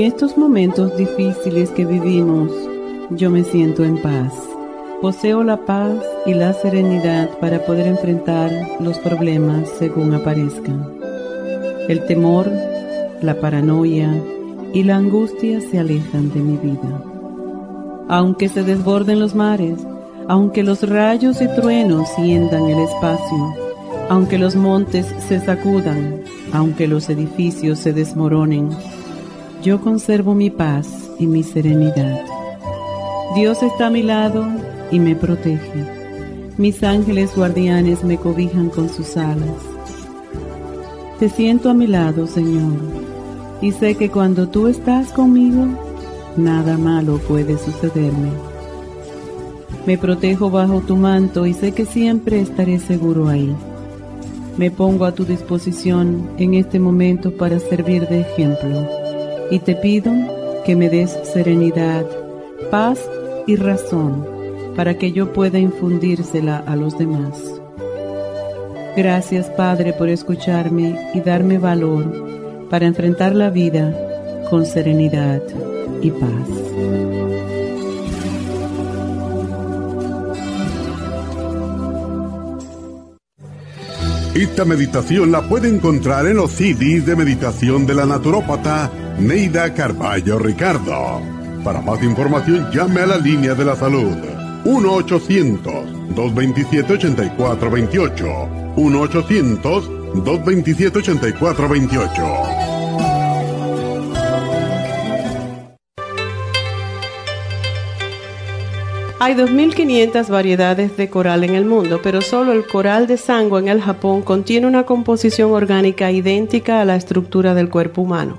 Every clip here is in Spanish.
En estos momentos difíciles que vivimos, yo me siento en paz. Poseo la paz y la serenidad para poder enfrentar los problemas según aparezcan. El temor, la paranoia y la angustia se alejan de mi vida. Aunque se desborden los mares, aunque los rayos y truenos siendan el espacio, aunque los montes se sacudan, aunque los edificios se desmoronen, yo conservo mi paz y mi serenidad. Dios está a mi lado y me protege. Mis ángeles guardianes me cobijan con sus alas. Te siento a mi lado, Señor, y sé que cuando tú estás conmigo, nada malo puede sucederme. Me protejo bajo tu manto y sé que siempre estaré seguro ahí. Me pongo a tu disposición en este momento para servir de ejemplo y te pido que me des serenidad, paz y razón para que yo pueda infundírsela a los demás. Gracias Padre por escucharme y darme valor para enfrentar la vida con serenidad y paz. Esta meditación la puede encontrar en los CDs de meditación de la naturópata Neida Carballo Ricardo. Para más información llame a la línea de la salud 1-800-227-8428. 1-800-227-8428. Hay 2.500 variedades de coral en el mundo, pero solo el coral de sangre en el Japón contiene una composición orgánica idéntica a la estructura del cuerpo humano.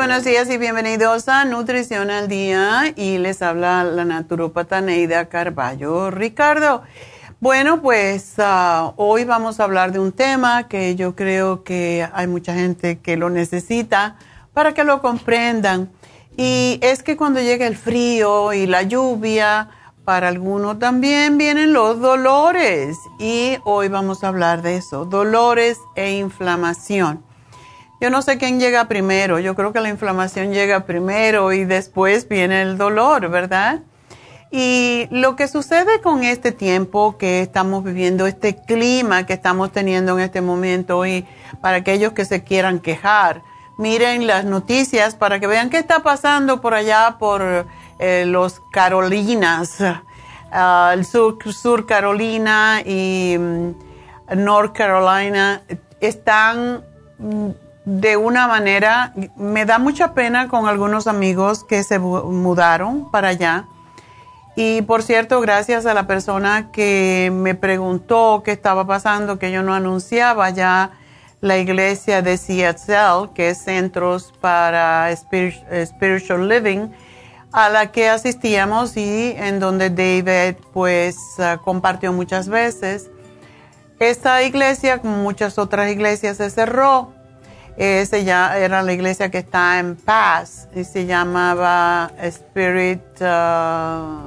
Buenos días y bienvenidos a Nutrición al Día y les habla la naturópata Neida Carballo Ricardo. Bueno, pues ah, hoy vamos a hablar de un tema que yo creo que hay mucha gente que lo necesita para que lo comprendan. Y es que cuando llega el frío y la lluvia, para algunos también vienen los dolores. Y hoy vamos a hablar de eso, dolores e inflamación. Yo no sé quién llega primero, yo creo que la inflamación llega primero y después viene el dolor, ¿verdad? Y lo que sucede con este tiempo que estamos viviendo, este clima que estamos teniendo en este momento y para aquellos que se quieran quejar, miren las noticias para que vean qué está pasando por allá por eh, los Carolinas, ah, el sur, Carolina y mm, North Carolina, están mm, de una manera, me da mucha pena con algunos amigos que se mudaron para allá. Y por cierto, gracias a la persona que me preguntó qué estaba pasando, que yo no anunciaba ya la iglesia de Seattle, que es Centros para Spiritual Living, a la que asistíamos y en donde David pues ah, compartió muchas veces. Esta iglesia, como muchas otras iglesias, se cerró Ese ya era la iglesia que está en paz y se llamaba Spirit. Uh,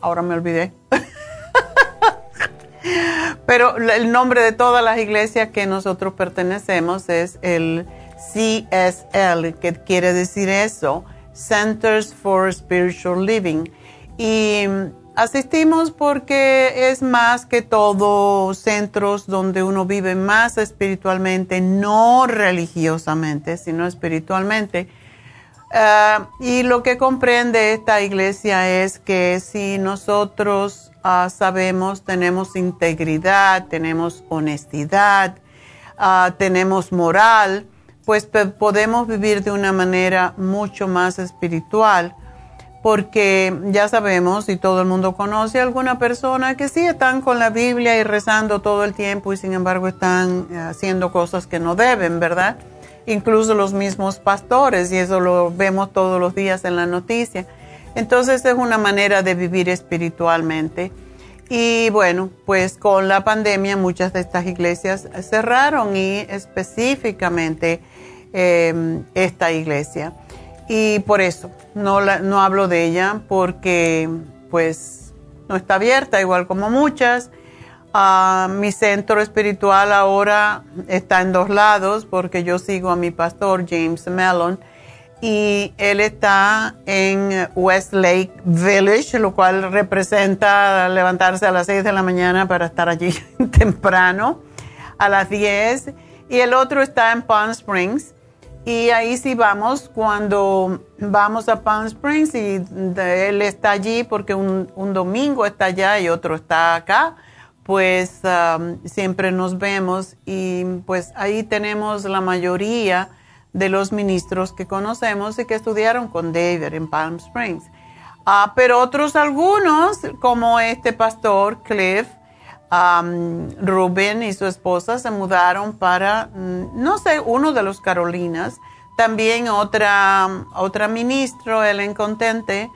ahora me olvidé. Pero el nombre de todas las iglesias que nosotros pertenecemos es el CSL, que quiere decir eso, Centers for Spiritual Living. Y asistimos porque es más que todo centros donde uno vive más espiritualmente, no religiosamente, sino espiritualmente. Ah, y lo que comprende esta iglesia es que si nosotros ah, sabemos, tenemos integridad, tenemos honestidad, ah, tenemos moral, pues podemos vivir de una manera mucho más espiritual porque ya sabemos y todo el mundo conoce a alguna persona que sí están con la Biblia y rezando todo el tiempo y sin embargo están eh, haciendo cosas que no deben, ¿verdad? Incluso los mismos pastores y eso lo vemos todos los días en la noticia. Entonces es una manera de vivir espiritualmente. Y bueno, pues con la pandemia muchas de estas iglesias cerraron y específicamente eh, esta iglesia. Y por eso no, no hablo de ella porque pues no está abierta, igual como muchas. Ah, mi centro espiritual ahora está en dos lados porque yo sigo a mi pastor James Mellon y él está en Westlake Village, lo cual representa levantarse a las 6 de la mañana para estar allí temprano, a las 10. Y el otro está en Palm Springs y ahí sí vamos cuando vamos a Palm Springs y él está allí porque un, domingo está allá y otro está acá, pues um, siempre nos vemos y pues ahí tenemos la mayoría de los ministros que conocemos y que estudiaron con David en Palm Springs. Ah, pero otros algunos, como este pastor Cliff, um, Rubén y su esposa se mudaron para, mm, no sé, uno de los Carolinas. También otra, otra ministro, Ellen Contente,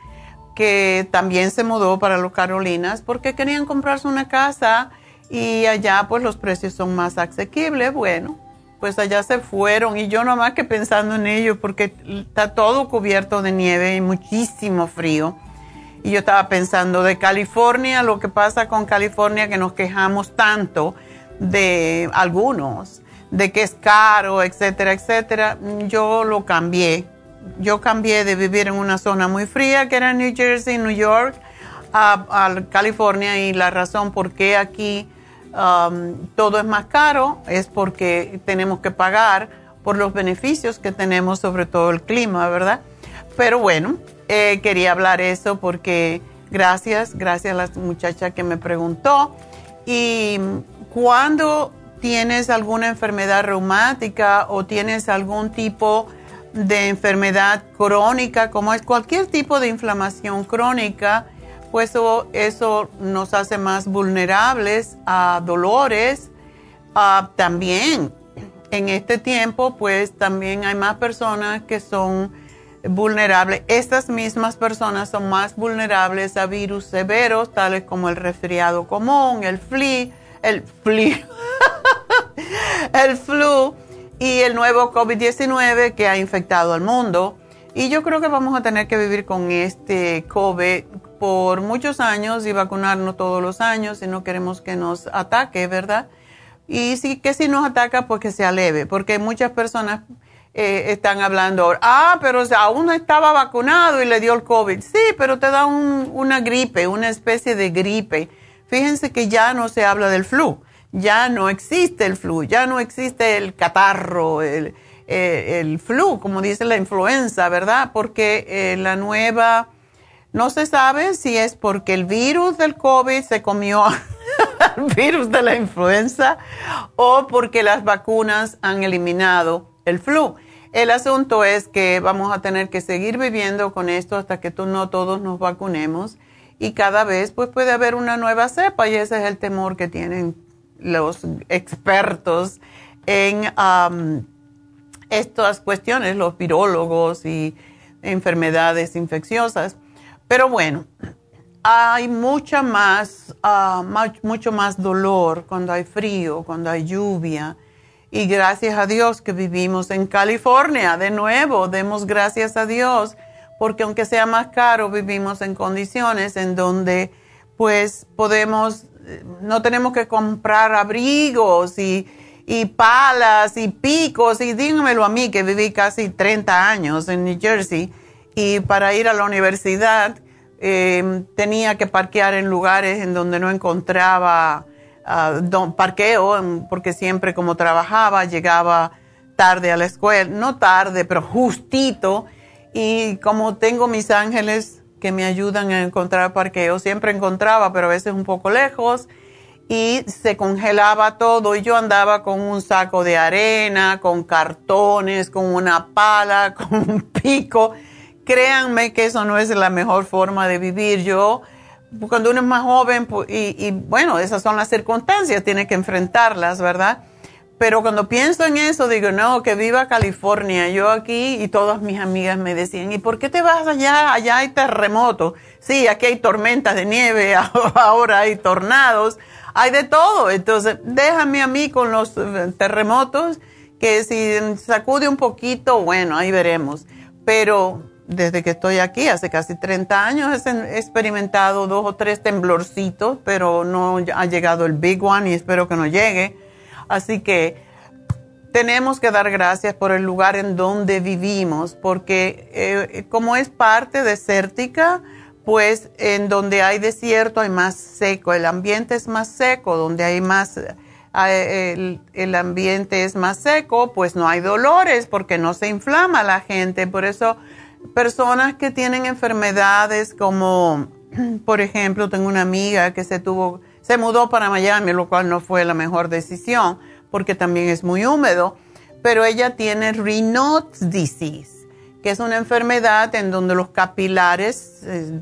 que también se mudó para los Carolinas porque querían comprarse una casa y allá pues los precios son más asequibles. Bueno, pues allá se fueron y yo nomás que pensando en ello porque está todo cubierto de nieve y muchísimo frío. Y yo estaba pensando de California, lo que pasa con California, que nos quejamos tanto de algunos, de que es caro, etcétera, etcétera. Yo lo cambié. Yo cambié de vivir en una zona muy fría, que era New Jersey, New York, a, California. Y la razón por qué aquí um, todo es más caro es porque tenemos que pagar por los beneficios que tenemos, sobre todo el clima, ¿verdad? Pero bueno, eh, quería hablar eso porque gracias, gracias a la muchacha que me preguntó. Y cuando tienes alguna enfermedad reumática o tienes algún tipo de enfermedad crónica, como es cualquier tipo de inflamación crónica, pues eso, eso nos hace más vulnerables a dolores. también en este tiempo, pues también hay más personas que son vulnerables. Estas mismas personas son más vulnerables a virus severos, tales como el resfriado común, el flu, el flu, el flu y el nuevo COVID-19 que ha infectado al mundo. Y yo creo que vamos a tener que vivir con este COVID por muchos años y vacunarnos todos los años si no queremos que nos ataque, ¿verdad? Y sí que si nos ataca, pues que sea leve, porque muchas personas eh, están hablando, ah, pero aún no estaba vacunado y le dio el COVID. Sí, pero te da una gripe, una especie de gripe. Fíjense que ya no se habla del flu, ya no existe el flu, ya no existe el catarro, el, eh, flu, como dice la influenza, ¿verdad? Porque eh, la nueva, no se sabe si es porque el virus del COVID se comió el virus de la influenza o porque las vacunas han eliminado el flu. El asunto es que vamos a tener que seguir viviendo con esto hasta que no todos nos vacunemos y cada vez pues puede haber una nueva cepa y ese es el temor que tienen los expertos en estas cuestiones, los virólogos y enfermedades infecciosas. Pero bueno, hay mucha más, ah, mucho más dolor cuando hay frío, cuando hay lluvia Y gracias a Dios que vivimos en California. De nuevo, demos gracias a Dios, porque aunque sea más caro, vivimos en condiciones en donde pues podemos, eh, no tenemos que comprar abrigos y, y palas y picos. Y dígamelo a mí, que viví casi 30 años en New Jersey y para ir a la universidad eh, tenía que parquear en lugares en donde no encontraba uh, parqueo, porque siempre como trabajaba llegaba tarde a la escuela, no tarde, pero justito. Y como tengo mis ángeles que me ayudan a encontrar parqueo, siempre encontraba, pero a veces un poco lejos. Y se congelaba todo y yo andaba con un saco de arena, con cartones, con una pala, con un pico. Créanme que eso no es la mejor forma de vivir. Yo cuando uno es más joven, y, bueno, esas son las circunstancias, tiene que enfrentarlas, ¿verdad? Pero cuando pienso en eso, digo, no, que viva California. Yo aquí y todas mis amigas me decían, ¿y por qué te vas allá? Allá hay terremotos. Sí, aquí hay tormentas de nieve, ahora hay tornados, hay de todo. Entonces, déjame a mí con los eh, terremotos, que si sacude un poquito, bueno, ahí veremos. Pero desde que estoy aquí, hace casi 30 años, he experimentado dos o tres temblorcitos, pero no ha llegado el big one y espero que no llegue. Así que tenemos que dar gracias por el lugar en donde vivimos, porque eh, como es parte desértica, pues en donde hay desierto hay más seco, el ambiente es más seco, donde hay más, eh, el, el ambiente es más seco, pues no hay dolores porque no se inflama la gente, por eso personas que tienen enfermedades como, por ejemplo, tengo una amiga que se tuvo, se mudó para Miami, lo cual no fue la mejor decisión porque también es muy húmedo, pero ella tiene Raynaud's disease, que es una enfermedad en donde los capilares eh,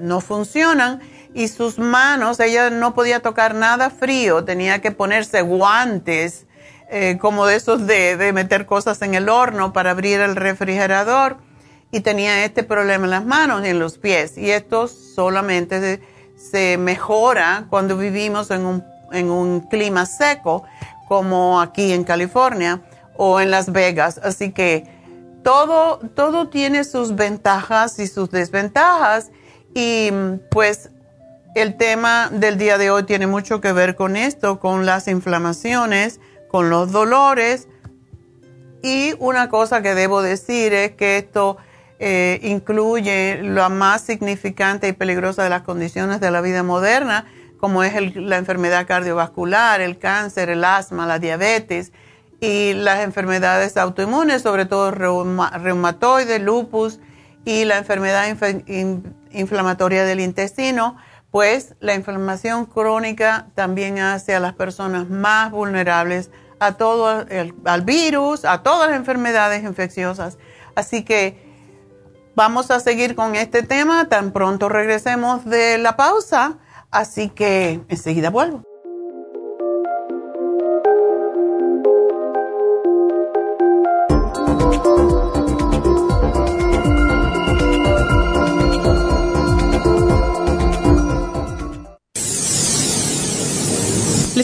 no funcionan y sus manos, ella no podía tocar nada frío, tenía que ponerse guantes eh, como de esos de, de meter cosas en el horno para abrir el refrigerador y tenía este problema en las manos y en los pies. Y esto solamente se, mejora cuando vivimos en un, en un clima seco, como aquí en California o en Las Vegas. Así que todo, todo tiene sus ventajas y sus desventajas. Y pues el tema del día de hoy tiene mucho que ver con esto, con las inflamaciones, con los dolores. Y una cosa que debo decir es que esto eh, incluye la más significante y peligrosa de las condiciones de la vida moderna, como es la enfermedad cardiovascular, el cáncer, el asma, la diabetes y las enfermedades autoinmunes, sobre todo reumatoide, lupus y la enfermedad inflamatoria del intestino, pues la inflamación crónica también hace a las personas más vulnerables a todo al virus, a todas las enfermedades infecciosas. Así que Vamos a seguir con este tema tan pronto regresemos de la pausa, así que enseguida vuelvo.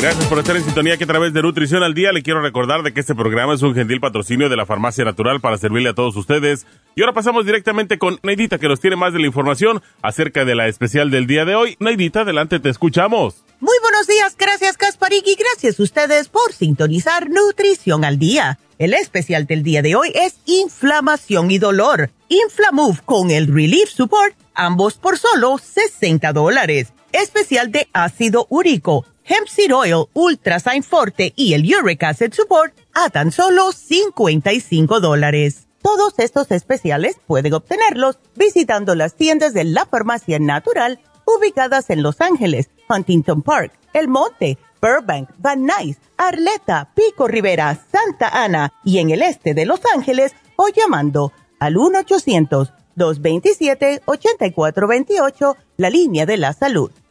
Gracias por estar en sintonía que a través de Nutrición al Día le quiero recordar de que este programa es un gentil patrocinio de la Farmacia Natural para servirle a todos ustedes. Y ahora pasamos directamente con Neidita que nos tiene más de la información acerca de la especial del día de hoy. Neidita, adelante, te escuchamos. Muy buenos días, gracias Kasparik y gracias a ustedes por sintonizar Nutrición al Día. El especial del día de hoy es inflamación y dolor. Inflamove con el Relief Support, ambos por solo 60 dólares. Especial de ácido úrico, Hemp Seed Oil, Ultra Sign Forte y el Uric Acid Support a tan solo 55 dólares. Todos estos especiales pueden obtenerlos visitando las tiendas de la farmacia natural ubicadas en Los Ángeles, Huntington Park, El Monte, Burbank, Van Nuys, Arleta, Pico Rivera, Santa Ana y en el este de Los Ángeles o llamando al 1-800-227-8428, la línea de la salud.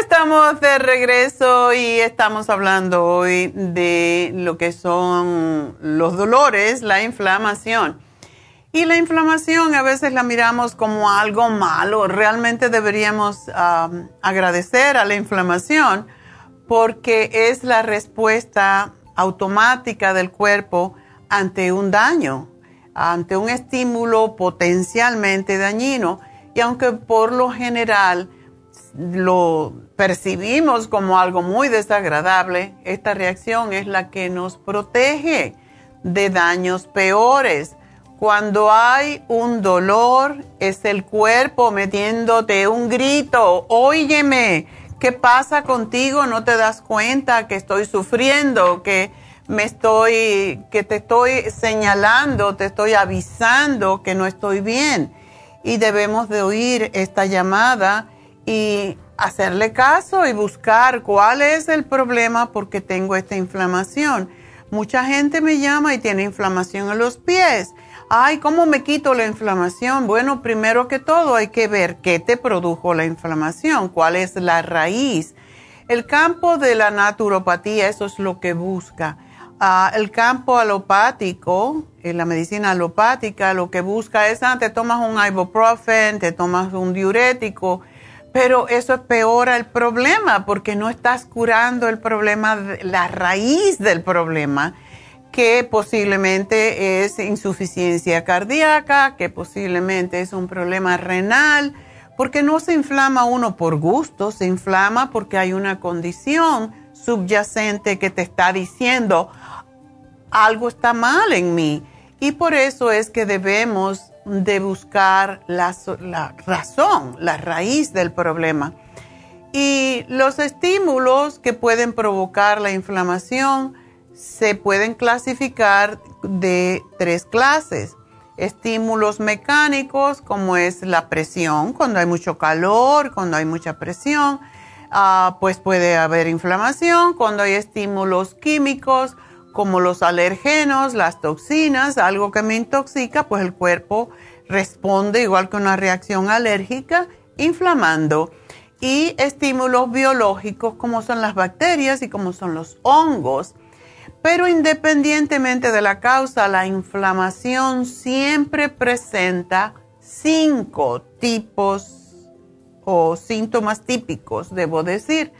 Estamos de regreso y estamos hablando hoy de lo que son los dolores, la inflamación. Y la inflamación a veces la miramos como algo malo. Realmente deberíamos agradecer a la inflamación porque es la respuesta automática del cuerpo ante un daño, ante un estímulo potencialmente dañino. Y aunque por lo general lo percibimos como algo muy desagradable, esta reacción es la que nos protege de daños peores. Cuando hay un dolor, es el cuerpo metiéndote un grito, óyeme, ¿qué pasa contigo? ¿No te das cuenta que estoy sufriendo, que me estoy, que te estoy señalando, te estoy avisando que no estoy bien? Y debemos de oír esta llamada y hacerle caso y buscar cuál es el problema porque tengo esta inflamación. Mucha gente me llama y tiene inflamación en los pies. Ay, ¿cómo me quito la inflamación? Bueno, primero que todo hay que ver qué te produjo la inflamación, cuál es la raíz. El campo de la naturopatía, eso es lo que busca. Ah, el campo alopático, en la medicina alopática, lo que busca es, ah, te tomas un ibuprofen, te tomas un diurético, pero eso empeora el problema porque no estás curando el problema, la raíz del problema, que posiblemente es insuficiencia cardíaca, que posiblemente es un problema renal, porque no se inflama uno por gusto, se inflama porque hay una condición subyacente que te está diciendo algo está mal en mí. Y por eso es que debemos de buscar la, razón, la raíz del problema. Y los estímulos que pueden provocar la inflamación se pueden clasificar de tres clases. Estímulos mecánicos, como es la presión, cuando hay mucho calor, cuando hay mucha presión, ah, pues puede haber inflamación. Cuando hay estímulos químicos, como los alergenos, las toxinas, algo que me intoxica, pues el cuerpo responde igual que una reacción alérgica, inflamando. Y estímulos biológicos como son las bacterias y como son los hongos. Pero independientemente de la causa, la inflamación siempre presenta cinco tipos o síntomas típicos, debo decir.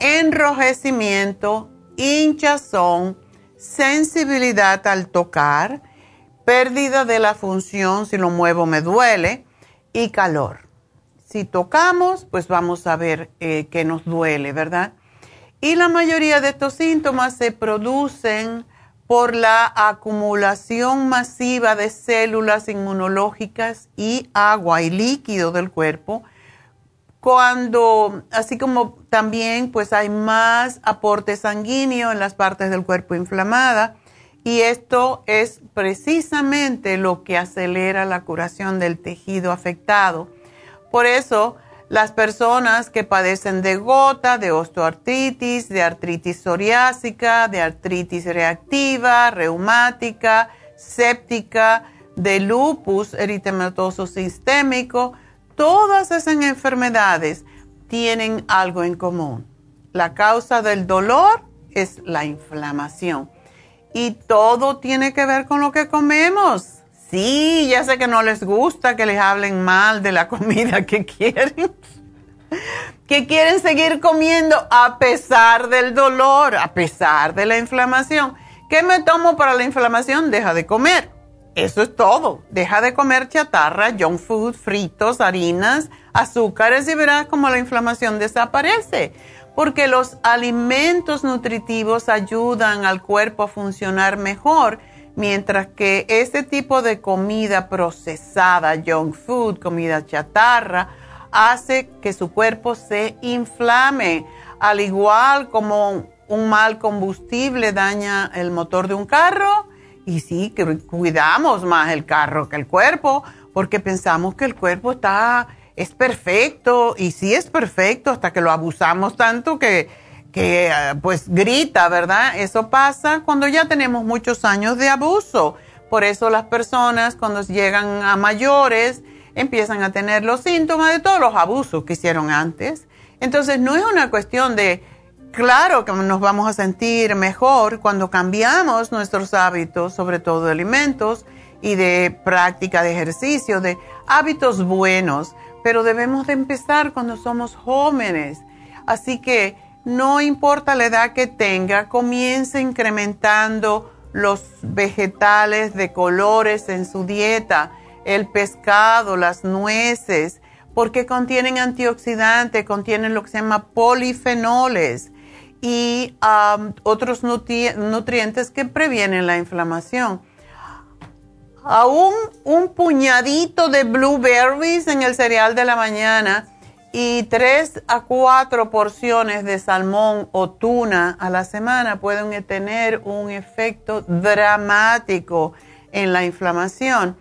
Enrojecimiento, hinchazón, sensibilidad al tocar, pérdida de la función, si lo muevo me duele, y calor. Si tocamos, pues vamos a ver eh, que nos duele, ¿verdad? Y la mayoría de estos síntomas se producen por la acumulación masiva de células inmunológicas y agua y líquido del cuerpo, cuando, así como también pues hay más aporte sanguíneo en las partes del cuerpo inflamada y esto es precisamente lo que acelera la curación del tejido afectado. Por eso, las personas que padecen de gota, de osteoartritis, de artritis psoriásica, de artritis reactiva, reumática, séptica, de lupus eritematoso sistémico, todas esas enfermedades tienen algo en común. La causa del dolor es la inflamación. Y todo tiene que ver con lo que comemos. Sí, ya sé que no les gusta que les hablen mal de la comida que quieren. que quieren seguir comiendo a pesar del dolor, a pesar de la inflamación. ¿Qué me tomo para la inflamación? Deja de comer. Eso es todo. Deja de comer chatarra, junk food, fritos, harinas, azúcares y verás cómo la inflamación desaparece. Porque los alimentos nutritivos ayudan al cuerpo a funcionar mejor, mientras que este tipo de comida procesada, junk food, comida chatarra, hace que su cuerpo se inflame, al igual como un mal combustible daña el motor de un carro y sí, que cuidamos más el carro que el cuerpo, porque pensamos que el cuerpo está, es perfecto, y sí es perfecto hasta que lo abusamos tanto que, que eh, pues grita, ¿verdad? Eso pasa cuando ya tenemos muchos años de abuso. Por eso las personas cuando llegan a mayores empiezan a tener los síntomas de todos los abusos que hicieron antes. Entonces no es una cuestión de Claro que nos vamos a sentir mejor cuando cambiamos nuestros hábitos, sobre todo de alimentos y de práctica de ejercicio, de hábitos buenos, pero debemos de empezar cuando somos jóvenes. Así que no importa la edad que tenga, comience incrementando los vegetales de colores en su dieta, el pescado, las nueces, porque contienen antioxidantes, contienen lo que se llama polifenoles y otros nutrientes que previenen la inflamación. Aún un puñadito de blueberries en el cereal de la mañana y tres a cuatro porciones de salmón o tuna a la semana pueden tener un efecto dramático en la inflamación.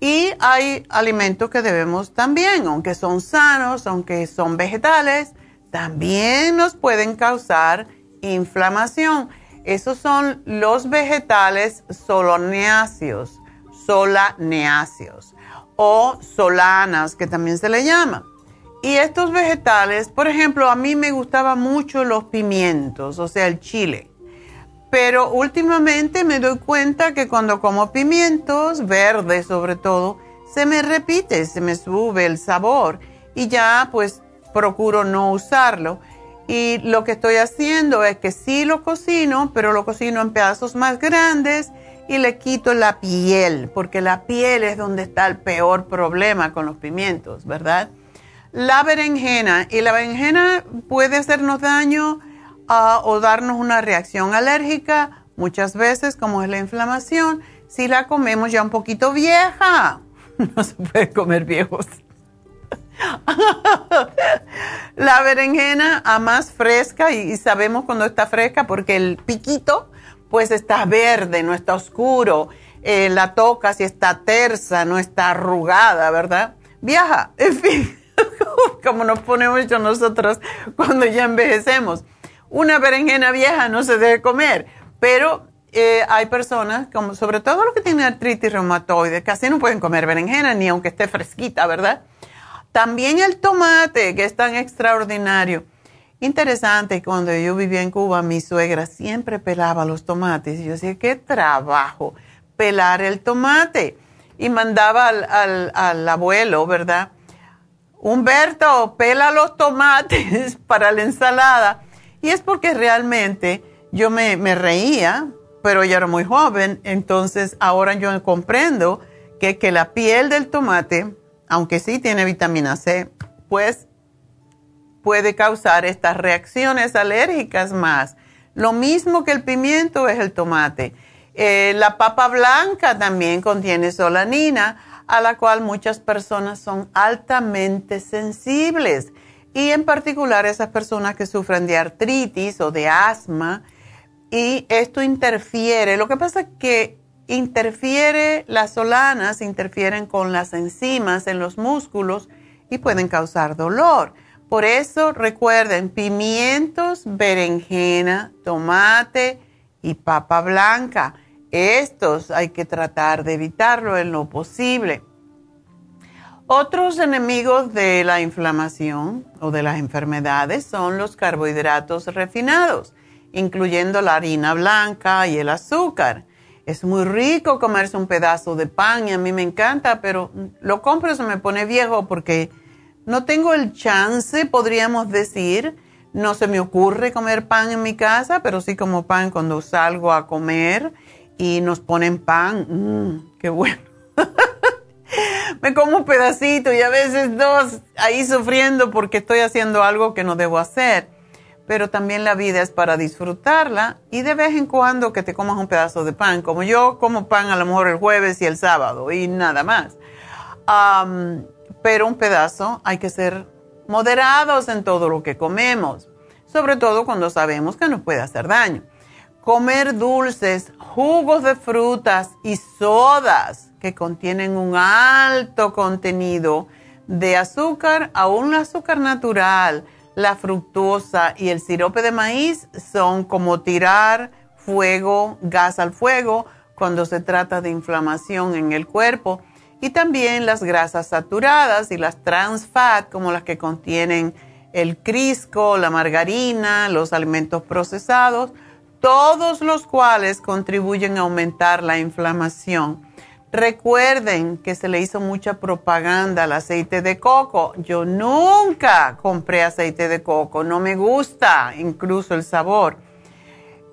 Y hay alimentos que debemos también, aunque son sanos, aunque son vegetales, también nos pueden causar inflamación. Esos son los vegetales solaneáceos, solaneáceos o solanas, que también se le llama. Y estos vegetales, por ejemplo, a mí me gustaban mucho los pimientos, o sea, el chile. Pero últimamente me doy cuenta que cuando como pimientos, verdes sobre todo, se me repite, se me sube el sabor y ya pues procuro no usarlo. Y lo que estoy haciendo es que sí lo cocino, pero lo cocino en pedazos más grandes y le quito la piel, porque la piel es donde está el peor problema con los pimientos, ¿verdad? La berenjena, y la berenjena puede hacernos daño ah, o darnos una reacción alérgica, muchas veces, como es la inflamación, si la comemos ya un poquito vieja. No se puede comer viejos. la berenjena a más fresca y, sabemos cuando está fresca porque el piquito pues está verde, no está oscuro. Eh, la toca si está tersa, no está arrugada, ¿verdad? Viaja, en fin, como nos ponemos nosotros cuando ya envejecemos. Una berenjena vieja no se debe comer, pero eh, hay personas, como sobre todo los que tienen artritis reumatoide, casi no pueden comer berenjena ni aunque esté fresquita, ¿verdad? También el tomate, que es tan extraordinario. Interesante, cuando yo vivía en Cuba, mi suegra siempre pelaba los tomates. Y yo decía, qué trabajo pelar el tomate. Y mandaba al, abuelo, ¿verdad? Humberto, pela los tomates para la ensalada. Y es porque realmente yo me, me reía, pero yo era muy joven, entonces ahora yo comprendo que, que la piel del tomate aunque sí tiene vitamina C, pues puede causar estas reacciones alérgicas más. Lo mismo que el pimiento es el tomate. Eh, la papa blanca también contiene solanina, a la cual muchas personas son altamente sensibles. Y en particular esas personas que sufren de artritis o de asma. Y esto interfiere. Lo que pasa es que interfiere, las solanas interfieren con las enzimas en los músculos y pueden causar dolor. Por eso recuerden pimientos, berenjena, tomate y papa blanca. Estos hay que tratar de evitarlo en lo posible. Otros enemigos de la inflamación o de las enfermedades son los carbohidratos refinados, incluyendo la harina blanca y el azúcar. Es muy rico comerse un pedazo de pan y a mí me encanta, pero lo compro y se me pone viejo porque no tengo el chance, podríamos decir. No se me ocurre comer pan en mi casa, pero sí como pan cuando salgo a comer y nos ponen pan. Mmm, qué bueno. me como un pedacito y a veces dos ahí sufriendo porque estoy haciendo algo que no debo hacer. Pero también la vida es para disfrutarla y de vez en cuando que te comas un pedazo de pan, como yo como pan a lo mejor el jueves y el sábado y nada más. pero un pedazo hay que ser moderados en todo lo que comemos, sobre todo cuando sabemos que nos puede hacer daño. Comer dulces, jugos de frutas y sodas que contienen un alto contenido de azúcar, aún azúcar natural, la fructosa y el sirope de maíz son como tirar fuego, gas al fuego cuando se trata de inflamación en el cuerpo. Y también las grasas saturadas y las trans fat, como las que contienen el crisco, la margarina, los alimentos procesados, todos los cuales contribuyen a aumentar la inflamación. Recuerden que se le hizo mucha propaganda al aceite de coco. Yo nunca compré aceite de coco, no me gusta incluso el sabor.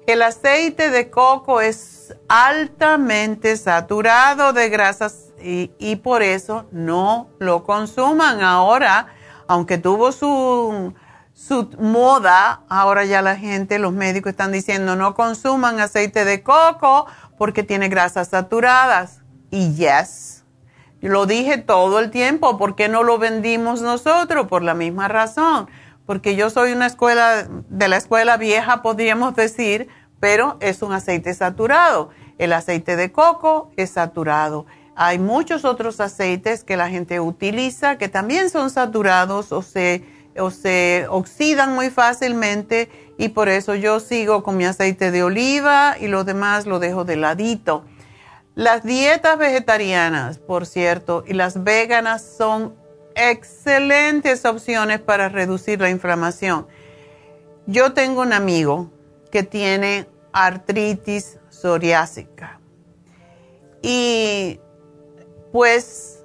El aceite de coco es altamente saturado de grasas y, por eso no lo consuman. Ahora, aunque tuvo su, su moda, ahora ya la gente, los médicos están diciendo no consuman aceite de coco porque tiene grasas saturadas y yes, lo dije todo el tiempo, ¿por qué no lo vendimos nosotros? Por la misma razón, porque yo soy una escuela, de la escuela vieja podríamos decir, pero es un aceite saturado. El aceite de coco es saturado. Hay muchos otros aceites que la gente utiliza que también son saturados o se, o se oxidan muy fácilmente y por eso yo sigo con mi aceite de oliva y lo demás lo dejo de ladito. Las dietas vegetarianas, por cierto, y las veganas son excelentes opciones para reducir la inflamación. Yo tengo un amigo que tiene artritis psoriásica y pues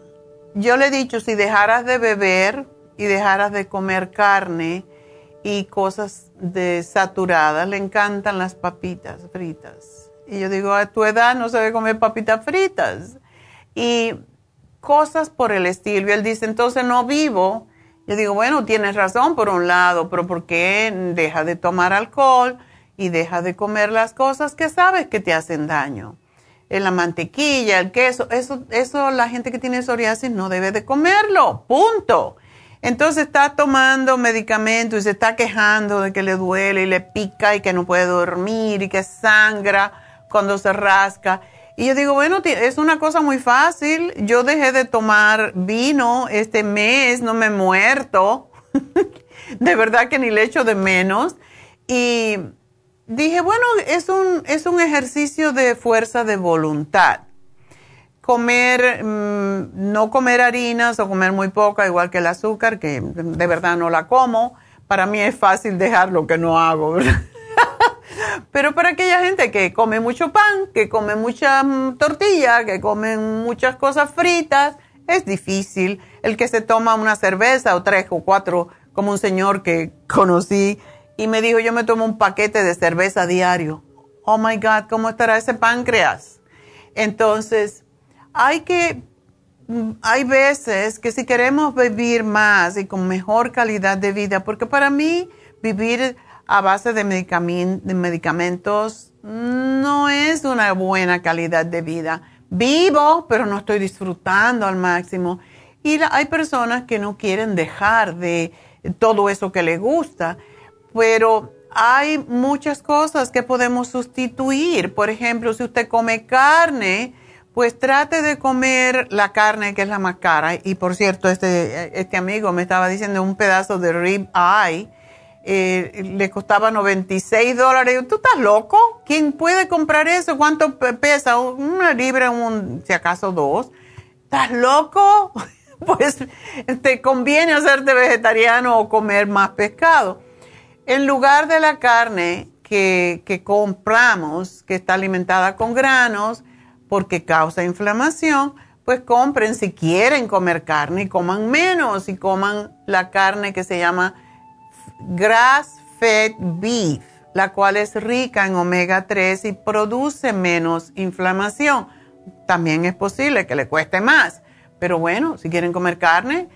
yo le he dicho, si dejaras de beber y dejaras de comer carne y cosas desaturadas, le encantan las papitas fritas y yo digo, a tu edad no se debe comer papitas fritas. Y cosas por el estilo. Y él dice, entonces no vivo. Yo digo, bueno, tienes razón por un lado, pero ¿por qué deja de tomar alcohol y deja de comer las cosas que sabes que te hacen daño? En la mantequilla, el queso, eso, eso la gente que tiene psoriasis no debe de comerlo, punto. Entonces está tomando medicamentos y se está quejando de que le duele y le pica y que no puede dormir y que sangra cuando se rasca. Y yo digo, bueno, es una cosa muy fácil. Yo dejé de tomar vino este mes, no me he muerto. de verdad que ni le echo de menos. Y dije, bueno, es un, es un ejercicio de fuerza de voluntad. Comer, mm, no comer harinas o comer muy poca, igual que el azúcar, que de verdad no la como. Para mí es fácil dejar lo que no hago, ¿verdad? Pero para aquella gente que come mucho pan, que come mucha mm, tortilla, que come muchas cosas fritas, es difícil. El que se toma una cerveza o tres o cuatro, como un señor que conocí y me dijo, yo me tomo un paquete de cerveza diario. Oh my God, ¿cómo estará ese páncreas? Entonces, hay que, mm, hay veces que si queremos vivir más y con mejor calidad de vida, porque para mí vivir a base de, medicamentos no es una buena calidad de vida. Vivo, pero no estoy disfrutando al máximo. Y hay personas que no quieren dejar de todo eso que les gusta, pero hay muchas cosas que podemos sustituir. Por ejemplo, si usted come carne, pues trate de comer la carne que es la más cara. Y por cierto, este, este amigo me estaba diciendo un pedazo de rib eye eh, costaba 96 dólares. ¿Tú estás loco? ¿Quién puede comprar eso? ¿Cuánto pesa? Una libra, un, si acaso dos. ¿Estás loco? pues te conviene hacerte vegetariano o comer más pescado. En lugar de la carne, que, que compramos, que está alimentada con granos, porque causa inflamación, pues compren si quieren comer carne y coman menos y coman la carne que se llama grass fed beef, la cual es rica en omega 3 y produce menos inflamación. También es posible que le cueste más, pero bueno, si quieren comer carne,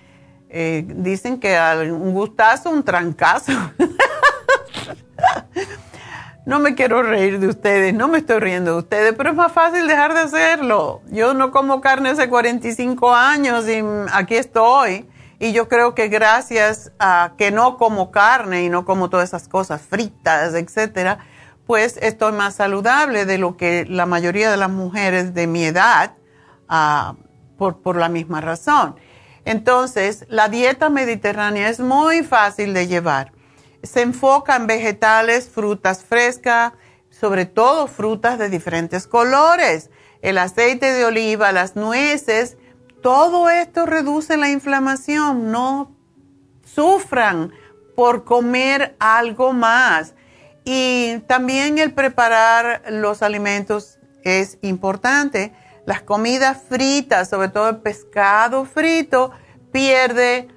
eh, dicen que un gustazo, un trancazo. no me quiero reír de ustedes, no me estoy riendo de ustedes, pero es más fácil dejar de hacerlo. Yo no como carne hace 45 años y aquí estoy. Y yo creo que gracias a que no como carne y no como todas esas cosas fritas, etcétera, pues estoy más saludable de lo que la mayoría de las mujeres de mi edad, uh, por, por la misma razón. Entonces, la dieta mediterránea es muy fácil de llevar. Se enfoca en vegetales, frutas frescas, sobre todo frutas de diferentes colores, el aceite de oliva, las nueces, todo esto reduce la inflamación. No sufran por comer algo más. Y también el preparar los alimentos es importante las comidas fritas, sobre todo el pescado frito, pierde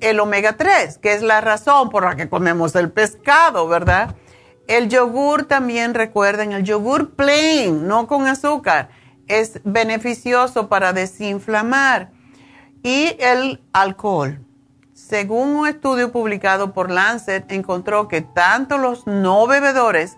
el omega 3, que es la razón por la que comemos el pescado, ¿verdad? El yogur también, recuerden, el yogur plain, no con azúcar, es beneficioso para desinflamar. Y el alcohol. Según un estudio publicado por Lancet, encontró que tanto los no bebedores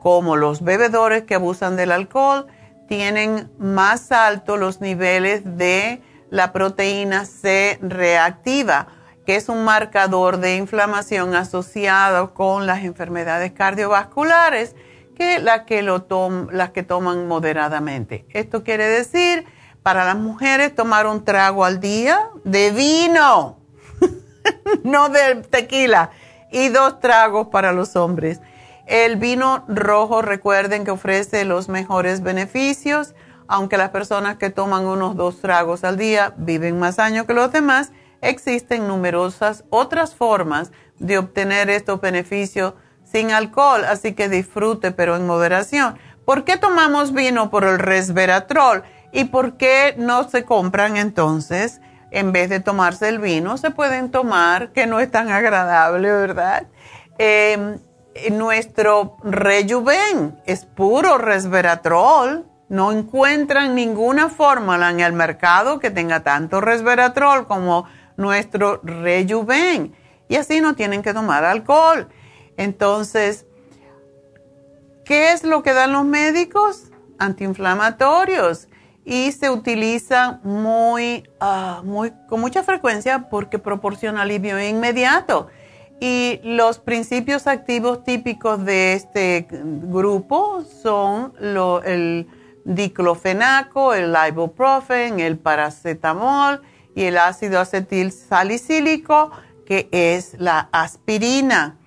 como los bebedores que abusan del alcohol tienen más altos los niveles de la proteína C reactiva, que es un marcador de inflamación asociado con las enfermedades cardiovasculares, que, la que lo las que toman moderadamente. Esto quiere decir, para las mujeres, tomar un trago al día de vino, no de tequila, y dos tragos para los hombres. El vino rojo, recuerden que ofrece los mejores beneficios, aunque las personas que toman unos dos tragos al día viven más años que los demás, existen numerosas otras formas de obtener estos beneficios sin alcohol, así que disfrute, pero en moderación. ¿Por qué tomamos vino por el resveratrol? ¿Y por qué no se compran entonces, en vez de tomarse el vino, se pueden tomar, que no es tan agradable, ¿verdad? Eh, nuestro rejuven es puro resveratrol. No encuentran ninguna fórmula en el mercado que tenga tanto resveratrol como nuestro rejuven. Y así no tienen que tomar alcohol. Entonces, ¿qué es lo que dan los médicos? Antiinflamatorios. Y se utiliza muy, ah, muy, con mucha frecuencia porque proporciona alivio inmediato. Y los principios activos típicos de este grupo son el diclofenaco, el ibuprofen, el paracetamol y el ácido acetil salicílico, que es la aspirina.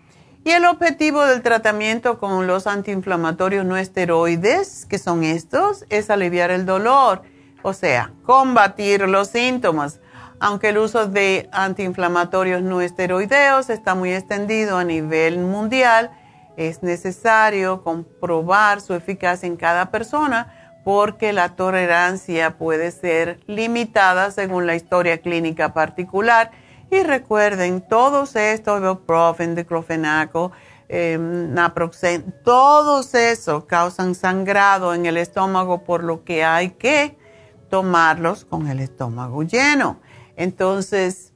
Y el objetivo del tratamiento con los antiinflamatorios no esteroides, que son estos, es aliviar el dolor, o sea, combatir los síntomas aunque el uso de antiinflamatorios no esteroideos está muy extendido a nivel mundial, es necesario comprobar su eficacia en cada persona porque la tolerancia puede ser limitada según la historia clínica particular. Y recuerden, todos estos, ibuprofen, diclofenaco, eh, naproxen, todos esos causan sangrado en el estómago, por lo que hay que tomarlos con el estómago lleno. Entonces,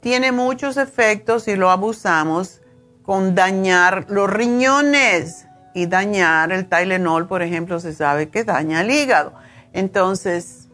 tiene muchos efectos si lo abusamos con dañar los riñones y dañar el Tylenol, por ejemplo, se sabe que daña el hígado. Entonces,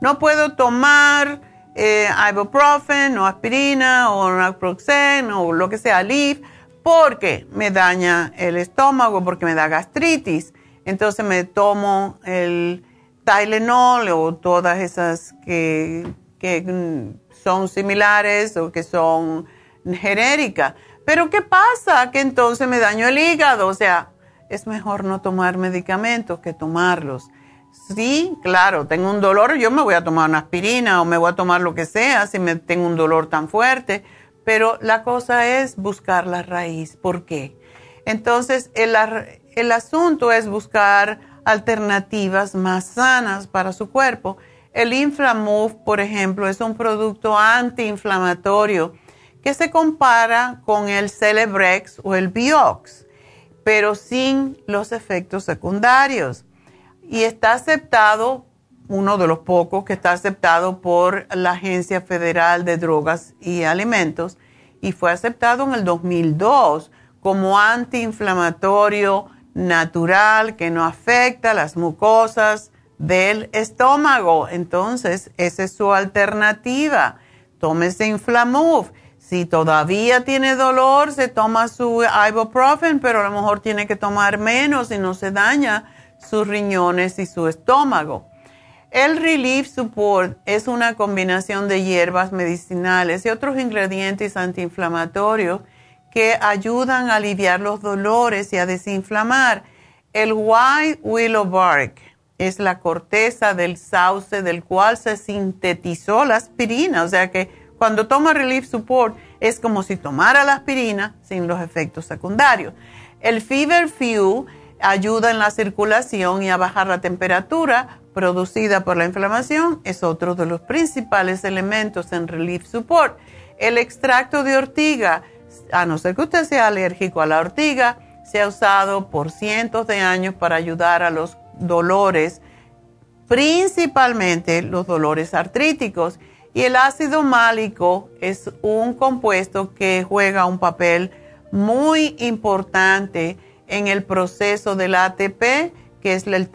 no puedo tomar eh, ibuprofen o aspirina o naproxen o lo que sea, Leaf, porque me daña el estómago, porque me da gastritis. Entonces me tomo el Tylenol o todas esas que que son similares o que son genéricas. Pero ¿qué pasa? Que entonces me daño el hígado. O sea, es mejor no tomar medicamentos que tomarlos. Sí, claro, tengo un dolor, yo me voy a tomar una aspirina o me voy a tomar lo que sea si me tengo un dolor tan fuerte. Pero la cosa es buscar la raíz. ¿Por qué? Entonces, el, el asunto es buscar alternativas más sanas para su cuerpo. El Inflamove, por ejemplo, es un producto antiinflamatorio que se compara con el Celebrex o el Biox, pero sin los efectos secundarios. Y está aceptado, uno de los pocos que está aceptado por la Agencia Federal de Drogas y Alimentos, y fue aceptado en el 2002 como antiinflamatorio natural que no afecta las mucosas del estómago. Entonces, esa es su alternativa. Tómese Inflamove. Si todavía tiene dolor, se toma su ibuprofen, pero a lo mejor tiene que tomar menos y no se daña sus riñones y su estómago. El Relief Support es una combinación de hierbas medicinales y otros ingredientes antiinflamatorios que ayudan a aliviar los dolores y a desinflamar. El White Willow Bark es la corteza del sauce del cual se sintetizó la aspirina. O sea que cuando toma Relief Support es como si tomara la aspirina sin los efectos secundarios. El Fever Few ayuda en la circulación y a bajar la temperatura producida por la inflamación. Es otro de los principales elementos en Relief Support. El extracto de ortiga a no ser que usted sea alérgico a la ortiga, se ha usado por cientos de años para ayudar a los dolores, principalmente los dolores artríticos. Y el ácido málico es un compuesto que juega un papel muy importante en el proceso del ATP, que es el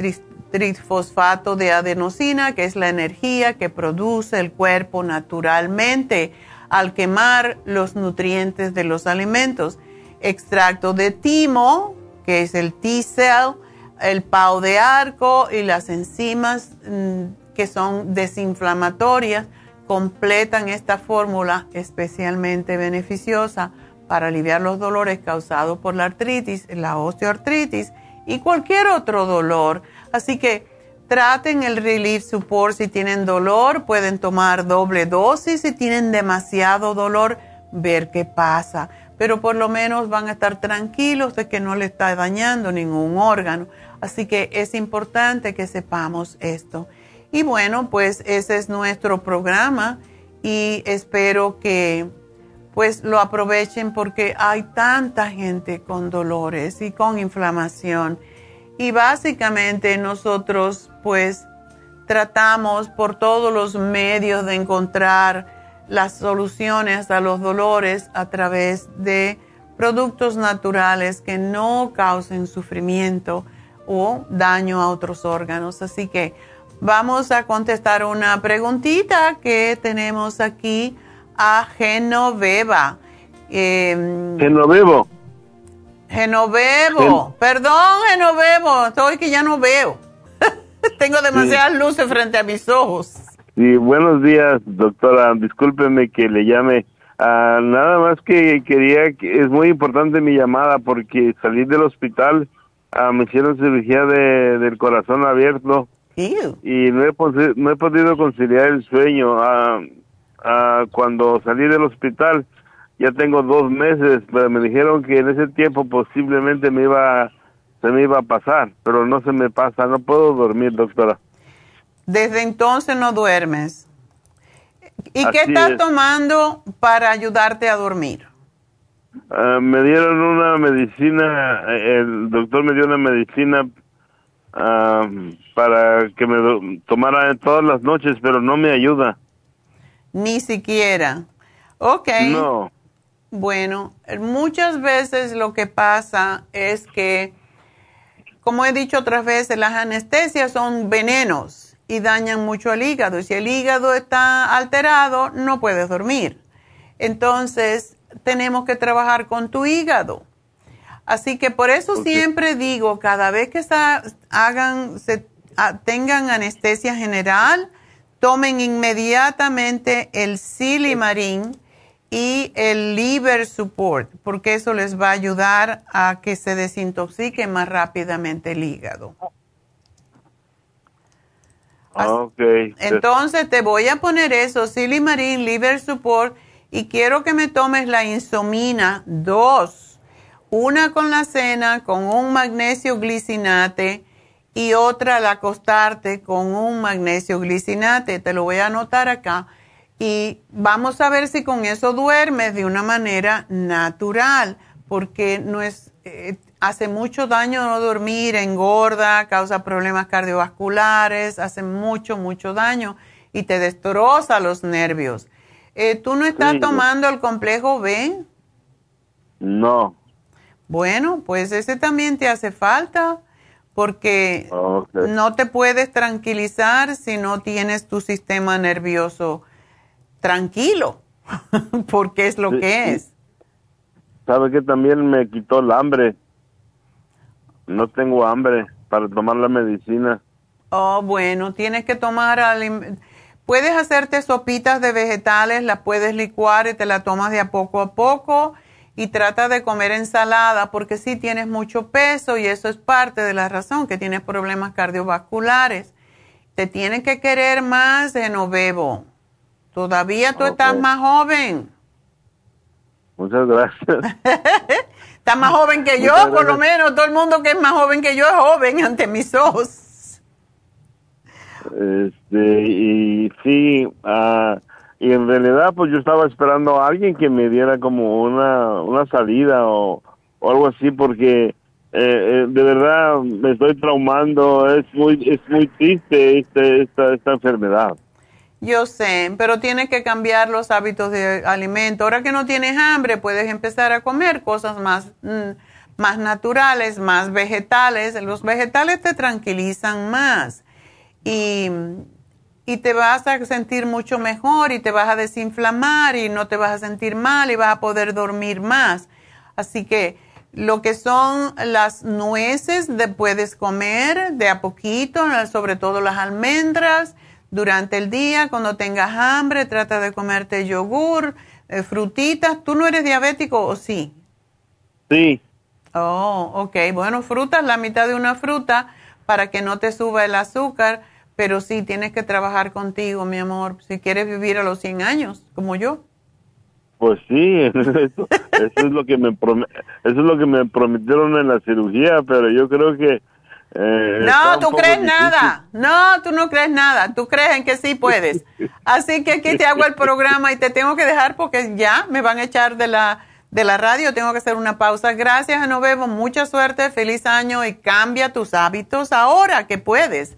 trifosfato de adenosina, que es la energía que produce el cuerpo naturalmente al quemar los nutrientes de los alimentos. Extracto de timo, que es el T-cell, el pau de arco y las enzimas mm, que son desinflamatorias completan esta fórmula especialmente beneficiosa para aliviar los dolores causados por la artritis, la osteoartritis y cualquier otro dolor. Así que Traten el Relief Support si tienen dolor, pueden tomar doble dosis. Si tienen demasiado dolor, ver qué pasa. Pero por lo menos van a estar tranquilos de que no le está dañando ningún órgano. Así que es importante que sepamos esto. Y bueno, pues ese es nuestro programa y espero que pues lo aprovechen porque hay tanta gente con dolores y con inflamación y básicamente nosotros pues tratamos por todos los medios de encontrar las soluciones a los dolores a través de productos naturales que no causen sufrimiento o daño a otros órganos. Así que vamos a contestar una preguntita que tenemos aquí a Genoveva. Eh, Genovevo. Genovevo, perdón Genovevo, estoy que ya no veo. Tengo demasiadas luces frente a mis ojos. Sí, buenos días, doctora. Discúlpeme que le llame. Ah, nada más que quería, que es muy importante mi llamada porque salí del hospital, ah, me hicieron cirugía de, del corazón abierto y no he, no he podido conciliar el sueño. Ah, cuando salí del hospital, ya tengo dos meses, pero me dijeron que en ese tiempo posiblemente me iba, se me iba a pasar, pero no se me pasa, no puedo dormir, doctora. Desde entonces no duermes. ¿Y qué estás tomando para ayudarte a dormir? Ah, me dieron una medicina, el doctor me dio una medicina ah, para que me tomara todas las noches, pero no me ayuda. Ni siquiera. Ok. No. Bueno, muchas veces lo que pasa es que, como he dicho otras veces, las anestesias son venenos y dañan mucho el hígado. Y si el hígado está alterado, no puedes dormir. Entonces, tenemos que trabajar con tu hígado. Así que por eso siempre digo, cada vez que hagan, se, tengan anestesia general, tomen inmediatamente el silimarín y el liver support, porque eso les va a ayudar a que se desintoxique más rápidamente el hígado. Okay. Entonces te voy a poner eso, Silimarin, Liver Support, y quiero que me tomes la insomina 2, una con la cena con un magnesio glicinate y otra al acostarte con un magnesio glicinate. Te lo voy a anotar acá. Y vamos a ver si con eso duermes de una manera natural, porque no es, eh, hace mucho daño no dormir, engorda, causa problemas cardiovasculares, hace mucho, mucho daño y te destroza los nervios. Eh, ¿Tú no estás tomando el complejo B? No. Bueno, pues ese también te hace falta porque no te puedes tranquilizar si no tienes tu sistema nervioso tranquilo, porque es lo que es. ¿Sabe que también me quitó el hambre? No tengo hambre para tomar la medicina. Oh, bueno, tienes que tomar... Puedes hacerte sopitas de vegetales, las puedes licuar y te la tomas de a poco a poco y trata de comer ensalada porque sí tienes mucho peso y eso es parte de la razón que tienes problemas cardiovasculares. Te tienen que querer más de bebo. Todavía tú estás más joven. Muchas gracias. estás más joven que yo, por lo menos. Todo el mundo que es más joven que yo es joven ante mis ojos. Este, y sí, uh, y en realidad pues yo estaba esperando a alguien que me diera como una, una salida o, algo así porque eh, eh, de verdad me estoy traumando, es muy, es muy triste este, esta, esta enfermedad. Yo sé, pero tienes que cambiar los hábitos de alimento. Ahora que no tienes hambre, puedes empezar a comer cosas más, mm, más naturales, más vegetales. Los vegetales te tranquilizan más y, y te vas a sentir mucho mejor y te vas a desinflamar y no te vas a sentir mal y vas a poder dormir más. Así que lo que son las nueces de, puedes comer de a poquito, sobre todo las almendras. Durante el día, cuando tengas hambre, trata de comerte yogur, eh, frutitas. ¿Tú no eres diabético o sí? Sí. Oh, ok. Bueno, frutas, la mitad de una fruta para que no te suba el azúcar pero sí tienes que trabajar contigo, mi amor, si quieres vivir a los 100 años, como yo. Pues sí, eso, es lo que me eso es lo que me prometieron en la cirugía, pero yo creo que eh, no, tú crees nada. No, tú no crees nada. Tú crees en que sí puedes. Así que aquí te hago el programa y te tengo que dejar porque ya me van a echar de la de la radio. Tengo que hacer una pausa. Gracias, Genovevo. Mucha suerte, feliz año y cambia tus hábitos ahora que puedes.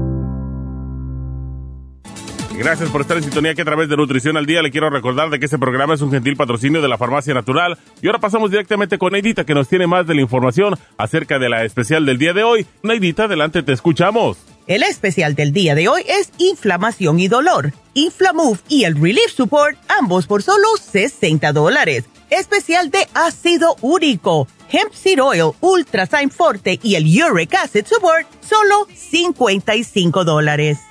Gracias por estar en sintonía que a través de Nutrición al Día le quiero recordar de que este programa es un gentil patrocinio de la Farmacia Natural. Y ahora pasamos directamente con Neidita que nos tiene más de la información acerca de la especial del día de hoy. Neidita, adelante, te escuchamos. El especial del día de hoy es inflamación y dolor. Inflamove y el Relief Support, ambos por solo 60 dólares. Especial de ácido úrico Hemp Seed Oil, Ultra Sign Forte y el Uric Acid Support, solo 55 dólares.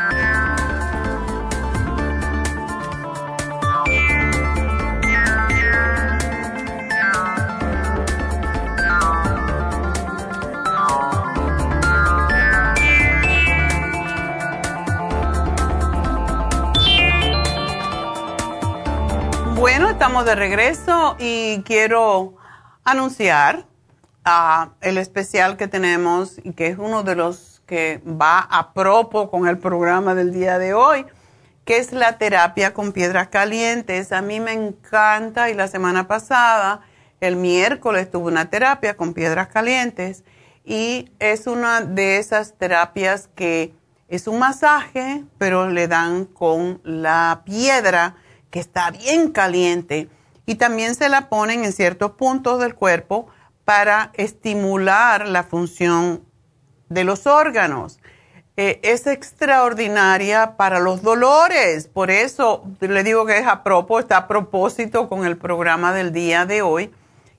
Estamos de regreso y quiero anunciar el especial que tenemos y que es uno de los que va a propo con el programa del día de hoy, que es la terapia con piedras calientes. A mí me encanta y la semana pasada, el miércoles, tuve una terapia con piedras calientes y es una de esas terapias que es un masaje, pero le dan con la piedra que está bien caliente y también se la ponen en ciertos puntos del cuerpo para estimular la función de los órganos. Eh, es extraordinaria para los dolores, por eso le digo que es a propósito, está a propósito con el programa del día de hoy,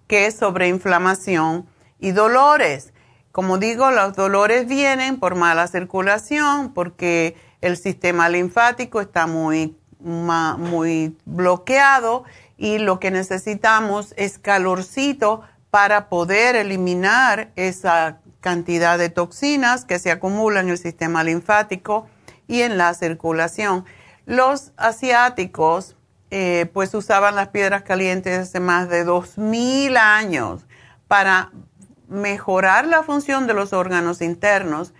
que es sobre inflamación y dolores. Como digo, los dolores vienen por mala circulación, porque el sistema linfático está muy, muy bloqueado y lo que necesitamos es calorcito para poder eliminar esa cantidad de toxinas que se acumulan en el sistema linfático y en la circulación. Los asiáticos eh, pues usaban las piedras calientes hace más de 2.000 años para mejorar la función de los órganos internos.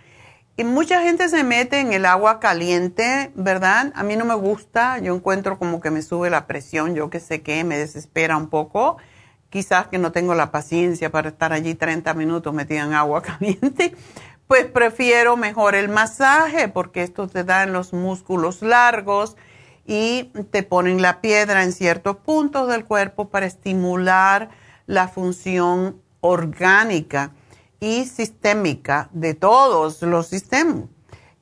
Y mucha gente se mete en el agua caliente, ¿verdad? A mí no me gusta, yo encuentro como que me sube la presión, yo que sé qué, me desespera un poco. Quizás que no tengo la paciencia para estar allí 30 minutos metida en agua caliente, pues prefiero mejor el masaje porque esto te da en los músculos largos y te ponen la piedra en ciertos puntos del cuerpo para estimular la función orgánica y sistémica de todos los sistemas.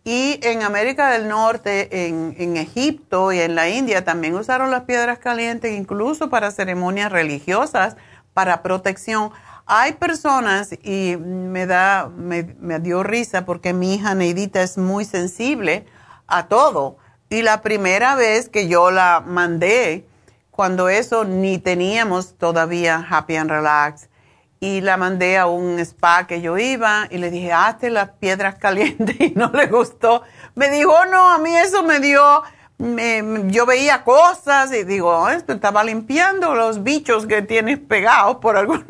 Y en América del Norte, en, Egipto y en la India también usaron las piedras calientes incluso para ceremonias religiosas, para protección. Hay personas, y me, da, me, me dio risa porque mi hija Neidita es muy sensible a todo. Y la primera vez que yo la mandé, cuando eso ni teníamos todavía Happy and Relax, y la mandé a un spa que yo iba y le dije, hazte las piedras calientes y no le gustó. Me dijo, oh, no, a mí eso me dio, yo veía cosas y digo, esto estaba limpiando los bichos que tienes pegados por algún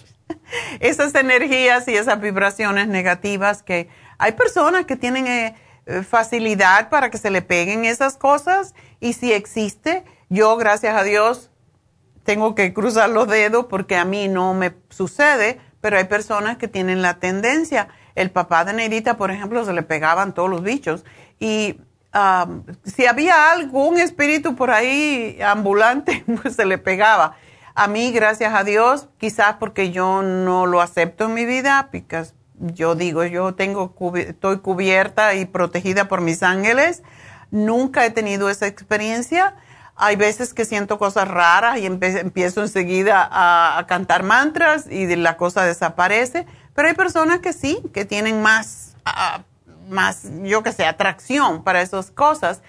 esas energías y esas vibraciones negativas que hay personas que tienen eh, eh, facilidad para que se le peguen esas cosas y si existe, yo gracias a Dios tengo que cruzar los dedos porque a mí no me sucede, pero hay personas que tienen la tendencia. El papá de Neidita, por ejemplo, se le pegaban todos los bichos. Y si había algún espíritu por ahí ambulante, pues se le pegaba. A mí, gracias a Dios, quizás porque yo no lo acepto en mi vida, porque yo digo, yo tengo, estoy cubierta y protegida por mis ángeles. Nunca he tenido esa experiencia hay veces que siento cosas raras y empiezo enseguida a, cantar mantras y la cosa desaparece, pero hay personas que sí, que tienen más, más yo que sé, atracción para esas cosas.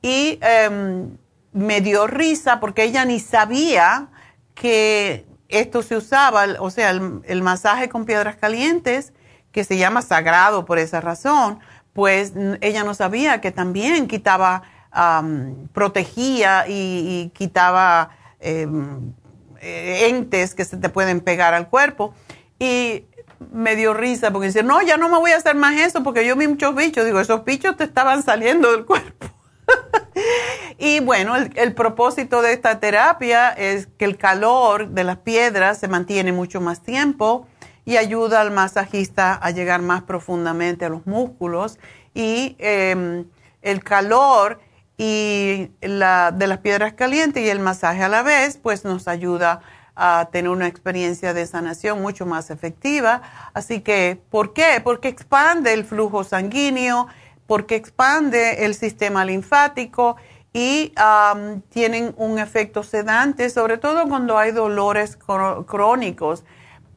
Y em, me dio risa porque ella ni sabía que esto se usaba, o sea, el masaje con piedras calientes, que se llama sagrado por esa razón, pues ella no sabía que también quitaba protegía y, quitaba em, eh, entes que se te pueden pegar al cuerpo. Y me dio risa porque dice, no, ya no me voy a hacer más eso porque yo vi muchos bichos. Digo, esos bichos te estaban saliendo del cuerpo. y bueno, el, propósito de esta terapia es que el calor de las piedras se mantiene mucho más tiempo y ayuda al masajista a llegar más profundamente a los músculos y em, el calor y la, de las piedras calientes y el masaje a la vez, pues nos ayuda a tener una experiencia de sanación mucho más efectiva. Así que, ¿por qué? Porque expande el flujo sanguíneo, porque expande el sistema linfático y tienen un efecto sedante, sobre todo cuando hay dolores crónicos.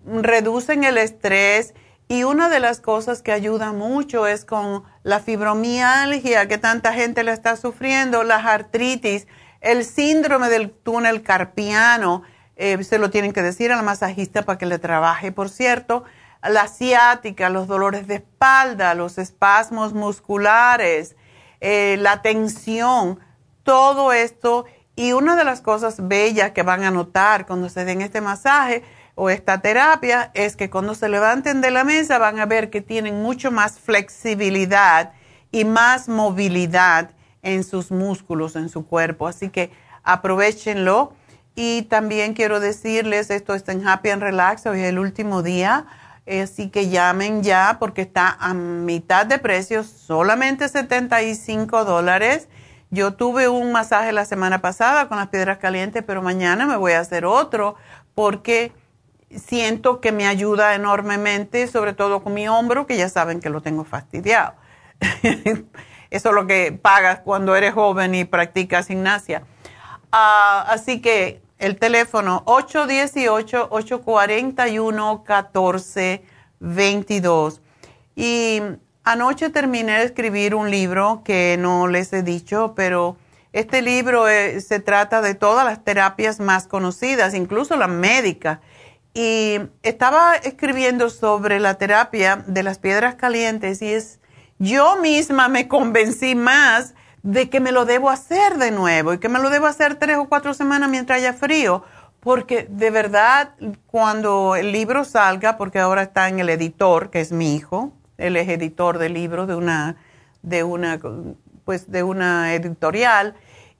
Reducen el estrés y una de las cosas que ayuda mucho es con la fibromialgia que tanta gente le está sufriendo, las artritis, el síndrome del túnel carpiano, eh, se lo tienen que decir a la masajista para que le trabaje, por cierto, la ciática, los dolores de espalda, los espasmos musculares, eh, la tensión todo esto. Y una de las cosas bellas que van a notar cuando se den este masaje o esta terapia es que cuando se levanten de la mesa van a ver que tienen mucho más flexibilidad y más movilidad en sus músculos, en su cuerpo. Así que aprovechenlo. Y también quiero decirles, esto está en Happy and Relax, hoy es el último día, así que llamen ya porque está a mitad de precio, solamente 75 dólares yo tuve un masaje la semana pasada con las piedras calientes, pero mañana me voy a hacer otro porque siento que me ayuda enormemente, sobre todo con mi hombro, que ya saben que lo tengo fastidiado. Eso es lo que pagas cuando eres joven y practicas gimnasia. Ah, así que el teléfono 818-841-1422. Y Anoche terminé de escribir un libro que no les he dicho, pero este libro eh, se trata de todas las terapias más conocidas, incluso la médica. Y estaba escribiendo sobre la terapia de las piedras calientes y es, yo misma me convencí más de que me lo debo hacer de nuevo y que me lo debo hacer tres o cuatro semanas mientras haya frío, porque de verdad cuando el libro salga, porque ahora está en el editor, que es mi hijo, él es editor de libros de una, de una, pues de una editorial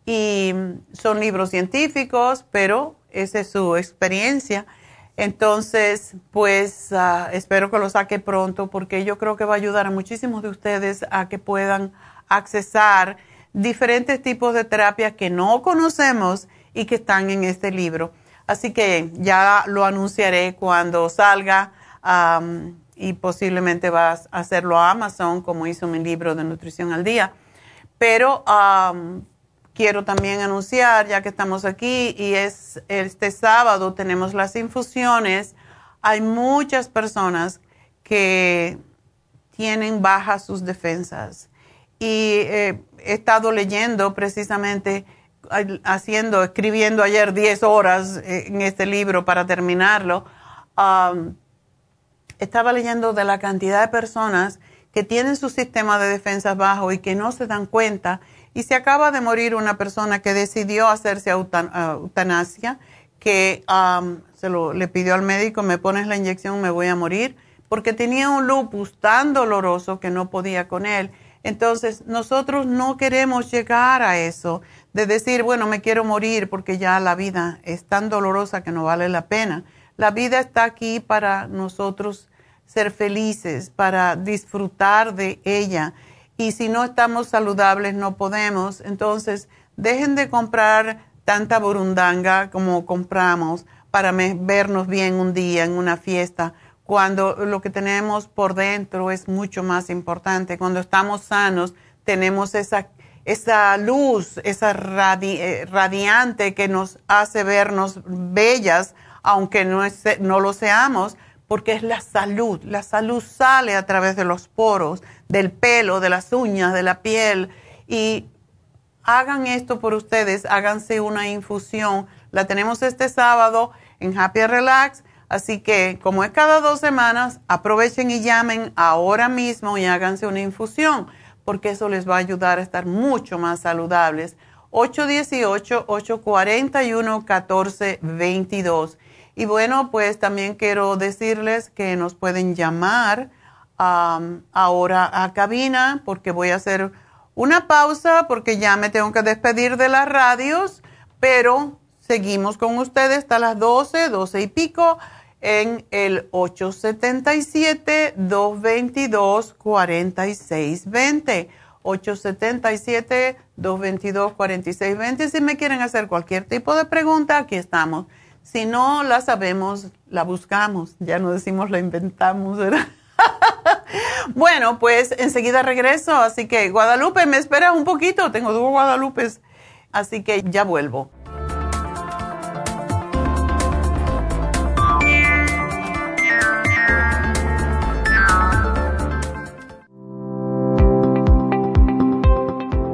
y son libros científicos, pero esa es su experiencia. Entonces, pues ah, espero que lo saque pronto porque yo creo que va a ayudar a muchísimos de ustedes a que puedan accesar diferentes tipos de terapias que no conocemos y que están en este libro. Así que ya lo anunciaré cuando salga y posiblemente vas a hacerlo a Amazon, como hizo mi libro de Nutrición al Día. Pero quiero también anunciar, ya que estamos aquí, y es este sábado tenemos las infusiones. Hay muchas personas que tienen bajas sus defensas. Y eh, he estado leyendo precisamente, haciendo, escribiendo ayer 10 horas eh, en este libro para terminarlo estaba leyendo de la cantidad de personas que tienen su sistema de defensas bajo y que no se dan cuenta. Y se acaba de morir una persona que decidió hacerse eutanasia, que se lo, le pidió al médico, me pones la inyección, me voy a morir, porque tenía un lupus tan doloroso que no podía con él. Entonces, nosotros no queremos llegar a eso, de decir, bueno, me quiero morir porque ya la vida es tan dolorosa que no vale la pena. La vida está aquí para nosotros ser felices, para disfrutar de ella. Y si no estamos saludables, no podemos. Entonces, dejen de comprar tanta burundanga como compramos para vernos bien un día en una fiesta, cuando lo que tenemos por dentro es mucho más importante. Cuando estamos sanos, tenemos esa, esa luz, esa eh, radiante que nos hace vernos bellas, aunque no, no lo seamos, porque es la salud. La salud sale a través de los poros, del pelo, de las uñas, de la piel. Y hagan esto por ustedes, háganse una infusión. La tenemos este sábado en Happy Relax. Así que, como es cada dos semanas, aprovechen y llamen ahora mismo y háganse una infusión, porque eso les va a ayudar a estar mucho más saludables. 818-841-1422. Y bueno, pues también quiero decirles que nos pueden llamar ahora a cabina porque voy a hacer una pausa porque ya me tengo que despedir de las radios, pero seguimos con ustedes hasta las 12, 12 y pico en el 877-222-4620. 877-222-4620. Si me quieren hacer cualquier tipo de pregunta, aquí estamos. Si no la sabemos, la buscamos. Ya no decimos la inventamos, ¿verdad? bueno, pues enseguida regreso. Así que Guadalupe, me espera un poquito. Tengo dos Guadalupes. Así que ya vuelvo.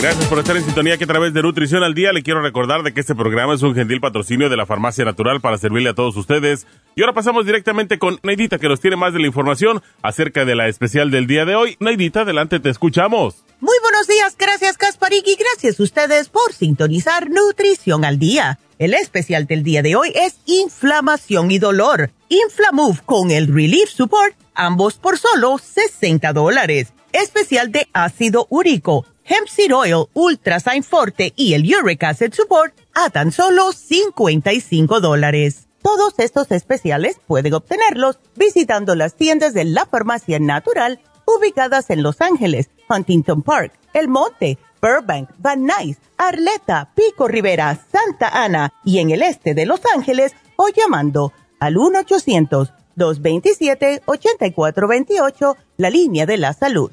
Gracias por estar en sintonía que a través de Nutrición al Día le quiero recordar de que este programa es un gentil patrocinio de la Farmacia Natural para servirle a todos ustedes. Y ahora pasamos directamente con Neidita que nos tiene más de la información acerca de la especial del día de hoy. Neidita, adelante, te escuchamos. Muy buenos días, gracias Kasparik y gracias a ustedes por sintonizar Nutrición al Día. El especial del día de hoy es inflamación y dolor. Inflamove con el Relief Support, ambos por solo 60 dólares. Especial de ácido úrico Hemp Seed Oil, Ultra Sign Forte y el Uric Acid Support a tan solo 55 dólares. Todos estos especiales pueden obtenerlos visitando las tiendas de la Farmacia Natural ubicadas en Los Ángeles, Huntington Park, El Monte, Burbank, Van Nuys, Arleta, Pico Rivera, Santa Ana y en el este de Los Ángeles o llamando al 1-800-227-8428, la línea de la salud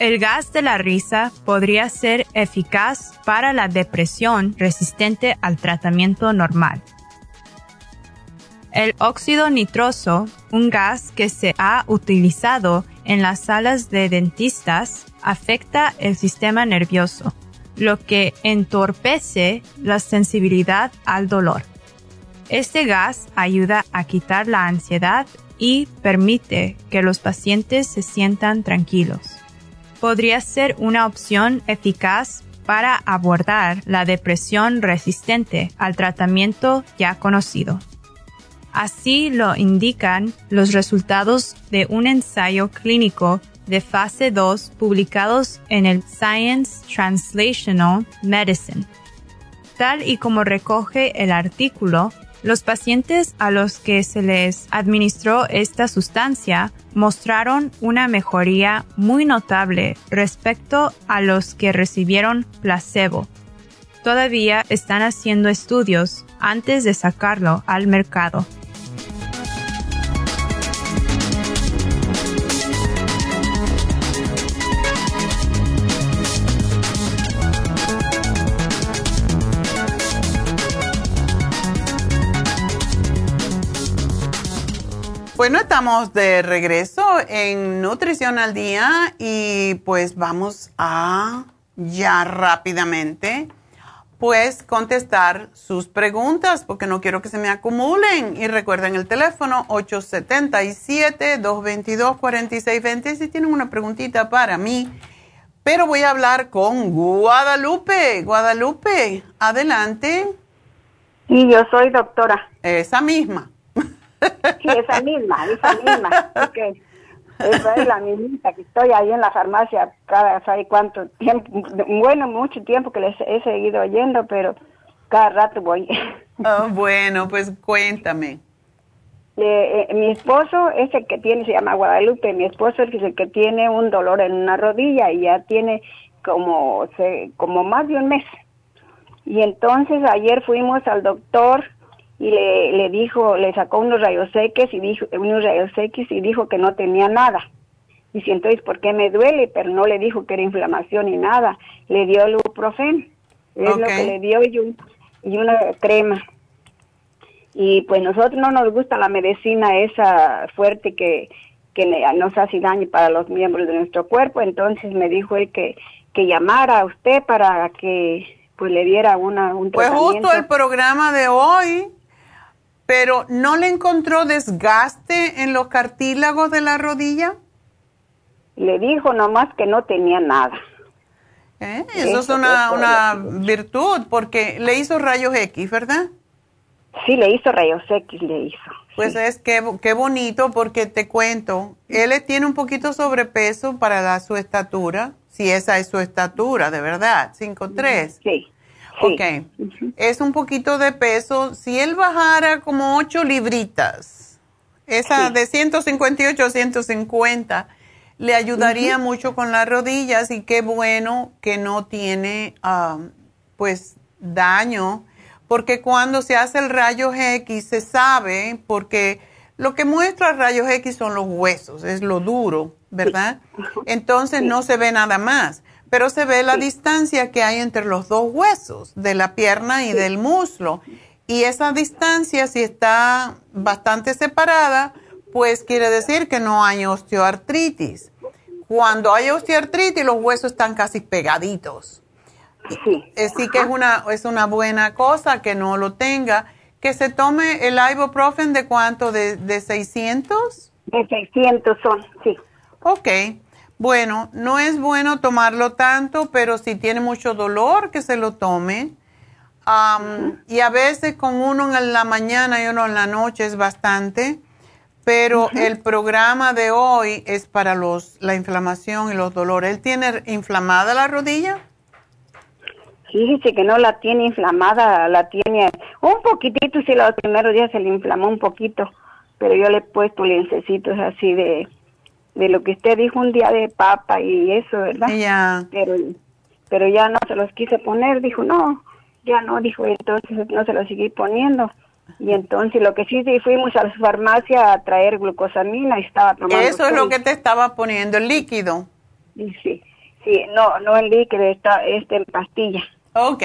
El gas de la risa podría ser eficaz para la depresión resistente al tratamiento normal. El óxido nitroso, un gas que se ha utilizado en las salas de dentistas, afecta el sistema nervioso, lo que entorpece la sensibilidad al dolor. Este gas ayuda a quitar la ansiedad y permite que los pacientes se sientan tranquilos podría ser una opción eficaz para abordar la depresión resistente al tratamiento ya conocido. Así lo indican los resultados de un ensayo clínico de fase 2 publicados en el Science Translational Medicine. Tal y como recoge el artículo, los pacientes a los que se les administró esta sustancia mostraron una mejoría muy notable respecto a los que recibieron placebo. Todavía están haciendo estudios antes de sacarlo al mercado. Bueno, estamos de regreso en Nutrición al Día y pues vamos a ya rápidamente pues contestar sus preguntas porque no quiero que se me acumulen y recuerden el teléfono 877-222-4620 si tienen una preguntita para mí Pero voy a hablar con Guadalupe. Guadalupe, adelante. Y yo soy doctora. Esa misma. Sí, esa misma, esa misma. Okay. Esa es la misma que estoy ahí en la farmacia cada, ¿sabe cuánto tiempo? Bueno, mucho tiempo que les he seguido oyendo, pero cada rato voy. Oh, bueno, pues cuéntame. Eh, eh, mi esposo es el que tiene, se llama Guadalupe, mi esposo es el que tiene un dolor en una rodilla y ya tiene como, se, como más de un mes. Y entonces ayer fuimos al doctor y le, le dijo, le sacó unos rayos X y dijo, unos rayos X y dijo que no tenía nada. Y si entonces, ¿por qué me duele? Pero no le dijo que era inflamación ni nada. Le dio el ibuprofen. Es lo que le dio y, y una crema y pues nosotros no nos gusta la medicina esa fuerte que, que nos hace daño para los miembros de nuestro cuerpo, entonces me dijo él que, que llamara a usted para que pues le diera una, un Pues justo el programa de hoy, pero ¿no le encontró desgaste en los cartílagos de la rodilla? Le dijo nomás que no tenía nada. ¿Eh? Eso, es una, una virtud, porque le hizo rayos X, ¿verdad? Sí, le hizo rayos X, le hizo. Pues es que qué bonito porque te cuento, él tiene un poquito sobrepeso para su estatura, si esa es su estatura, de verdad, 5'3". Sí. Ok, es un poquito de peso, si él bajara como 8 libritas, esa de 158 a 150, le ayudaría mucho con las rodillas y qué bueno que no tiene ah, pues daño porque cuando se hace el rayo X se sabe, porque lo que muestra rayos X son los huesos, es lo duro, ¿verdad? Entonces no se ve nada más, pero se ve la distancia que hay entre los dos huesos, de la pierna y del muslo. Y esa distancia, si está bastante separada, pues quiere decir que no hay osteoartritis. Cuando hay osteoartritis, los huesos están casi pegaditos. Sí. sí que es una, es una buena cosa que no lo tenga. Que se tome el ibuprofen de cuánto, de, de 600? De 600 son, sí. Ok. Bueno, no es bueno tomarlo tanto, pero si tiene mucho dolor, que se lo tome. Y a veces con uno en la mañana y uno en la noche es bastante, pero el programa de hoy es para los, la inflamación y los dolores. ¿Él tiene inflamada la rodilla? Fíjese que no la tiene inflamada, la tiene un poquitito, sí, los primeros días se le inflamó un poquito, pero yo le he puesto lincecitos así de, de lo que usted dijo un día de papa y eso, ¿verdad? Ya. Pero, pero ya no se los quise poner, dijo, no, ya no, dijo, entonces no se los seguí poniendo. Y entonces lo que sí, sí fuimos a la farmacia a traer glucosamina y estaba tomando. Eso es lo que te estaba poniendo, el líquido. Sí, sí, sí, no, no el líquido, está este en pastilla. Ok.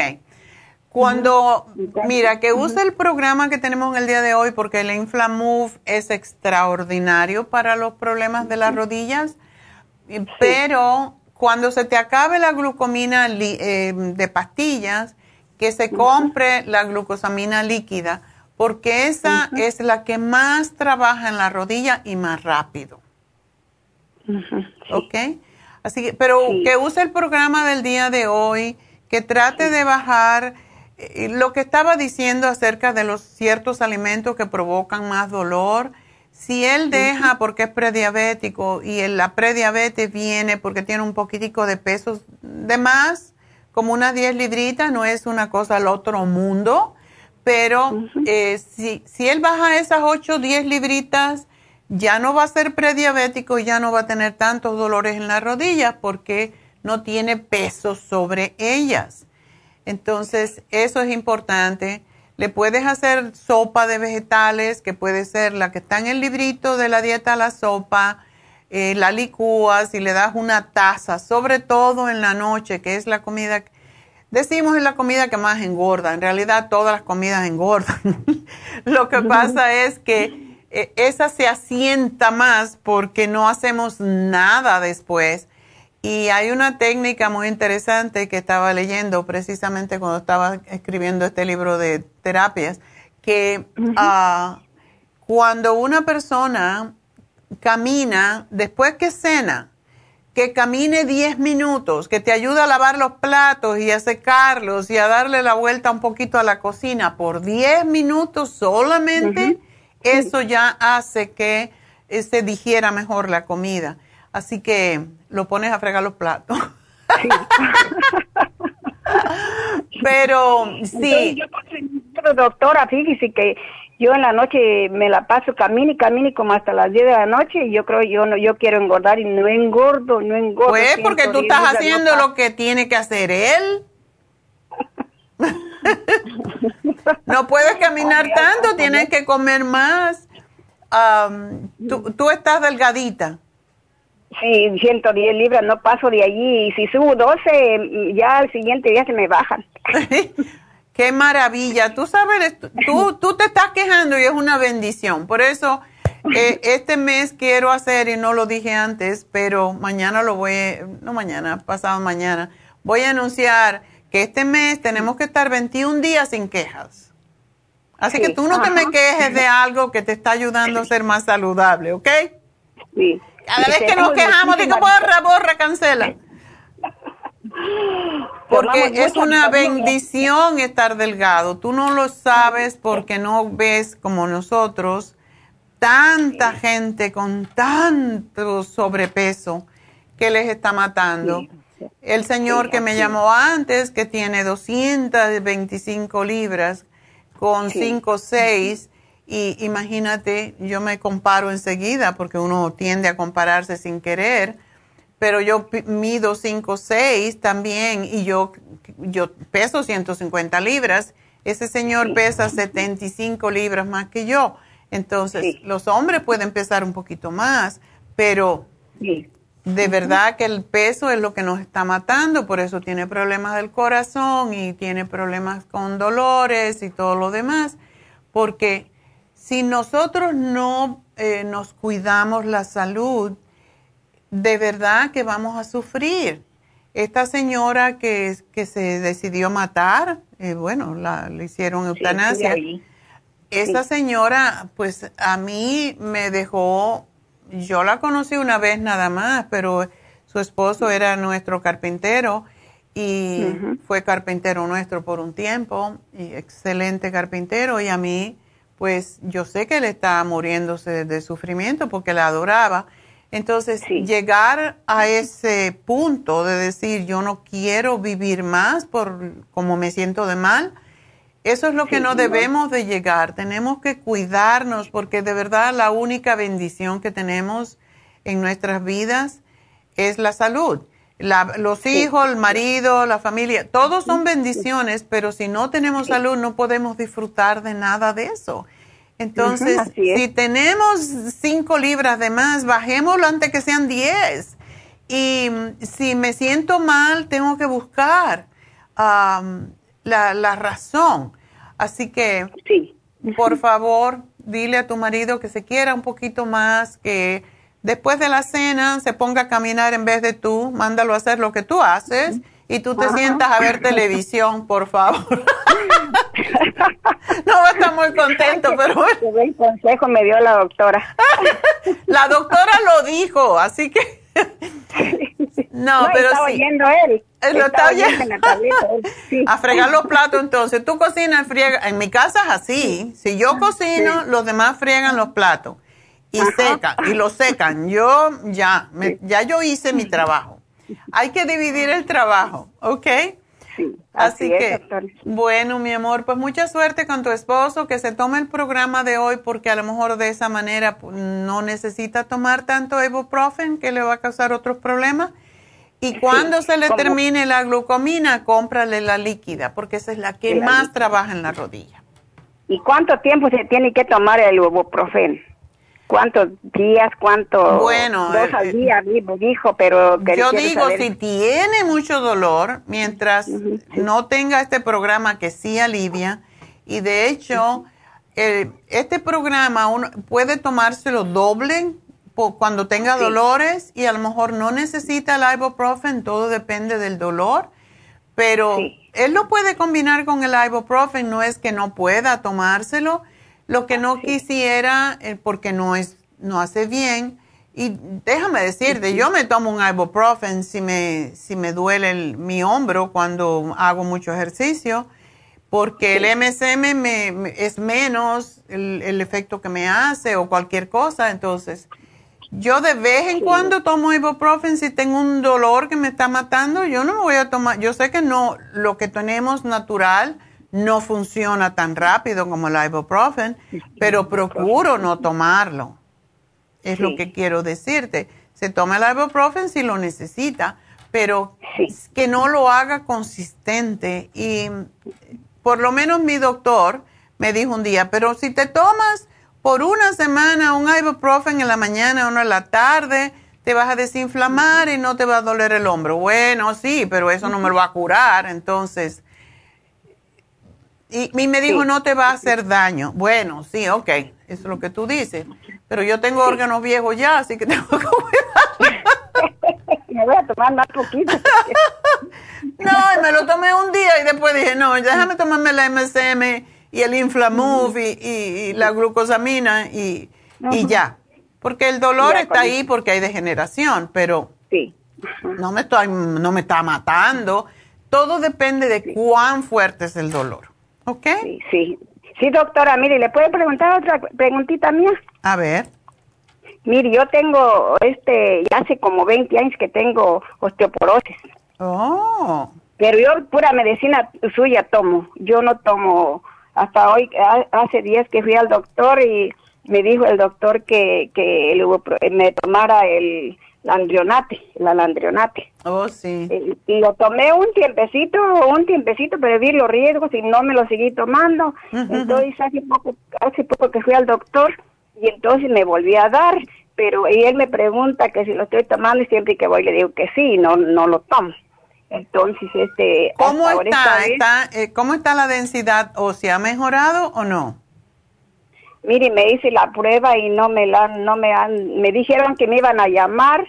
Cuando, mira, que use el programa que tenemos en el día de hoy porque el Inflamove es extraordinario para los problemas de las rodillas, pero cuando se te acabe la glucomina eh, de pastillas, que se compre la glucosamina líquida, porque esa es la que más trabaja en la rodilla y más rápido. ¿Ok? Así que, pero que use el programa del día de hoy que trate de bajar lo que estaba diciendo acerca de los ciertos alimentos que provocan más dolor. Si él deja porque es prediabético y la prediabetes viene porque tiene un poquitico de peso de más, como unas 10 libritas, no es una cosa al otro mundo, pero eh, si, si él baja esas 8 o 10 libritas, ya no va a ser prediabético, ya no va a tener tantos dolores en las rodillas porque no tiene peso sobre ellas. Entonces, eso es importante. Le puedes hacer sopa de vegetales, que puede ser la que está en el librito de la dieta a la sopa, eh, la licúas y le das una taza, sobre todo en la noche, que es la comida, decimos es la comida que más engorda, en realidad todas las comidas engordan. Lo que pasa es que eh, esa se asienta más porque no hacemos nada después y hay una técnica muy interesante que estaba leyendo precisamente cuando estaba escribiendo este libro de terapias, que ah, cuando una persona camina, después que cena, que camine 10 minutos, que te ayude a lavar los platos y a secarlos y a darle la vuelta un poquito a la cocina por 10 minutos solamente, eso ya hace que eh, se digiera mejor la comida. Así que lo pones a fregar los platos. Pero sí. Yo, doctora, fíjese que yo en la noche me la paso camino y camino como hasta las 10 de la noche y yo creo yo no yo quiero engordar y no engordo, no engordo. Pues porque tú estás haciendo lo que tiene que hacer él. no puedes caminar tanto, tienes que comer más. tú, tú estás delgadita. Sí, 110 libras, no paso de allí. Y si subo 12, ya al siguiente día se me bajan. Qué maravilla. Tú sabes, tú, tú te estás quejando y es una bendición. Por eso, eh, este mes quiero hacer, y no lo dije antes, pero mañana lo voy, no mañana, pasado mañana, voy a anunciar que este mes tenemos que estar 21 días sin quejas. Así que tú no te me quejes de algo que te está ayudando a ser más saludable, ¿ok? Sí. Cada vez que nos quejamos, digo, borra, borra, cancela. Porque es una bendición estar delgado. Tú no lo sabes porque no ves como nosotros tanta gente con tanto sobrepeso que les está matando. El señor que me llamó antes, que tiene 225 libras, con 5 o 6, y imagínate, yo me comparo enseguida porque uno tiende a compararse sin querer, pero yo mido 5 6 también y yo, yo peso 150 libras. Ese señor pesa 75 libras más que yo. Entonces, los hombres pueden pesar un poquito más, pero de verdad que el peso es lo que nos está matando, por eso tiene problemas del corazón y tiene problemas con dolores y todo lo demás, porque si nosotros no eh, nos cuidamos la salud, de verdad que vamos a sufrir. Esta señora que, que se decidió matar, eh, bueno, la, le hicieron eutanasia. Esa señora, pues a mí me dejó, yo la conocí una vez nada más, pero su esposo era nuestro carpintero y fue carpintero nuestro por un tiempo, y excelente carpintero, y a mí pues yo sé que él está muriéndose de sufrimiento porque la adoraba. Entonces, llegar a ese punto de decir, yo no quiero vivir más por como me siento de mal, eso es lo que no debemos de llegar. Tenemos que cuidarnos porque de verdad la única bendición que tenemos en nuestras vidas es la salud. Los hijos, el marido, la familia, todos son bendiciones, pero si no tenemos salud no podemos disfrutar de nada de eso. Entonces, si tenemos cinco libras de más, bajémoslo antes que sean diez. Y si me siento mal, tengo que buscar la, razón. Así que, por favor, dile a tu marido que se quiera un poquito más, que después de la cena se ponga a caminar en vez de tú, mándalo a hacer lo que tú haces y tú te sientas a ver televisión, por favor. no va a estar muy contento, pero El consejo me dio la doctora. la doctora lo dijo, así que... no, pero está oyendo él. Él lo está oyendo. A fregar los platos, entonces. Tú cocinas, friega. En mi casa es así. Si yo cocino, los demás friegan los platos y secan, y los secan. Yo ya, ya yo hice mi trabajo. Hay que dividir el trabajo, ¿ok? Sí. Así, que, bueno, mi amor, pues mucha suerte con tu esposo, que se tome el programa de hoy porque a lo mejor de esa manera pues, no necesita tomar tanto ibuprofen que le va a causar otros problemas. Y cuando se le termine la glucomina, cómprale la líquida, porque esa es la que más trabaja en la rodilla. ¿Y cuánto tiempo se tiene que tomar el ibuprofen? ¿Cuántos días? ¿Cuánto? Bueno, dos al eh, día, dijo, pero... Yo digo, si tiene mucho dolor, mientras no tenga este programa que sí alivia, y de hecho, este programa uno puede tomárselo doble cuando tenga dolores y a lo mejor no necesita el ibuprofen, todo depende del dolor, pero él lo puede combinar con el ibuprofen, no es que no pueda tomárselo, lo que no quisiera, eh, porque no, es, no hace bien, Y déjame decirte, yo me tomo un ibuprofen si me, si me duele el- mi hombro cuando hago mucho ejercicio, porque el MSM me, me- es menos el, el efecto que me hace o cualquier cosa. Entonces, yo de vez en cuando tomo ibuprofen si tengo un dolor que me está matando, yo no me voy a tomar, yo sé que no, lo que tenemos natural no funciona tan rápido como el ibuprofen, pero procuro no tomarlo. Es lo que quiero decirte. Se toma el ibuprofen si lo necesita, pero que no lo haga consistente. Y por lo menos mi doctor me dijo un día, pero si te tomas por una semana un ibuprofen en la mañana, uno en la tarde, te vas a desinflamar y no te va a doler el hombro. Bueno, sí, pero eso no me lo va a curar. Entonces, y, y me dijo, no te va a hacer daño. Bueno, sí, ok, eso es lo que tú dices. Pero yo tengo órganos viejos ya, así que tengo que Me voy a tomar más poquito. No, y me lo tomé un día y después dije, no, déjame tomarme la MSM y el Inflamove y, y- y la glucosamina y, y ya. Porque el dolor Ya, está ahí porque hay degeneración, pero no me estoy, no me está matando. Todo depende de cuán fuerte es el dolor. ¿Ok? Sí, sí. Sí, doctora, mire, ¿le puedo preguntar otra preguntita mía? A ver. Mire, yo tengo, este, ya hace como 20 años que tengo osteoporosis. Oh. Pero yo pura medicina suya tomo. Yo no tomo, hasta hoy, ha- hace días que fui al doctor y me dijo el doctor que, que me tomara el landrionate, la landrionate. Oh, sí. Y, y lo tomé un tiempecito, un tiempecito, pero vi los riesgos y no me lo seguí tomando. Entonces hace poco, hace poco que fui al doctor y entonces me volví a dar, pero y él me pregunta que si lo estoy tomando y siempre que voy le digo que sí, no no lo tomo. Entonces este ¿Cómo vez- está eh, ¿Cómo está la densidad? ¿O se ha mejorado o no? Mire, me hice la prueba y no me la, no me han, me dijeron que me iban a llamar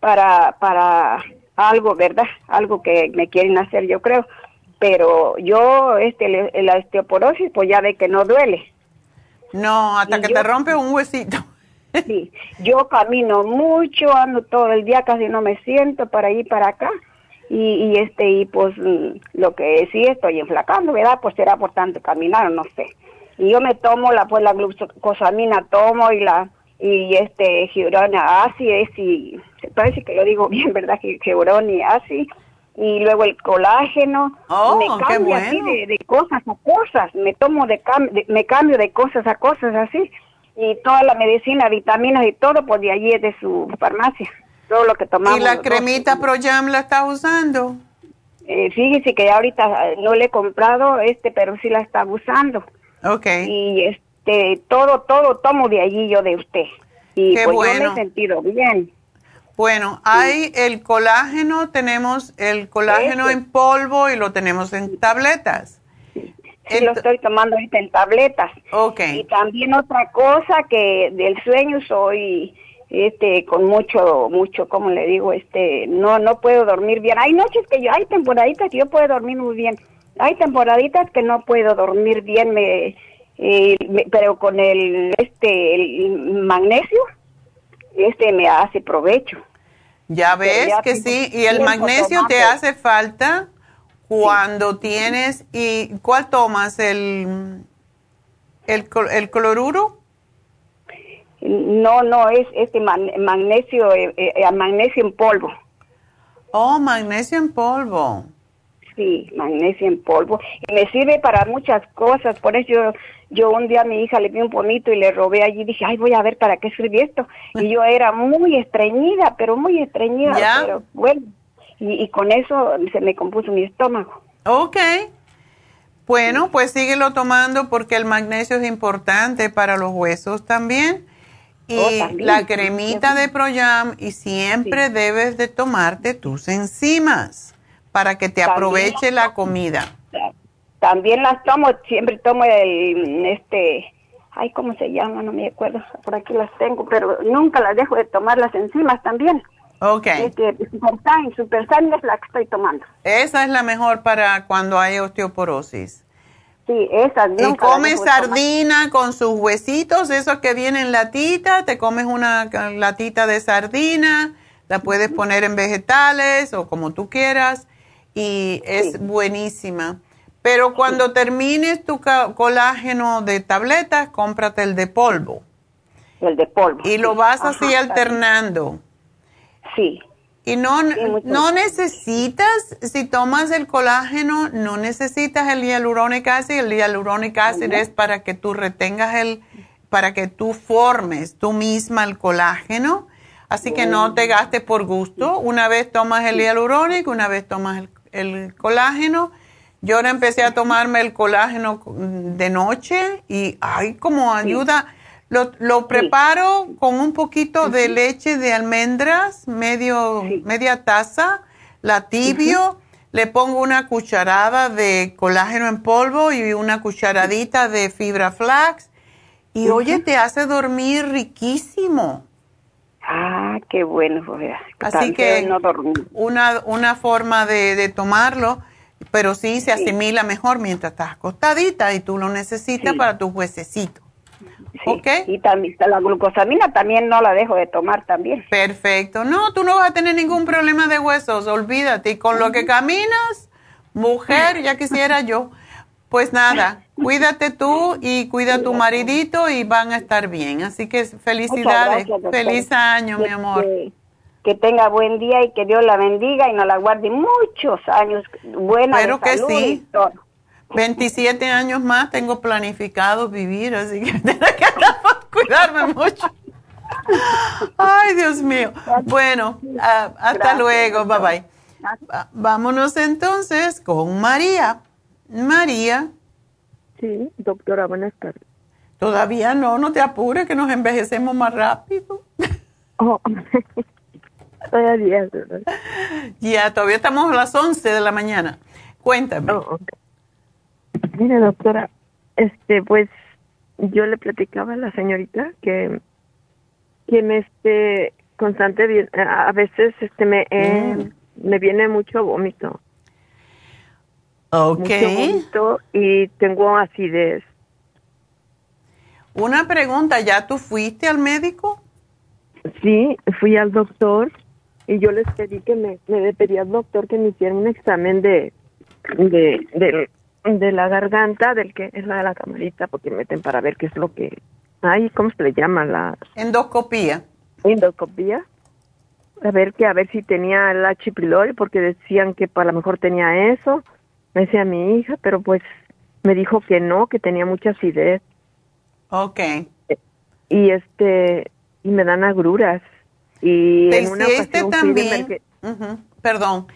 para, para algo, ¿verdad? Algo que me quieren hacer, yo creo. Pero yo, este, la osteoporosis, pues ya ve que no duele. No, hasta Y que yo- te rompe un huesito. Sí, yo camino mucho, ando todo el día, casi no me siento para allí para acá. Y, y este, y pues mm, lo que sí estoy enflacando, ¿verdad? Pues será por tanto caminar, no sé. Y yo me tomo la, pues la glucosamina tomo y la, y este, gibrona así es y, parece que lo digo bien, ¿verdad? Gi- Gibrona y así. Y luego el colágeno. Oh, me qué cambio así bueno. de, de cosas a cosas, me tomo de, cam- de- me cambio de cosas a cosas así y toda la medicina, vitaminas y todo, pues de allí es de su farmacia, todo lo que tomamos. ¿Y la cremita ProYam la estás usando? Eh, fíjese que ahorita eh, no le he comprado este, pero sí la está usando. Ok. Y este, todo, todo tomo de allí yo de usted. Y Qué pues yo me bueno. he sentido bien. Bueno, hay el colágeno, tenemos el colágeno en polvo y lo tenemos en tabletas. Sí, lo estoy tomando ahorita en tabletas. Ok. Y también otra cosa que del sueño soy este con mucho mucho como le digo este no no puedo dormir bien hay noches que yo hay temporaditas que yo puedo dormir muy bien hay temporaditas que no puedo dormir bien me, eh, me- pero con el este el magnesio este me hace provecho Ya ves ya que sí, y el magnesio te hace falta cuando tienes, ¿y cuál tomas? ¿El, el, el cloruro? no no es este magnesio eh, eh, magnesio en polvo Oh, magnesio en polvo. Sí, magnesio en polvo. Y me sirve para muchas cosas. Por eso yo, yo un día a mi hija le vi un pomito y le robé allí. Dije, ay, voy a ver para qué sirve esto. Y yo era muy estreñida, pero muy estreñida. Ya. Pero bueno, y, y con eso se me compuso mi estómago. Ok. Bueno, pues síguelo tomando porque el magnesio es importante para los huesos también. Y Oh, también. la cremita de Proyam y siempre debes de tomarte tus enzimas para que te aproveche la comida. También las tomo, siempre tomo el, este, ay, ¿cómo se llama? No me acuerdo. Por aquí las tengo, pero nunca las dejo de tomar las enzimas también. Ok. Este, Supertime, Supertime es la que estoy tomando. Esa es la mejor para cuando hay osteoporosis. Sí, esas Y comes sardina con sus huesitos, esos que vienen en latita, te comes una latita de sardina, la puedes poner en vegetales o como tú quieras y es buenísima. Pero cuando termines tu colágeno de tabletas, cómprate el de polvo. El de polvo. Y lo vas así alternando. Sí. Y no, no necesitas, si tomas el colágeno, no necesitas el hialurónico ácido. El hialurónico ácido es para que tú retengas el, para que tú formes tú misma el colágeno. Así que no te gastes por gusto. Una vez tomas el hialurónico, una vez tomas el, colágeno. Yo ahora empecé a tomarme el colágeno de noche y, ay, como ayuda. Lo, preparo con un poquito de leche de almendras, medio, media taza, la tibio, le pongo una cucharada de colágeno en polvo y una cucharadita de fibra flax. Y oye, te hace dormir riquísimo. Ah, qué bueno. Así que una, una forma de, tomarlo, pero sí se asimila mejor mientras estás acostadita y tú lo necesitas para tus huesecitos. Sí, Y también la glucosamina también no la dejo de tomar también. Perfecto. No, tú no vas a tener ningún problema de huesos, olvídate. Y con lo que caminas, mujer, ya quisiera yo. Pues nada, cuídate tú y cuida a tu maridito y van a estar bien. Así que felicidades. Feliz año, mi amor. Que, tenga buen día y que Dios la bendiga y nos la guarde muchos años. Buena Espero que sí. 27 años más tengo planificado vivir, así que tengo que cuidarme mucho. Ay, Dios mío. Bueno, ah, hasta luego. Bye bye. Vámonos entonces con María. María. Sí, doctora, buenas tardes. Todavía no, no te apures, que nos envejecemos más rápido. Oh, todavía. Ya, todavía estamos a las 11 de la mañana. Cuéntame. Oh, Mire, doctora, este, pues yo le platicaba a la señorita que, que me este constante a veces este me eh, mm. me viene mucho vómito. Ok. y tengo acidez. Una pregunta, ¿ya tú fuiste al médico? Sí, fui al doctor y yo les pedí que me, me pedí al doctor que me hiciera un examen de, de, de de la garganta, del que es la de la camarita, porque meten para ver qué es lo que hay, ¿cómo se le llama? La endoscopía. Endoscopía. A ver que a ver si tenía el H. porque decían que para lo mejor tenía eso. Me decía mi hija, pero pues me dijo que no, que tenía mucha acidez. Ok. Y este y me dan agruras. Y ¿Te en una también? Perdón.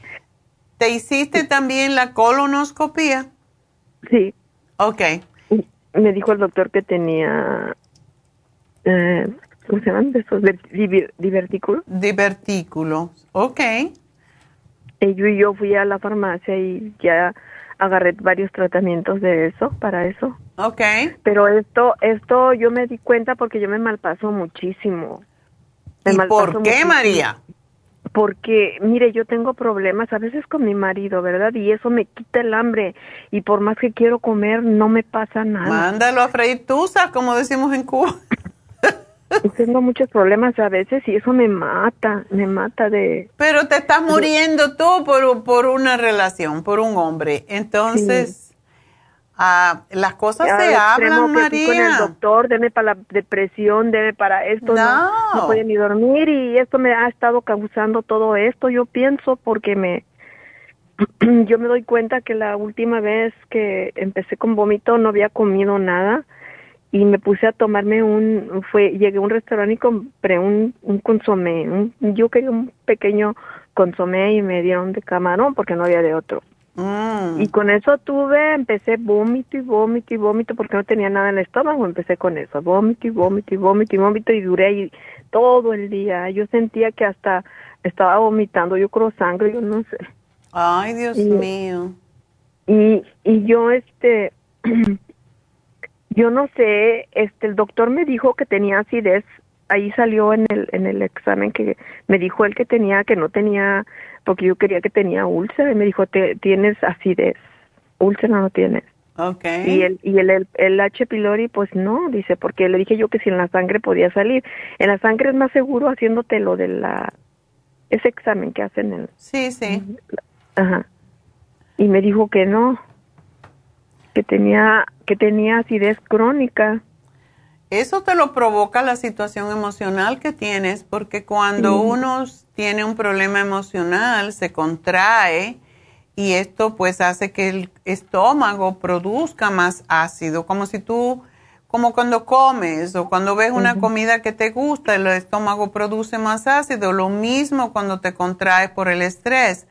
¿Te hiciste también la colonoscopía? Sí. Ok. Me dijo el doctor que tenía, eh, ¿cómo se llaman? Esos divertículos. Divertículos, ok. Yo y yo fui a la farmacia y ya agarré varios tratamientos de eso, para eso. Ok. Pero esto, esto yo me di cuenta porque yo me malpaso muchísimo. ¿Y por qué, María? porque mire, yo tengo problemas a veces con mi marido, ¿verdad? Y eso me quita el hambre y por más que quiero comer no me pasa nada. Mándalo a freír tusa, como decimos en Cuba. Tengo muchos problemas a veces y eso me mata, me mata de... Pero te estás muriendo tú por, por una relación, por un hombre. Entonces, Ah, las cosas se hablan, María. Con el doctor, deme para la depresión, deme para esto, no. no, no ni dormir y esto me ha estado causando todo esto, yo pienso, porque me, yo me doy cuenta que la última vez que empecé con vómito no había comido nada y me puse a tomarme un, fue, llegué a un restaurante y compré un, un consomé, un, yo quería un pequeño consomé y me dieron de camarón porque no había de otro. Mm. Y con eso tuve, empecé vómito y vómito y vómito porque no tenía nada en el estómago, empecé con eso, vómito y vómito y vómito y vómito y duré ahí todo el día. Yo sentía que hasta estaba vomitando, yo creo sangre, yo no sé. Ay, Dios mío. Y, y yo, este, yo no sé, este, el doctor me dijo que tenía acidez, ahí salió en el, en el examen que me dijo él que tenía, que no tenía porque yo quería que tenía úlcera y me dijo, ¿tienes acidez? ¿Úlcera no tienes? Okay. Y el, y el, el, H. pylori, pues no, dice, porque le dije yo que si en la sangre podía salir. En la sangre es más seguro haciéndote lo de la, ese examen que hacen en... Sí, sí. Ajá. Y me dijo que no, que tenía, que tenía acidez crónica. Eso te lo provoca la situación emocional que tienes, porque cuando uno tiene un problema emocional, se contrae y esto pues hace que el estómago produzca más ácido, como si tú, como cuando comes o cuando ves una comida que te gusta, el estómago produce más ácido, lo mismo cuando te contraes por el estrés.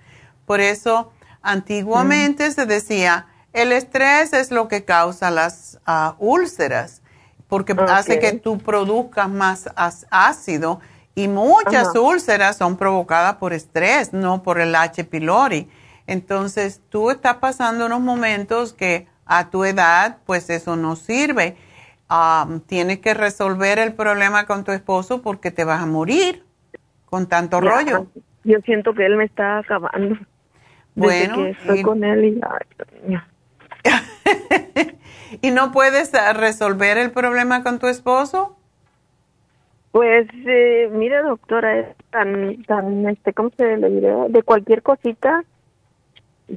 Por eso antiguamente se decía, el estrés es lo que causa las ah, úlceras, porque hace que tú produzcas más ácido y muchas úlceras son provocadas por estrés, no por el H. pylori. Entonces, tú estás pasando unos momentos que a tu edad, pues eso no sirve. tienes que resolver el problema con tu esposo porque te vas a morir con tanto rollo. Yo siento que él me está acabando. Bueno, que estoy con él y ¿Y no puedes ah, resolver el problema con tu esposo? Pues, eh, mira, doctora, es tan, tan, este, ¿cómo se le diría? De cualquier cosita,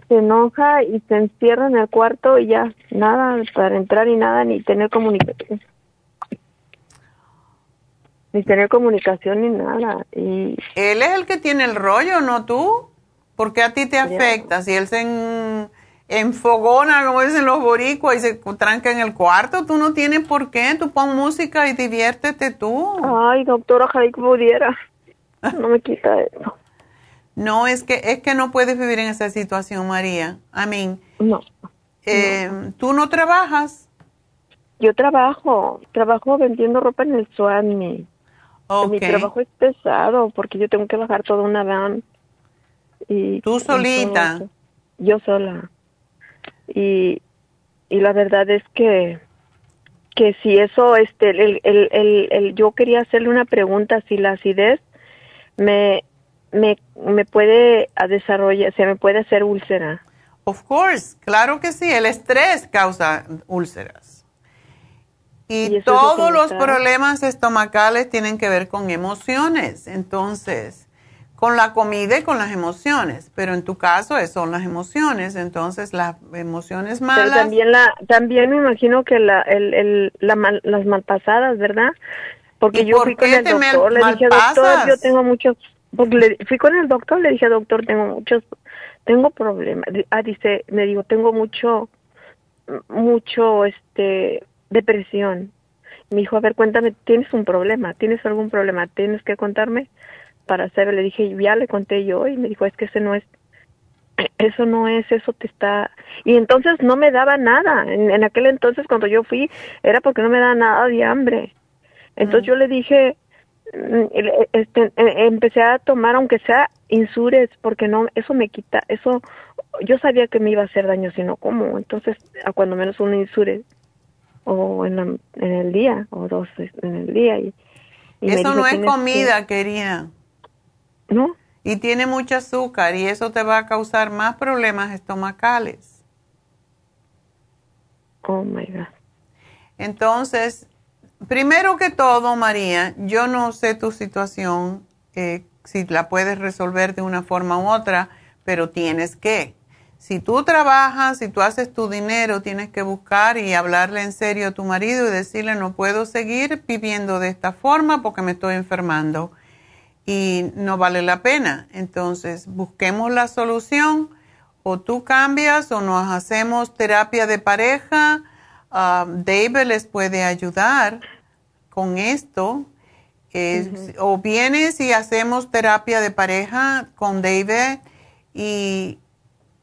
se enoja y se encierra en el cuarto y ya, nada para entrar y nada, ni tener comunicación. Ni tener comunicación ni nada. Y Él es el que tiene el rollo, no tú. porque a ti te afecta? Si él se enfogona, como dicen los boricuas, y se tranca en el cuarto, tú no tienes por qué. Tú pon música y diviértete tú. Ay, doctora, ojalá que pudiera. No me quita eso. No, es que, es que no puedes vivir en esa situación, María. I mean, no, eh, ¿Tú no trabajas? Yo trabajo, trabajo vendiendo ropa en el Suami. Okay. Mi trabajo es pesado porque yo tengo que bajar toda una van. Y, ¿Tú solita? yo sola. Y, y la verdad es que que si eso, este, el, el, el, el, yo quería hacerle una pregunta, si la acidez me, me, me puede desarrollar, se me puede hacer úlcera. Of course, claro que sí, el estrés causa úlceras. Y, todos los problemas estomacales tienen que ver con emociones, entonces, con la comida y con las emociones, pero en tu caso son las emociones, entonces las emociones malas. Pero también, la, también me imagino que la, el, el, la las malpasadas, ¿verdad? Porque yo fui con el doctor, le dije, doctor, yo tengo muchos porque le, fui con el doctor, le dije, doctor, tengo muchos, tengo problemas. Ah, dice, me dijo, tengo mucho, mucho, este, depresión. Me dijo, a ver, cuéntame, ¿tienes un problema? ¿Tienes algún problema? ¿Tienes que contarme? Para hacer, le dije, ya le conté yo y me dijo, es que ese no es, eso no es, eso te está... Y entonces no me daba nada. En, en aquel entonces cuando yo fui era porque no me daba nada de hambre. Entonces mm. yo le dije, Mm, este, e, empecé a tomar aunque sea insures porque no eso me quita eso yo sabía que me iba a hacer daño si no como entonces a cuando menos un insures o en, en el día o dos en el día y, eso no es comida querida no y tiene mucho azúcar y eso te va a causar más problemas estomacales. Oh my god. Entonces Primero que todo, María, yo no sé tu situación, eh, si la puedes resolver de una forma u otra, pero tienes que. Si tú trabajas, si tú haces tu dinero, tienes que buscar y hablarle en serio a tu marido y decirle, no puedo seguir viviendo de esta forma porque me estoy enfermando y no vale la pena. Entonces, busquemos la solución. O tú cambias o nos hacemos terapia de pareja Um, David les puede ayudar con esto. O vienes y hacemos terapia de pareja con David y,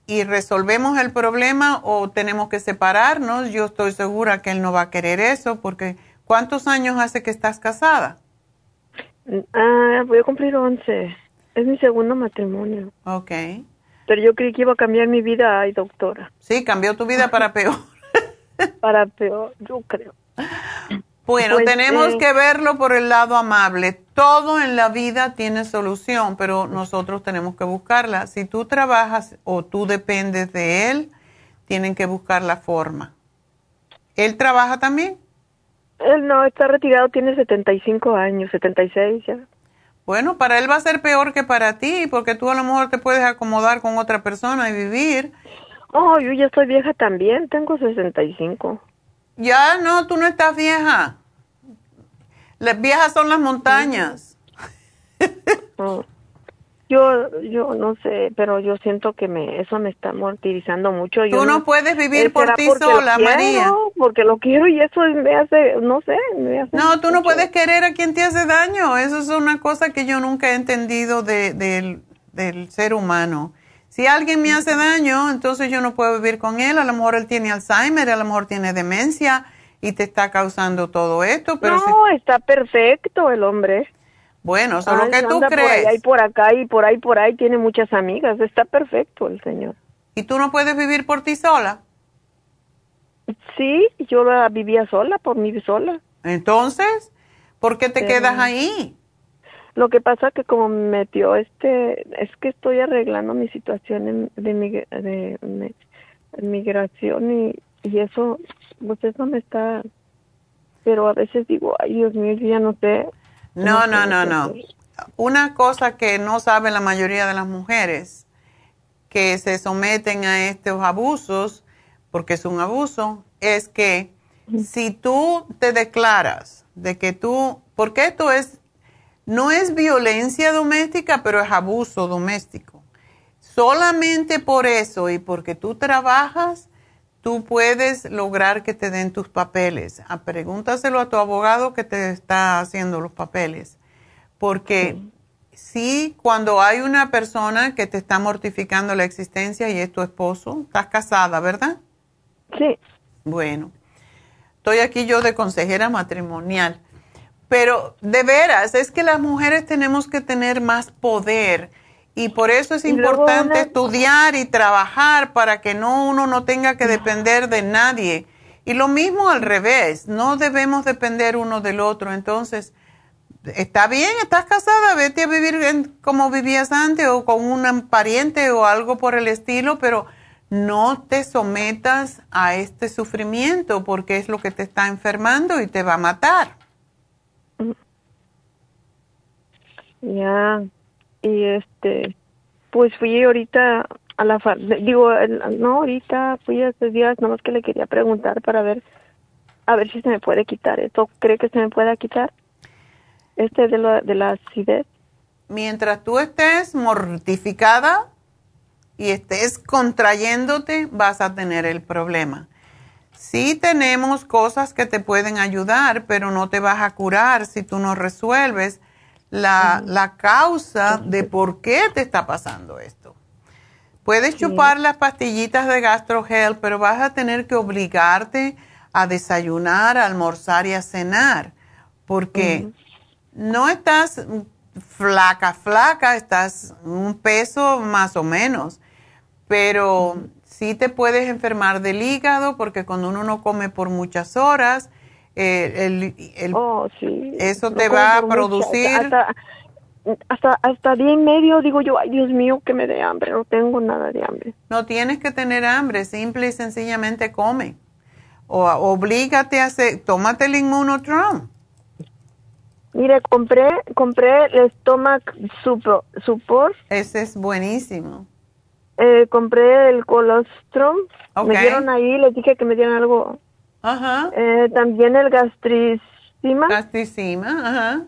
y resolvemos el problema o tenemos que separarnos. Yo estoy segura que él no va a querer eso porque ¿cuántos años hace que estás casada? Ah, voy a cumplir 11. Es mi segundo matrimonio. Ok. Pero yo creí que iba a cambiar mi vida, ay, doctora. Sí, cambió tu vida para peor. para peor, yo creo. Bueno, pues, tenemos eh, que verlo por el lado amable. Todo en la vida tiene solución, pero nosotros tenemos que buscarla. Si tú trabajas o tú dependes de él, tienen que buscar la forma. ¿Él trabaja también? Él no, está retirado, tiene 75 años, 76 ya. Bueno, para él va a ser peor que para ti, porque tú a lo mejor te puedes acomodar con otra persona y vivir. Oh, yo ya estoy vieja también, tengo 65. Ya, no, tú no estás vieja. Las viejas son las montañas. Oh. Yo, yo no sé, pero yo siento que me, eso me está martirizando mucho. Tú no, puedes vivir por ti sola, María. Porque lo quiero y eso me hace, no sé, me hace No, tú no puedes querer a quien te hace daño. Eso es una cosa que yo nunca he entendido de, del ser humano. Si alguien me hace daño, entonces yo no puedo vivir con él. A lo mejor él tiene Alzheimer, a lo mejor tiene demencia y te está causando todo esto. Pero no, está perfecto el hombre. Bueno, solo que tú crees. Por ahí, por acá y por ahí, por ahí, tiene muchas amigas. Está perfecto el señor. ¿Y tú no puedes vivir por ti sola? Sí, yo la vivía sola, por mí sola. Entonces, ¿por qué te quedas ahí? Lo que pasa que como me metió este, es que estoy arreglando mi situación de, de, migración y, y eso, pues eso me está, pero a veces digo, ay Dios mío, yo ya no sé no, no, no, no. Una cosa que no sabe la mayoría de las mujeres que se someten a estos abusos, porque es un abuso, es que si tú te declaras de que tú, porque esto es, no es violencia doméstica, pero es abuso doméstico. Solamente por eso y porque tú trabajas, tú puedes lograr que te den tus papeles. A, ah, pregúntaselo a tu abogado que te está haciendo los papeles. Porque sí. cuando hay una persona que te está mortificando la existencia y es tu esposo, estás casada, ¿verdad? Sí. Bueno, estoy aquí yo de consejera matrimonial. Pero de veras, es que las mujeres tenemos que tener más poder y por eso es importante estudiar y trabajar para que no uno no tenga que depender de nadie. Y lo mismo al revés, no debemos depender uno del otro. Entonces, está bien, estás casada, vete a vivir como vivías antes o con un pariente o algo por el estilo, pero no te sometas a este sufrimiento porque es lo que te está enfermando y te va a matar. Ya, y este, pues fui ahorita a la, digo, no ahorita, fui hace días, nomás que le quería preguntar para ver, a ver si se me puede quitar esto. ¿Cree que se me pueda quitar? Este de la, de la acidez. Mientras tú estés mortificada y estés contrayéndote, vas a tener el problema. Sí tenemos cosas que te pueden ayudar, pero no te vas a curar si tú no resuelves la, causa de por qué te está pasando esto. Puedes chupar las pastillitas de GastroHealth, pero vas a tener que obligarte a desayunar, a almorzar y a cenar, porque no estás flaca, flaca, estás un peso más o menos, pero sí te puedes enfermar del hígado porque cuando uno no come por muchas horas, el, el, oh, eso te va a producir... hasta, hasta, día y medio digo yo, ay Dios mío, que me dé hambre, no tengo nada de hambre. No tienes que tener hambre, simple y sencillamente come. O oblígate a hacer, tómate el inmunotron. Mire, compré, compré el stomach support. Ese es buenísimo. Eh, compré el colostrum. Me dieron ahí, les dije que me dieran algo Ajá. Eh, también el gastricima. Gastricima, ajá.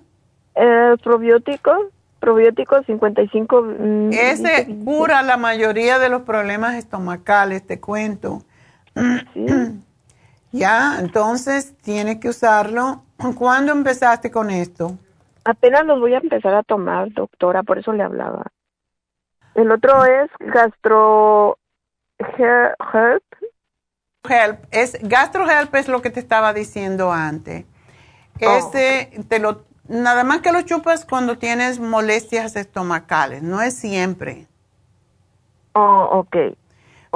El probiótico, probiótico 55. Mm, Ese cura la mayoría de los problemas estomacales, te cuento. ya, entonces tienes que usarlo. ¿Cuándo empezaste con esto? Apenas los voy a empezar a tomar, doctora, por eso le hablaba. El otro es gastro Help es GastroHelp es lo que te estaba diciendo antes. Este te lo nada más que lo chupas cuando tienes molestias estomacales, no es siempre. Oh, ok.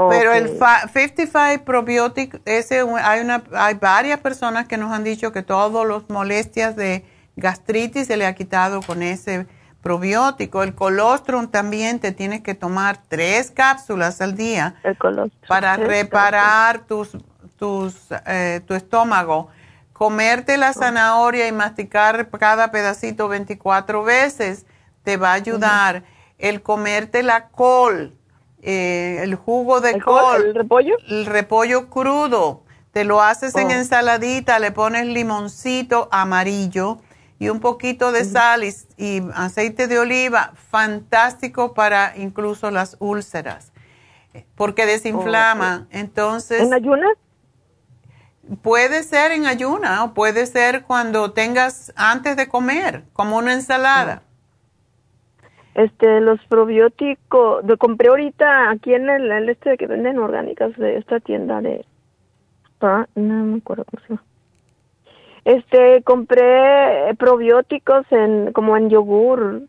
Pero el 55 Probiotic, ese, hay, una, hay varias personas que nos han dicho que todas las molestias de gastritis se le ha quitado con ese probiótico. El colostrum también te tienes que tomar tres cápsulas al día para reparar tus, tus, eh, tu estómago. Comerte la zanahoria y masticar cada pedacito 24 veces te va a ayudar. El comerte la col, eh, el jugo de col, ¿El repollo? El repollo crudo. Te lo haces en oh. ensaladita, le pones limoncito amarillo y un poquito de sal y, aceite de oliva, fantástico para incluso las úlceras, porque desinflama. Entonces, ¿En ayunas? Puede ser en ayuna o puede ser cuando tengas antes de comer, como una ensalada. Este, los probióticos, lo compré ahorita aquí en el, este que venden orgánicas de esta tienda de, no me acuerdo cómo se llama este, compré probióticos en como en yogur.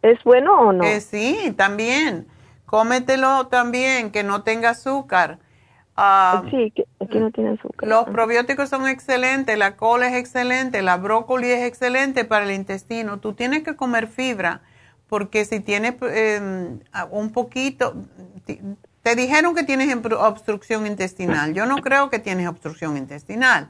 ¿Es bueno o no? Eh, sí, también. Cómetelo también, que no tenga azúcar. Ah, sí, que aquí no tiene azúcar. Los probióticos son excelentes, la col es excelente, la brócoli es excelente para el intestino. Tú tienes que comer fibra, porque si tienes em, un poquito, te dijeron que tienes obstrucción intestinal. Yo no creo que tienes obstrucción intestinal.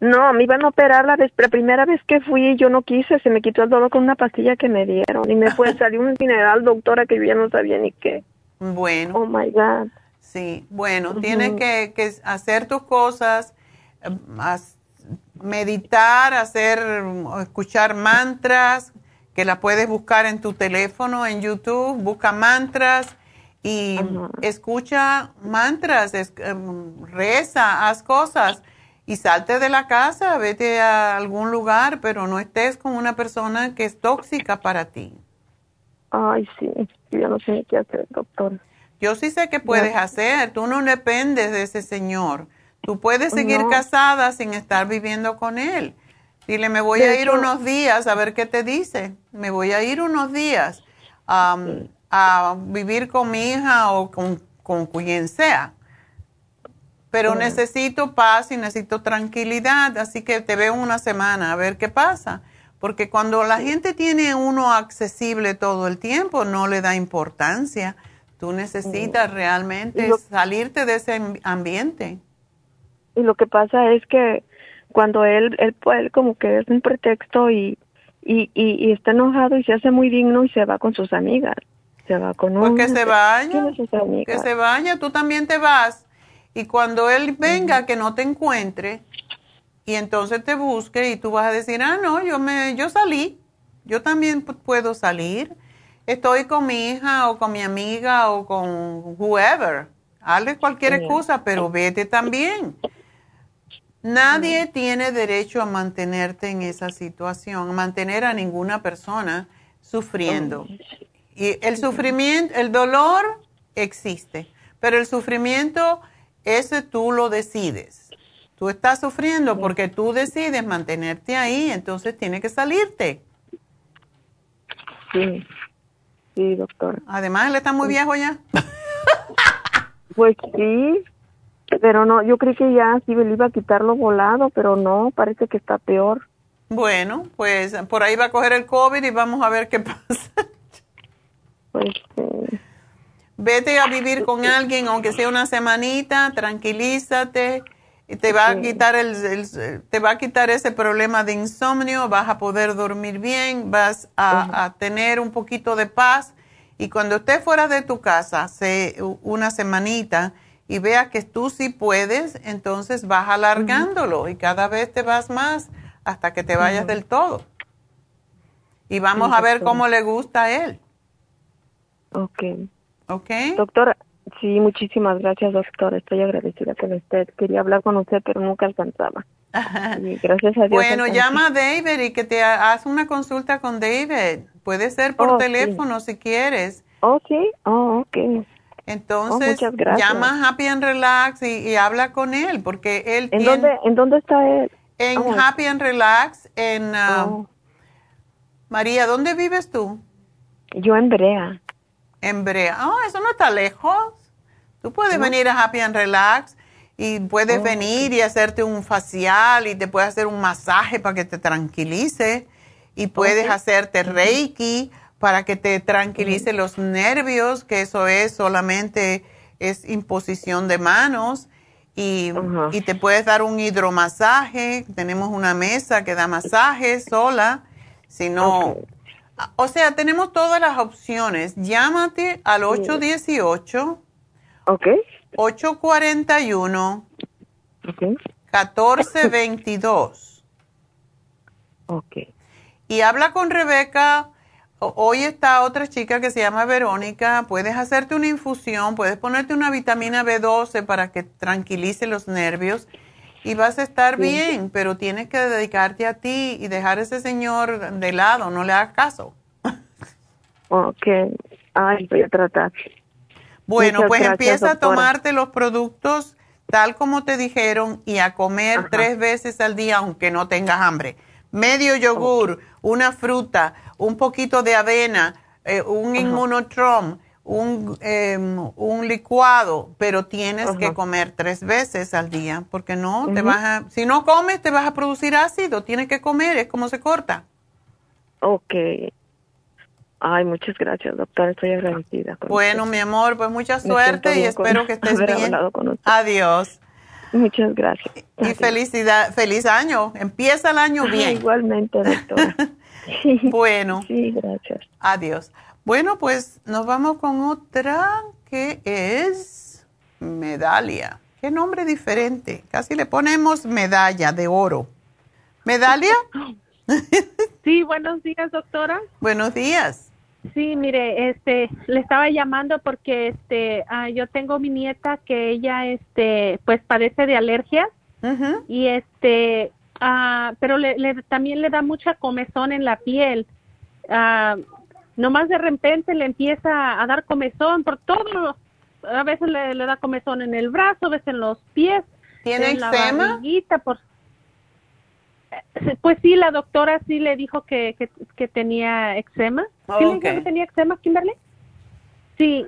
No, me iban a operar la, vez, la primera vez que fui, yo no quise, se me quitó el dolor con una pastilla que me dieron y me fue, salió un general doctora que yo ya no sabía ni qué. Bueno. Oh my God. Sí, bueno, tienes que, que, hacer tus cosas, em, meditar, hacer, escuchar mantras, que la puedes buscar en tu teléfono, en YouTube, busca mantras y escucha mantras, em, reza, haz cosas y salte de la casa, vete a algún lugar, pero no estés con una persona que es tóxica para ti. Ay, sí, yo no sé qué hacer, doctor. Yo sí sé qué puedes hacer, tú no dependes de ese señor. Tú puedes seguir casada sin estar viviendo con él. Dile, me voy a ir unos días a ver qué te dice. Me voy a ir unos días a vivir con mi hija o con, con quien sea pero necesito paz y necesito tranquilidad, así que te veo una semana a ver qué pasa. Porque cuando la gente tiene uno accesible todo el tiempo, no le da importancia. Tú necesitas realmente salirte de ese ambiente. Y lo que pasa es que cuando él, él, él como que es un pretexto y, y, y, está enojado y se hace muy digno y se va con sus amigas. Se va con Pues que se vaya. Que se vaya, tú también te vas y cuando él venga, que no te encuentre, y entonces te busque y tú vas a decir, ah, no, yo, me, yo salí, yo también puedo salir, estoy con mi hija o con mi amiga o con whoever, hazle cualquier excusa, pero vete también. Nadie tiene derecho a mantenerte en esa situación, a mantener a ninguna persona sufriendo. Y el sufrimiento, el dolor existe, pero el sufrimiento ese tú lo decides. Tú estás sufriendo porque tú decides mantenerte ahí, entonces tiene que salirte. Sí, sí, doctor. Además, él está muy viejo ya. Pues sí, pero no, yo creí que ya sí le iba a quitarlo volado, pero no, parece que está peor. Bueno, pues por ahí va a coger el COVID y vamos a ver qué pasa. Pues sí. Vete a vivir con alguien, aunque sea una semanita, tranquilízate, te va a quitar el, te va a quitar ese problema de insomnio, vas a poder dormir bien, vas a, tener un poquito de paz y cuando estés fuera de tu casa, se, una semanita y veas que tú sí puedes, entonces vas alargándolo y cada vez te vas más hasta que te vayas del todo. Y vamos a ver cómo le gusta a él. Okay. ¿Ok? Doctora, sí, muchísimas gracias, doctor. Estoy agradecida con usted. Quería hablar con usted, pero nunca alcanzaba. gracias a Dios. Bueno, llama a David y que te hagas una consulta con David. Puede ser por teléfono si quieres. Oh, sí. Oh, ok. Entonces, oh, llama a Happy and Relax y, habla con él, porque él ¿En Dónde, ¿En dónde está él? En oh. Happy and Relax, en... Um, María, ¿dónde vives tú? Yo en Brea en Brea. Oh, eso no está lejos. Tú puedes venir a Happy and Relax y puedes venir y hacerte un facial y te puedes hacer un masaje para que te tranquilice. Y puedes hacerte reiki, para que te tranquilice los nervios, que eso es solamente es imposición de manos. Y, y, te puedes dar un hidromasaje. Tenemos una mesa que da masaje sola. Si no, o sea, tenemos todas las opciones. Llámate al 818. Ok. 841. Ok. 1422. Ok. Y habla con Rebeca Hoy está otra chica que se llama Verónica. Puedes hacerte una infusión, puedes ponerte una vitamina B12 para que tranquilice los nervios y vas a estar bien, pero tienes que dedicarte a ti y dejar a ese señor de lado, no le hagas caso. Ok, ay, voy a tratar. Bueno, pues empieza a tomarte los productos tal como te dijeron y a comer tres veces al día aunque no tengas hambre. Medio yogur, una fruta un poquito de avena, eh, un inmunotrom, un, em, un licuado, pero tienes que comer tres veces al día, porque no, te vas a, si no comes te vas a producir ácido, tienes que comer, es como se corta. Ok. Ay, muchas gracias, doctora, estoy agradecida. bueno, mi amor, pues mucha suerte y espero que estés bien. Adiós. Muchas gracias. Y felicidad, feliz año. Empieza el año bien. Igualmente, doctora. Bueno. Sí, gracias. Adiós. Bueno, pues nos vamos con otra que es Medalia. Qué nombre diferente. Casi le ponemos medalla de oro. ¿Medalia? sí, buenos días, doctora. Buenos días. Sí, mire, este, le estaba llamando porque, este, ah, yo tengo mi nieta que ella, este, pues padece de alergias y, este, Ah, pero le, también le da mucha comezón en la piel. Ah, nomás de repente le empieza a dar comezón por todo. A veces le, da comezón en el brazo, a veces en los pies. ¿Tiene eczema? Por, pues sí, la doctora sí le dijo que, que, tenía eczema. ¿Sí le dijo que tenía eczema, Kimberly? Sí,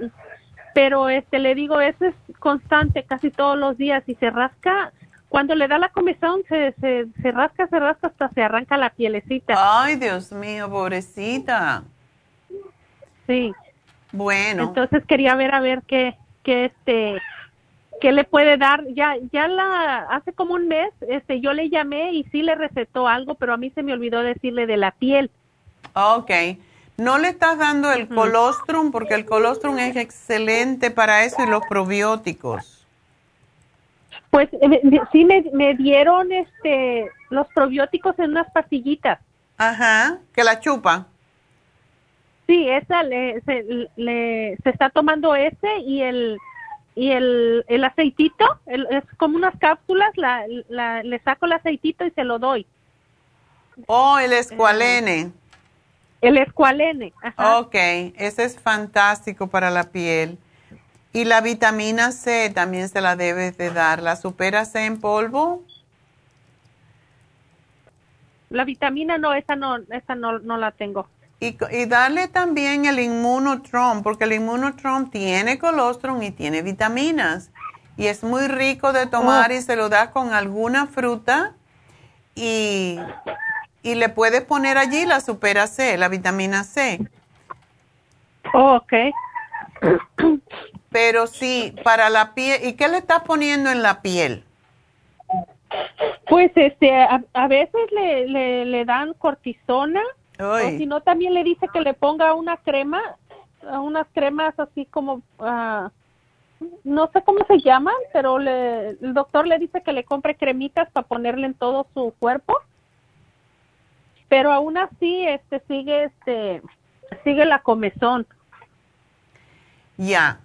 pero este le digo, eso es constante casi todos los días y se rasca cuando le da la comezón se, se, se, rasca, se rasca hasta se arranca la pielecita. Ay, Dios mío, pobrecita. Sí. Bueno. Entonces quería ver a ver qué, qué este, qué le puede dar. Ya, ya la, hace como un mes, este, yo le llamé y sí le recetó algo, pero a mí se me olvidó decirle de la piel. Ok. No le estás dando el colostrum porque el colostrum es excelente para eso y los probióticos. Pues eh, sí me, dieron este los probióticos en unas pastillitas. Ajá, que la chupa. Sí, esa le, se, le, se está tomando ese y el y el, el aceitito, es como unas cápsulas, la, la, le saco el aceitito y se lo doy. Oh, el escualene. El escualene, ajá. Ok, ese es fantástico para la piel. Y la vitamina C también se la debes de dar. ¿La supera C en polvo? La vitamina no, esa no, esa no, no la tengo. Y, y, darle también el inmunotron, porque el inmunotron tiene colostrum y tiene vitaminas. Y es muy rico de tomar oh. y se lo da con alguna fruta. Y, y le puedes poner allí la supera C, la vitamina C. Oh, ok. Pero sí, para la piel. ¿Y qué le estás poniendo en la piel? Pues este, a, veces le, le, dan cortisona. O si no, también le dice que le ponga una crema, unas cremas así como, ah, no sé cómo se llaman, pero le, el doctor le dice que le compre cremitas para ponerle en todo su cuerpo. Pero aún así, este, sigue, este, sigue la comezón. Ya.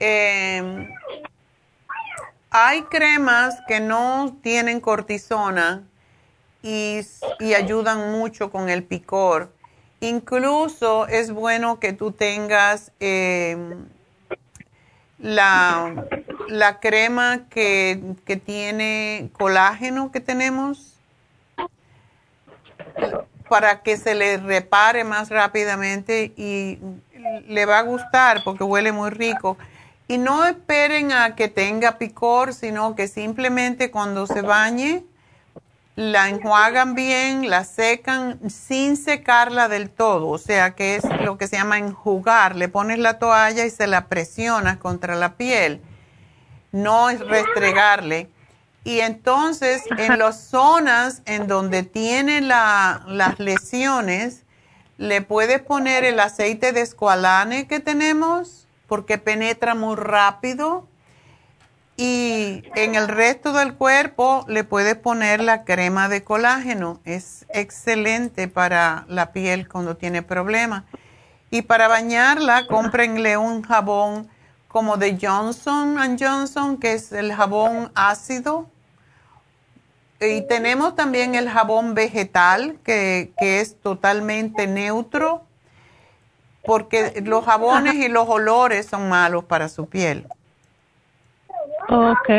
Em, hay cremas que no tienen cortisona y, ayudan mucho con el picor. Incluso es bueno que tú tengas em, la, la, crema que, que tiene colágeno que tenemos para que se le repare más rápidamente y le va a gustar porque huele muy rico. Y no esperen a que tenga picor, sino que simplemente cuando se bañe, la enjuagan bien, la secan sin secarla del todo, o sea que es lo que se llama enjugar. Le pones la toalla y se la presionas contra la piel, no es restregarle. Y entonces en las zonas en donde tiene las lesiones, le puedes poner el aceite de escualane que tenemos porque penetra muy rápido y en el resto del cuerpo le puedes poner la crema de colágeno. Es excelente para la piel cuando tiene problemas. Y para bañarla, cómprenle un jabón como de Johnson Johnson, que es el jabón ácido. Y tenemos también el jabón vegetal, que, que es totalmente neutro, porque los jabones y los olores son malos para su piel. Ok.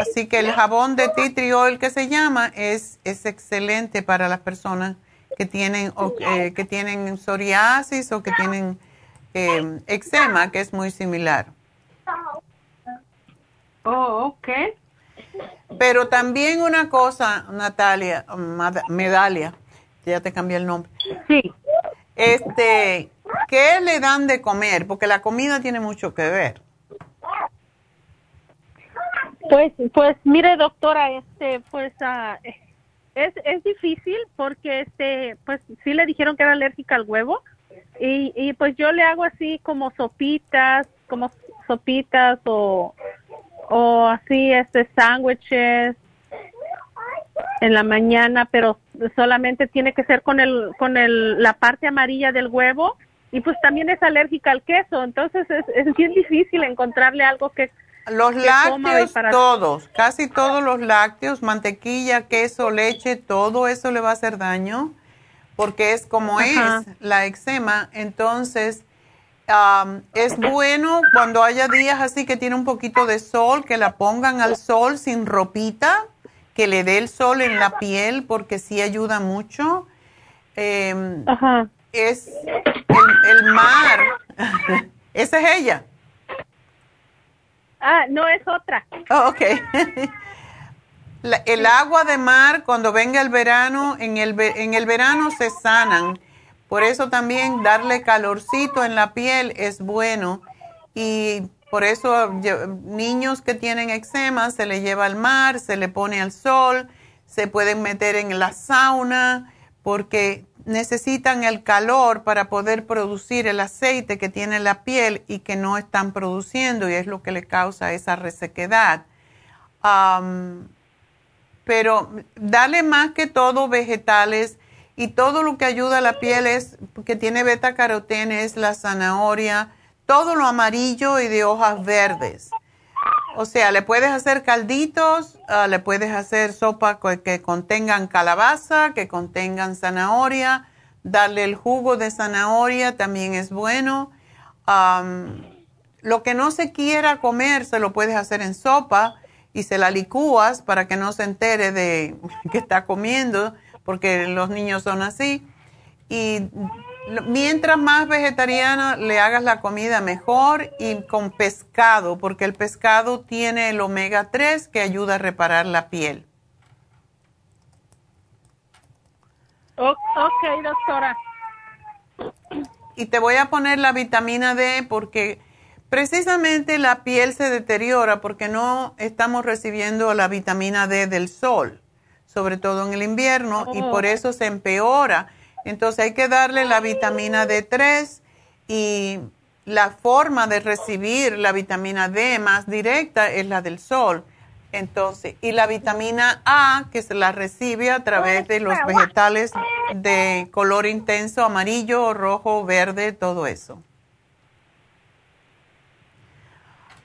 Así que el jabón de tea tree oil que se llama es, es excelente para las personas que tienen, eh, que tienen psoriasis o que tienen eh, eczema, que es muy similar. Oh, ok. Pero también una cosa, Natalia, Medalia, ya te cambié el nombre. Sí. Este, ¿qué le dan de comer? Porque la comida tiene mucho que ver. Pues, pues mire doctora, este, pues ah, es, es difícil porque este, pues sí le dijeron que era alérgica al huevo y, y pues yo le hago así como sopitas, como sopitas o, o así este sándwiches en la mañana, pero solamente tiene que ser con el con el la parte amarilla del huevo y pues también es alérgica al queso, entonces es, es bien difícil encontrarle algo que los lácteos, todos, casi todos los lácteos, mantequilla, queso, leche, todo eso le va a hacer daño porque es como es la eczema. Entonces, es bueno cuando haya días así que tiene un poquito de sol, que la pongan al sol sin ropita, que le dé el sol en la piel porque sí ayuda mucho. Em, es el, el mar. Esa es ella. Ah, no es otra. Oh, ok. el agua de mar, cuando venga el verano, en el, en el verano se sanan. Por eso también darle calorcito en la piel es bueno. Y por eso niños que tienen eczema se le lleva al mar, se le pone al sol, se pueden meter en la sauna, porque necesitan el calor para poder producir el aceite que tiene la piel y que no están produciendo y es lo que le causa esa resequedad. pero dale más que todo vegetales y todo lo que ayuda a la piel es que tiene beta carotene es la zanahoria, todo lo amarillo y de hojas verdes. O sea, le puedes hacer calditos, ah, le puedes hacer sopa que contengan calabaza, que contengan zanahoria, darle el jugo de zanahoria también es bueno. lo que no se quiera comer se lo puedes hacer en sopa y se la licúas para que no se entere de que está comiendo, porque los niños son así. Y mientras más vegetariana le hagas la comida mejor y con pescado, porque el pescado tiene el omega 3 que ayuda a reparar la piel. ok, doctora. Y te voy a poner la vitamina D porque precisamente la piel se deteriora porque no estamos recibiendo la vitamina D del sol, sobre todo en el invierno, y por oh. eso se empeora entonces hay que darle la vitamina D3 y la forma de recibir la vitamina D más directa es la del sol. Entonces, y la vitamina A que se la recibe a través de los vegetales de color intenso, amarillo, rojo, verde, todo eso.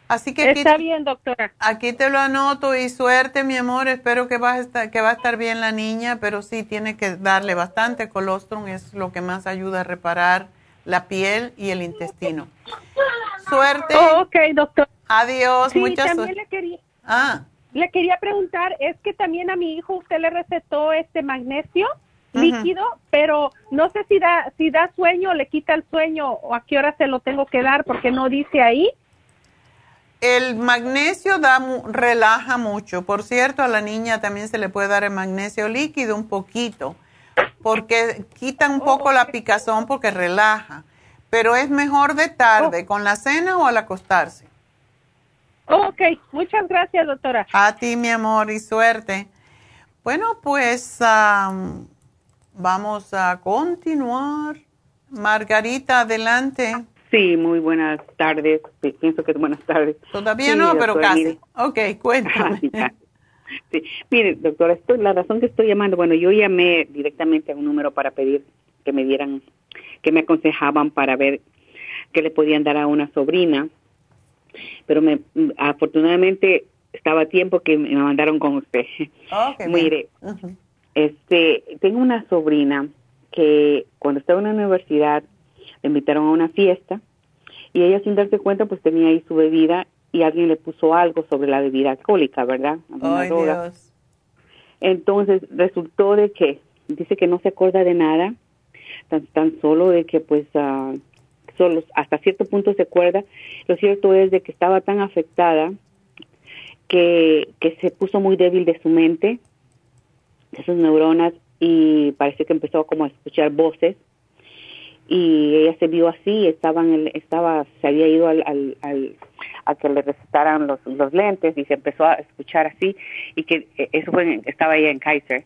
Así que está bien, doctora. Aquí te lo anoto y suerte, mi amor. Espero que va a estar, que va a estar bien la niña, pero sí tiene que darle bastante colostrum, es lo que más ayuda a reparar la piel y el intestino. Suerte. Oh, ok, doctor. Adiós, sí, también Le quería, ah. le quería preguntar, es que también a mi hijo usted le recetó este magnesio líquido, pero no sé si da si da sueño, le quita el sueño o a qué hora se lo tengo que dar porque no dice ahí el magnesio da, relaja mucho. Por cierto, a la niña también se le puede dar el magnesio líquido un poquito, porque quita un poco la picazón porque relaja. Pero es mejor de tarde, oh. con la cena o al acostarse. ok, muchas gracias, doctora. A ti, mi amor, y suerte. Bueno, pues vamos a continuar. Margarita, adelante. Sí, muy buenas tardes. Pienso que buenas tardes. Todavía no, pero casi. ok, cuéntame. sí. Mire, doctora, esto, la razón que estoy llamando, bueno, yo llamé directamente a un número para pedir que me dieran, que me aconsejaban para ver qué le podían dar a una sobrina, pero me, afortunadamente estaba a tiempo que me mandaron con usted. Okay, Mire, este, tengo una sobrina que cuando estaba en la universidad le invitaron a una fiesta y ella sin darse cuenta pues tenía ahí su bebida y alguien le puso algo sobre la bebida alcohólica, ¿verdad? Ay, Dios. Entonces resultó de que dice que no se acuerda de nada, tan, tan solo de que pues uh, solo hasta cierto punto se acuerda. Lo cierto es de que estaba tan afectada que, que se puso muy débil de su mente, de sus neuronas y parece que empezó como a escuchar voces y ella se vio así, estaba, estaba se había ido al, al, a que le recetaran los, los lentes y se empezó a escuchar así y que eh, eso fue, estaba ella en Kaiser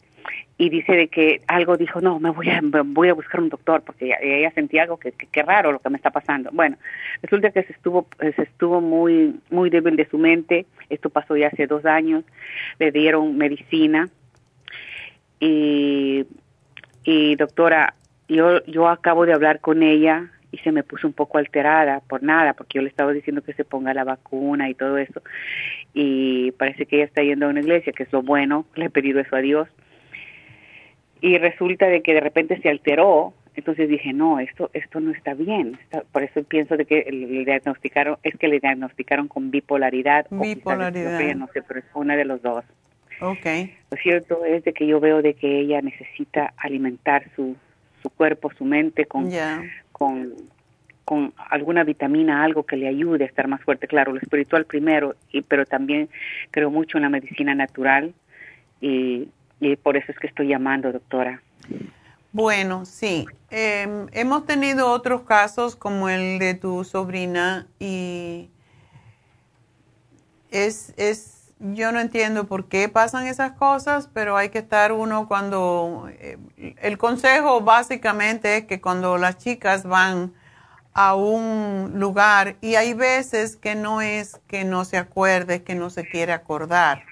y dice de que algo dijo, no, me voy a, voy a buscar un doctor porque ella, sentía algo que, que, raro lo que me está pasando. Bueno, resulta que se estuvo, se estuvo muy, muy débil de su mente, esto pasó ya hace dos años, le dieron medicina y, y doctora, yo, yo acabo de hablar con ella y se me puso un poco alterada por nada, porque yo le estaba diciendo que se ponga la vacuna y todo eso. Y parece que ella está yendo a una iglesia, que es lo bueno, le he pedido eso a Dios. Y resulta de que de repente se alteró, entonces dije, no, esto esto no está bien. por eso pienso de que le diagnosticaron, es que le diagnosticaron con bipolaridad. Bipolaridad. no sé, pero es una de los dos. Okay. Lo cierto es de que yo veo de que ella necesita alimentar su, su cuerpo, su mente con, con, con alguna vitamina, algo que le ayude a estar más fuerte. Claro, lo espiritual primero, y, pero también creo mucho en la medicina natural y, y por eso es que estoy llamando, doctora. Bueno, sí. Em, hemos tenido otros casos como el de tu sobrina y es, es yo no entiendo por qué pasan esas cosas, pero hay que estar uno cuando... Eh, el consejo básicamente es que cuando las chicas van a un lugar y hay veces que no es que no se acuerde, que no se quiere acordar.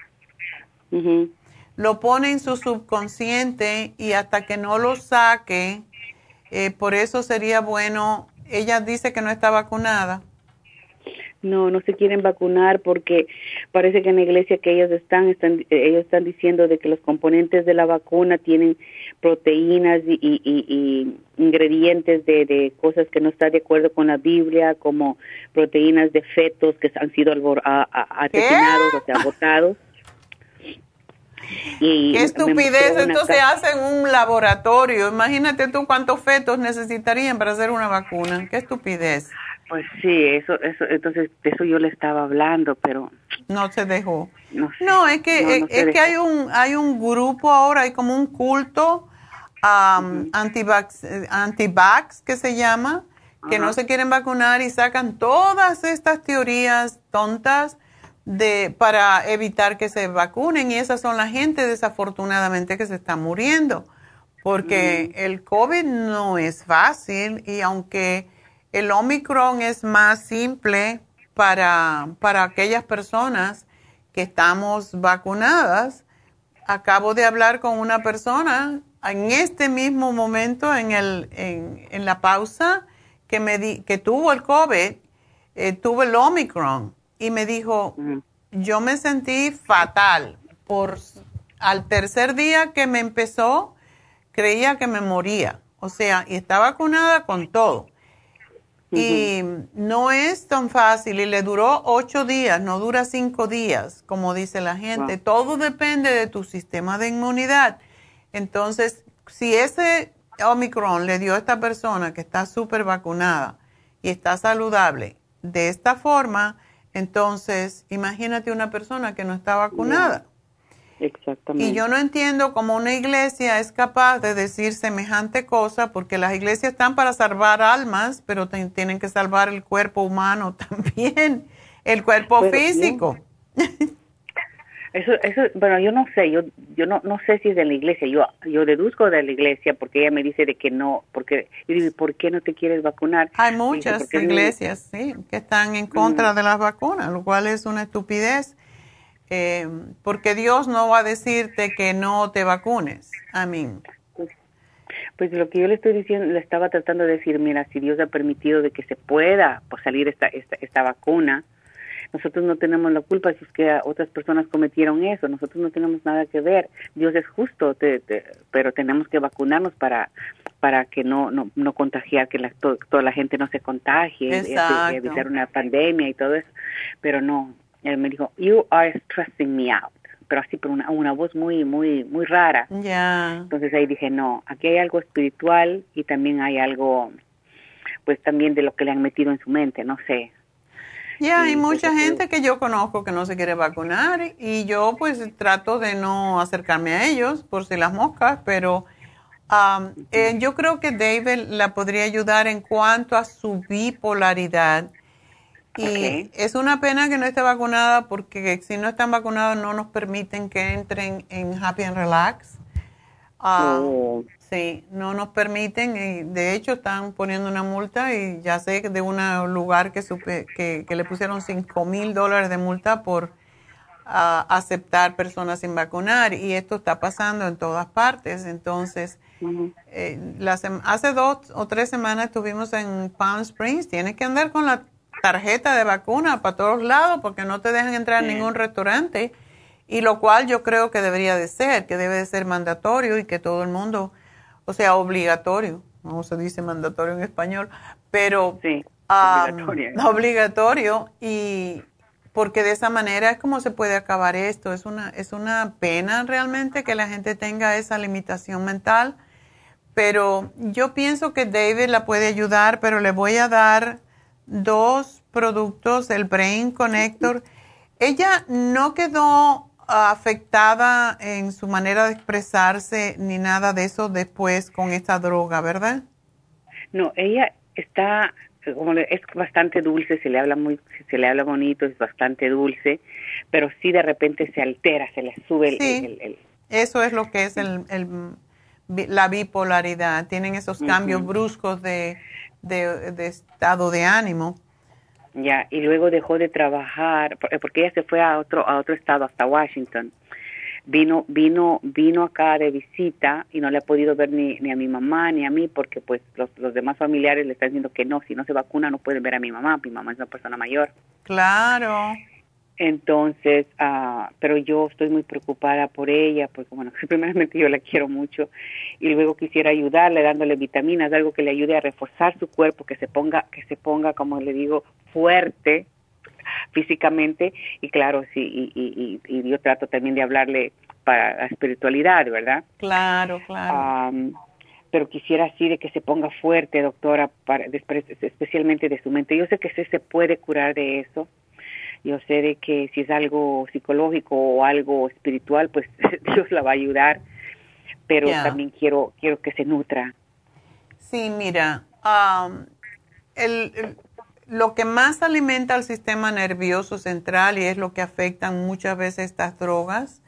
Lo pone en su subconsciente y hasta que no lo saque, eh, por eso sería bueno, ella dice que no está vacunada no no se quieren vacunar porque parece que en la iglesia que ellos están están ellos están diciendo de que los componentes de la vacuna tienen proteínas y, y, ingredientes de, de, cosas que no están de acuerdo con la Biblia como proteínas de fetos que han sido asesinados o sea abortados y Qué estupidez, entonces hacen un laboratorio. Imagínate tú cuántos fetos necesitarían para hacer una vacuna. Qué estupidez. Pues sí, eso, eso, entonces de eso yo le estaba hablando, pero no se dejó. No, es que es, que hay un hay un grupo ahora, hay como un culto um, antivax, antivax que se llama, que no se quieren vacunar y sacan todas estas teorías tontas de para evitar que se vacunen y esas son la gente desafortunadamente que se está muriendo porque el COVID no es fácil y aunque el Omicron es más simple para, para aquellas personas que estamos vacunadas. Acabo de hablar con una persona en este mismo momento, en, el, en, la pausa, que, me di, que tuvo el COVID, eh, tuvo el Omicron, y me dijo, yo me sentí fatal. Por, al tercer día que me empezó, creía que me moría. O sea, y está vacunada con todo. Y no es tan fácil y le duró ocho días, no dura cinco días, como dice la gente. Todo depende de tu sistema de inmunidad. Entonces, si ese Omicron le dio a esta persona que está súper vacunada y está saludable de esta forma, Entonces, imagínate una persona que no está vacunada. Exactamente. Y yo no entiendo cómo una iglesia es capaz de decir semejante cosa, porque las iglesias están para salvar almas, pero tienen que salvar el cuerpo humano también, el cuerpo físico. Eso, eso, bueno, yo no sé, yo, yo no, no sé si es de la iglesia, yo, yo deduzco de la iglesia porque ella me dice de que no, porque, yo digo, ¿por qué no te quieres vacunar? Hay muchas iglesias, sí, que están en contra de las vacunas, lo cual es una estupidez, eh, porque Dios no va a decirte que no te vacunes, amén. Pues, pues lo que yo le estoy diciendo, le estaba tratando de decir, mira, si Dios ha permitido de que se pueda pues, salir esta, esta, esta vacuna, nosotros no tenemos la culpa si es que otras personas cometieron eso, nosotros no tenemos nada que ver. Dios es justo, pero tenemos que vacunarnos para para que no no, no contagiar, que la, toda la gente no se contagie, y, evitar una pandemia y todo eso. Pero no, él me dijo, you are stressing me out pero así por una, una voz muy muy muy rara. Ya. Entonces ahí dije, no, aquí hay algo espiritual y también hay algo pues también de lo que le han metido en su mente, no sé. Ya, hay mucha gente que yo conozco que no se quiere vacunar y yo pues trato de no acercarme a ellos por si las moscas, pero eh, yo creo que David la podría ayudar en cuanto a su bipolaridad. Y es una pena que no esté vacunada porque si no están vacunados no nos permiten que entren en Happy and Relax. Oh. Sí, no nos permiten y de hecho están poniendo una multa y ya sé de un lugar que, que, le pusieron 5 mil dólares de multa por aceptar personas sin vacunar y esto está pasando en todas partes. Entonces, eh, hace dos o tres semanas estuvimos en Palm Springs, tienes que andar con la tarjeta de vacuna para todos lados porque no te dejan entrar a ningún restaurante y lo cual yo creo que debería de ser, que debe de ser mandatorio y que todo el mundo o sea, obligatorio, no se dice mandatorio en español, pero sí, obligatorio. y porque de esa manera es como se puede acabar esto. Es una, es una pena realmente que la gente tenga esa limitación mental, pero yo pienso que David la puede ayudar, pero le voy a dar dos productos, el Brain Connector. Ella no quedó afectada en su manera de expresarse ni nada de eso después con esta droga, ¿verdad? No, ella está como es bastante dulce, se le habla muy se le habla bonito, es bastante dulce, pero sí de repente se altera, se le sube el, Eso es lo que es el, la bipolaridad, tienen esos cambios bruscos de, de estado de ánimo. Ya y luego dejó de trabajar eh, porque ella se fue a otro a otro estado hasta Washington. Vino vino vino acá de visita y no le ha podido ver ni, ni a mi mamá ni a mí porque pues los, los demás familiares le están diciendo que no si no se vacuna no pueden ver a mi mamá mi mamá es una persona mayor. Claro entonces, ah, pero yo estoy muy preocupada por ella, porque bueno, primeramente yo la quiero mucho y luego quisiera ayudarle dándole vitaminas, algo que le ayude a reforzar su cuerpo, que se ponga, que se ponga, como le digo, fuerte físicamente y claro, sí, y, y, y yo trato también de hablarle para la espiritualidad, ¿verdad? Claro, claro. pero quisiera así de que se ponga fuerte, doctora, para, especialmente de su mente. Yo sé que se, se puede curar de eso yo sé de que si es algo psicológico o algo espiritual, pues Dios la va a ayudar, pero también quiero quiero que se nutra. Sí, mira, el, lo que más alimenta al sistema nervioso central y es lo que afectan muchas veces estas drogas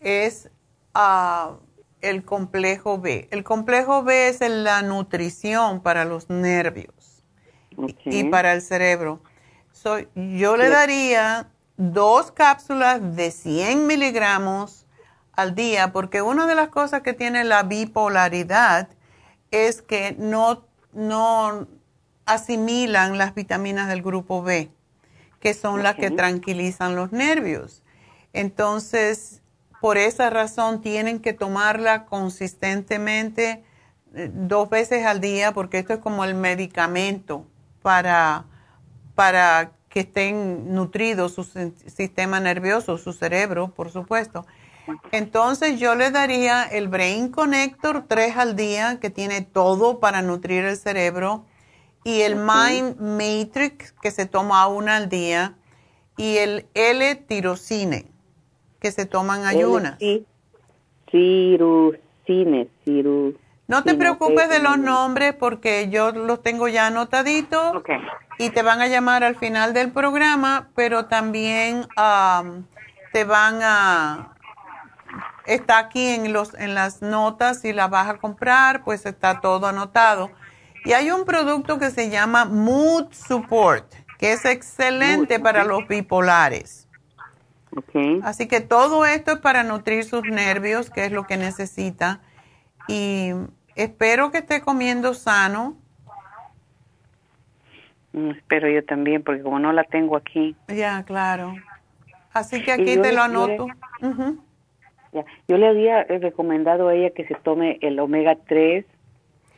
es uh, el complejo B. El complejo B es la nutrición para los nervios y para el cerebro yo le daría dos cápsulas de 100 miligramos al día, porque una de las cosas que tiene la bipolaridad es que no, no asimilan las vitaminas del grupo B, que son las que tranquilizan los nervios. Entonces, por esa razón tienen que tomarla consistentemente eh, dos veces al día, porque esto es como el medicamento para para que estén nutridos su sistema nervioso, su cerebro, por supuesto. Entonces yo le daría el Brain Connector 3 al día, que tiene todo para nutrir el cerebro, y el Mind Matrix, que se toma una al día. y el L-tirocine, que se toman ayunas. Ciru. No te preocupes de los nombres porque yo los tengo ya anotaditos y te van a llamar al final del programa, pero también te van a... Está aquí en, los, en las notas, si la vas a comprar, pues está todo anotado. Y hay un producto que se llama Mood Support, que es excelente para los bipolares. Así que todo esto es para nutrir sus nervios, que es lo que necesita. Y espero que esté comiendo sano. Mm, espero yo también, porque como no la tengo aquí. Ya, claro. Así que aquí te lo anoto. Yo le había recomendado a ella que se tome el omega 3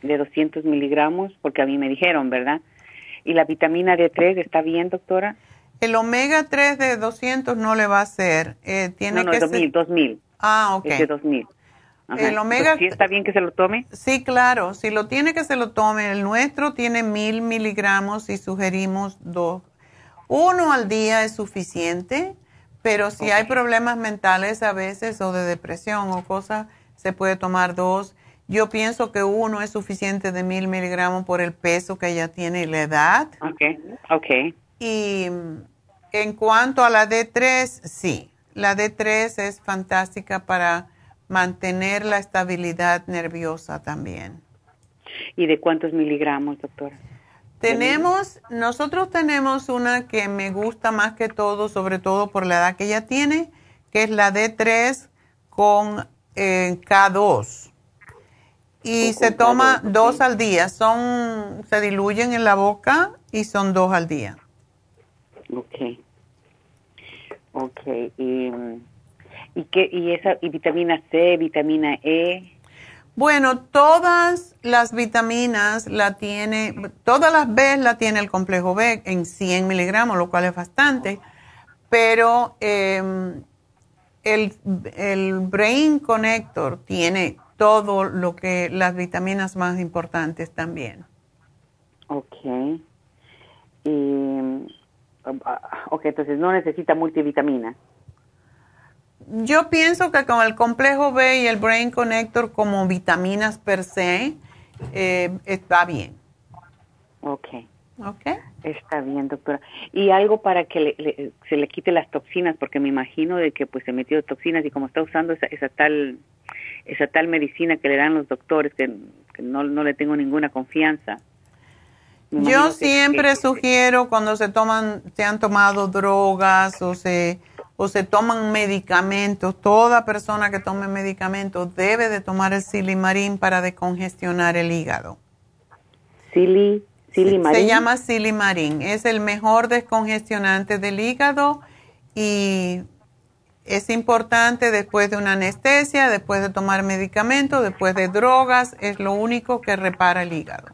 de 200 miligramos, porque a mí me dijeron, ¿verdad? ¿Y la vitamina D3 está bien, doctora? El omega 3 de 200 no le va a hacer. Eh, tiene no, no, que 2000, 2000. Ah, ok. Es de 2000. El omega... ¿Sí está bien que se lo tome? Sí, claro. Si lo tiene que se lo tome. El nuestro tiene mil miligramos y sugerimos dos. Uno al día es suficiente, pero si hay problemas mentales a veces o de depresión o cosas, se puede tomar dos. Yo pienso que uno es suficiente de mil miligramos por el peso que ella tiene y la edad. Ok, ok. Y en cuanto a la D3, sí, la D3 es fantástica para mantener la estabilidad nerviosa también. ¿Y de cuántos miligramos, doctora? Tenemos, nosotros tenemos una que me gusta más que todo, sobre todo por la edad que ella tiene, que es la D3 con eh, K2 y se toma dos al día. Son, se diluyen en la boca y son dos al día. Ok. Ok. Y, y, qué, y, esa, y vitamina C, vitamina E. Bueno, todas las vitaminas la tiene, todas las B la tiene el complejo B en 100 miligramos, lo cual es bastante, pero em, el, el Brain Connector tiene todo lo que las vitaminas más importantes también. Ok. Y, ok, entonces no necesita multivitamina. Yo pienso que con el complejo B y el Brain Connector como vitaminas per se, eh, está bien. Ok. Ok. Está bien, doctora. Y algo para que se le quite las toxinas, porque me imagino de que pues se metió toxinas y como está usando esa, esa tal esa tal medicina que le dan los doctores, que, no, no, le tengo ninguna confianza. Yo siempre sugiero cuando se toman, se han tomado drogas o se, o se toman medicamentos, toda persona que tome medicamentos debe de tomar el silimarín para decongestionar el hígado. Sili, silimarín. Se llama silimarín, es el mejor descongestionante del hígado y es importante después de una anestesia, después de tomar medicamentos, después de drogas, es lo único que repara el hígado.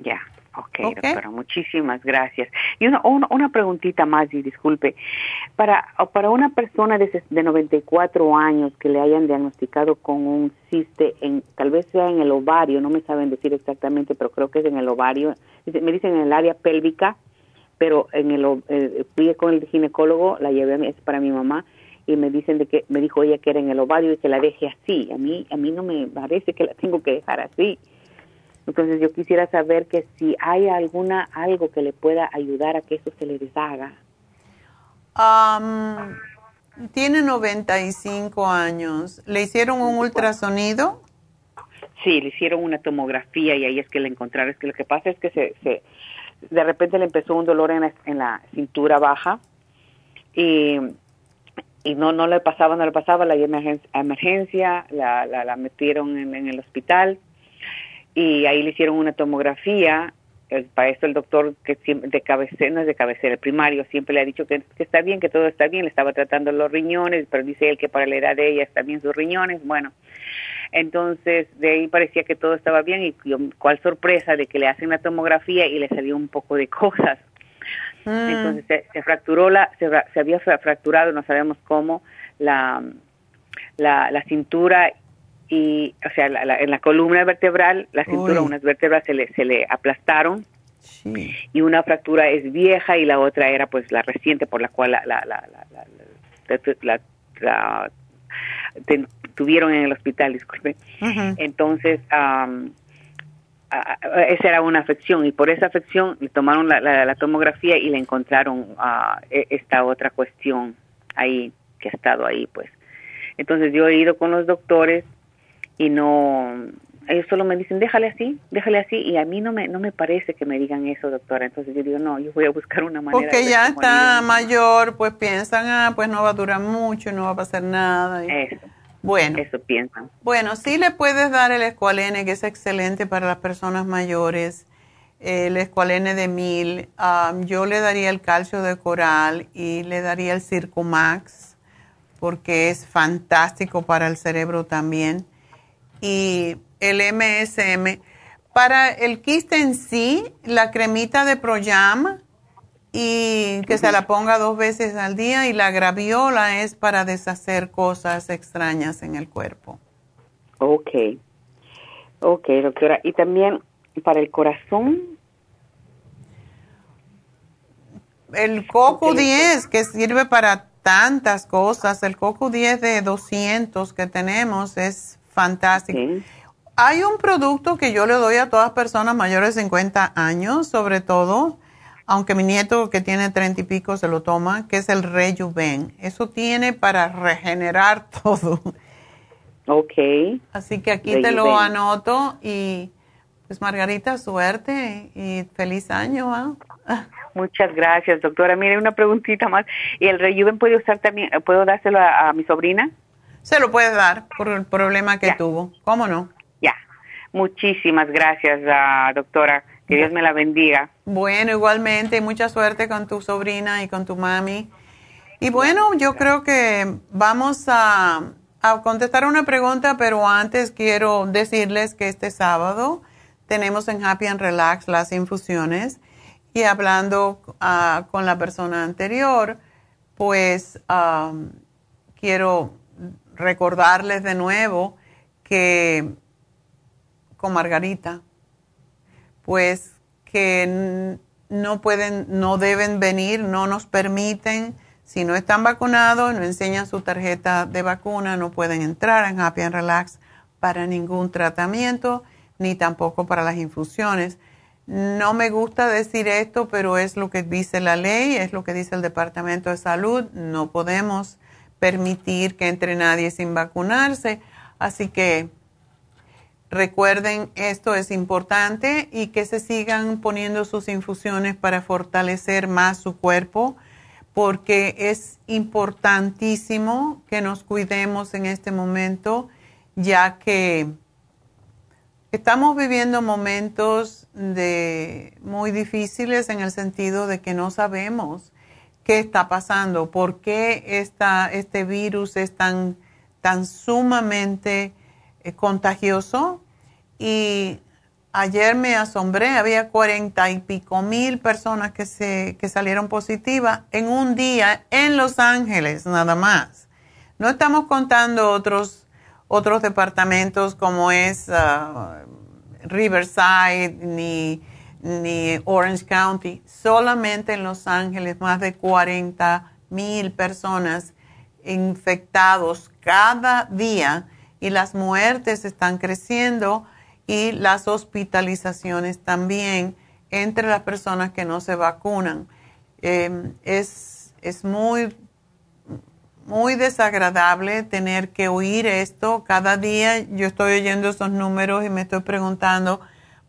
Ya, ok, doctora, muchísimas gracias. Y una, una, preguntita más, y disculpe, para, para una persona de, de 94 años que le hayan diagnosticado con un ciste, en, tal vez sea en el ovario, no me saben decir exactamente, pero creo que es en el ovario, me dicen en el área pélvica, pero en el eh, fui con el ginecólogo, la llevé, es para mi mamá, y me dicen de que me dijo ella que era en el ovario y que la deje así. A mí a mí no me parece que la tengo que dejar así. Entonces yo quisiera saber que si hay alguna algo que le pueda ayudar a que eso se le deshaga. tiene 95 años. ¿Le hicieron un ultrasonido? Sí, le hicieron una tomografía y ahí es que le encontraron. Es que lo que pasa es que se, se de repente le empezó un dolor en la, en la cintura baja y y no no le pasaba, no le pasaba, la emergencia, emergencia la, la, la metieron en, el hospital y ahí le hicieron una tomografía. para eso el doctor que de cabecera, no es de cabecera, el primario siempre le ha dicho que, está bien, que todo está bien, le estaba tratando los riñones, pero dice él que para la edad de ella está bien sus riñones, bueno. Entonces, de ahí parecía que todo estaba bien y cuál sorpresa de que le hacen la tomografía y le salió un poco de cosas Mm. Entonces se, fracturó la, se, había fracturado, no sabemos cómo, la, la, la cintura y, o sea, en la columna vertebral, la cintura, unas vértebras se le, se le aplastaron. Y una fractura es vieja y la otra era pues la reciente por la cual la, la, la, la, la tuvieron en el hospital, disculpe. Entonces, esa era una afección y por esa afección le tomaron la, tomografía y le encontraron e, esta otra cuestión ahí que ha estado ahí, pues. Entonces yo he ido con los doctores y no, ellos solo me dicen, déjale así, déjale así, y a mí no me, no me parece que me digan eso, doctora. Entonces yo digo, no, yo voy a buscar una manera. Porque ya está mayor, pues piensan, ah, pues no va a durar mucho, no va a pasar nada. Eso. Bueno. Eso piensan. Bueno, sí le puedes dar el escualene, que es excelente para las personas mayores, el escualene de mil. yo le daría el calcio de coral y le daría el Circumax, porque es fantástico para el cerebro también. Y el MSM. Para el quiste en sí, la cremita de Proyam y que se la ponga dos veces al día y la graviola es para deshacer cosas extrañas en el cuerpo. Ok, ok, doctora. Y también para el corazón. El coco 10, que sirve para tantas cosas, el coco 10 de 200 que tenemos es fantástico. Hay un producto que yo le doy a todas personas mayores de 50 años, sobre todo, aunque mi nieto que tiene 30 y pico se lo toma, que es el Rejuven. Eso tiene para regenerar todo. Ok. Así que aquí te lo anoto y pues Margarita, suerte y feliz año. ¿ah? Muchas gracias, doctora. Mire, una preguntita más. ¿Y el Rejuven puede usar también, puedo dárselo a, mi sobrina? Se lo puedes dar por el problema que tuvo. ¿Cómo no? Muchísimas gracias, uh, doctora. Que Dios me la bendiga. Bueno, igualmente, mucha suerte con tu sobrina y con tu mami. Y bueno, yo creo que vamos a, a contestar una pregunta, pero antes quiero decirles que este sábado tenemos en Happy and Relax las infusiones y hablando uh, con la persona anterior, pues um, quiero recordarles de nuevo que con Margarita, pues que no pueden, no deben venir, no nos permiten, si no están vacunados, no enseñan su tarjeta de vacuna, no pueden entrar en Happy and Relax para ningún tratamiento, ni tampoco para las infusiones. No me gusta decir esto, pero es lo que dice la ley, es lo que dice el Departamento de Salud. No podemos permitir que entre nadie sin vacunarse. Así que Recuerden, esto es importante y que se sigan poniendo sus infusiones para fortalecer más su cuerpo, porque es importantísimo que nos cuidemos en este momento, ya que estamos viviendo momentos de muy difíciles en el sentido de que no sabemos qué está pasando, por qué este virus es tan, tan sumamente eh, contagioso y ayer me asombré, había cuarenta y pico mil personas que, se, que salieron positivas en un día en Los Ángeles, nada más. No estamos contando otros, otros departamentos como es uh, Riverside ni, ni Orange County, solamente en Los Ángeles más de 40 mil personas infectados cada día y las muertes están creciendo y las hospitalizaciones también entre las personas que no se vacunan. Em, es, es muy, muy desagradable tener que oír esto. Cada día yo estoy oyendo esos números y me estoy preguntando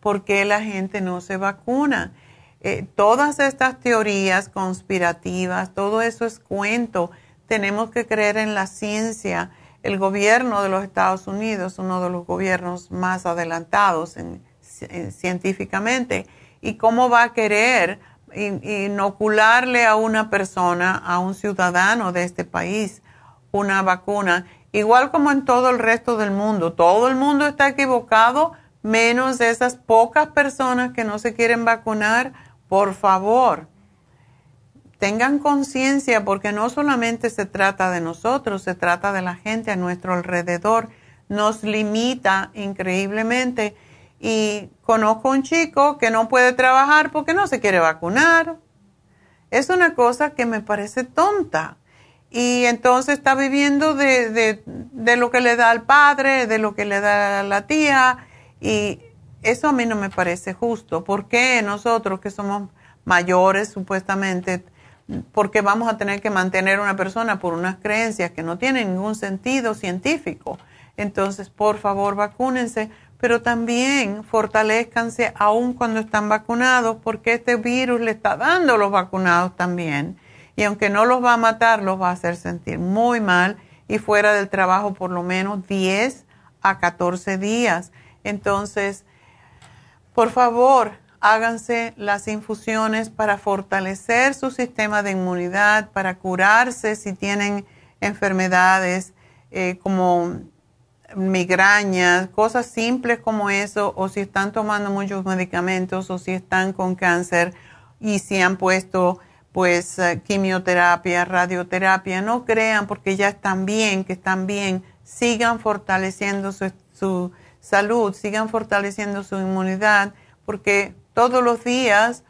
por qué la gente no se vacuna. Eh, todas estas teorías conspirativas, todo eso es cuento. Tenemos que creer en la ciencia el gobierno de los Estados Unidos, uno de los gobiernos más adelantados científicamente, y cómo va a querer inocularle a una persona, a un ciudadano de este país, una vacuna, igual como en todo el resto del mundo. Todo el mundo está equivocado, menos esas pocas personas que no se quieren vacunar. Por favor, tengan conciencia porque no solamente se trata de nosotros, se trata de la gente a nuestro alrededor, nos limita increíblemente Y conozco un chico que no puede trabajar porque no se quiere vacunar. Es una cosa que me parece tonta. Y entonces está viviendo de, de, de lo que le da al padre, de lo que le da a la tía. Y eso a mí no me parece justo. ¿Por qué nosotros que somos mayores supuestamente, porque vamos a tener que mantener a una persona por unas creencias que no tienen ningún sentido científico? Entonces, por favor, vacúnense, pero también fortalezcanse aún cuando están vacunados, porque este virus le está dando a los vacunados también. Y aunque no los va a matar, los va a hacer sentir muy mal y fuera del trabajo por lo menos 10 a 14 días. Entonces, por favor, háganse las infusiones para fortalecer su sistema de inmunidad, para curarse si tienen enfermedades eh, como migrañas, cosas simples como eso, o si están tomando muchos medicamentos, o si están con cáncer y si han puesto pues eh, quimioterapia, radioterapia, no crean porque ya están bien, que están bien, sigan fortaleciendo su salud, sigan fortaleciendo su inmunidad, porque todos los días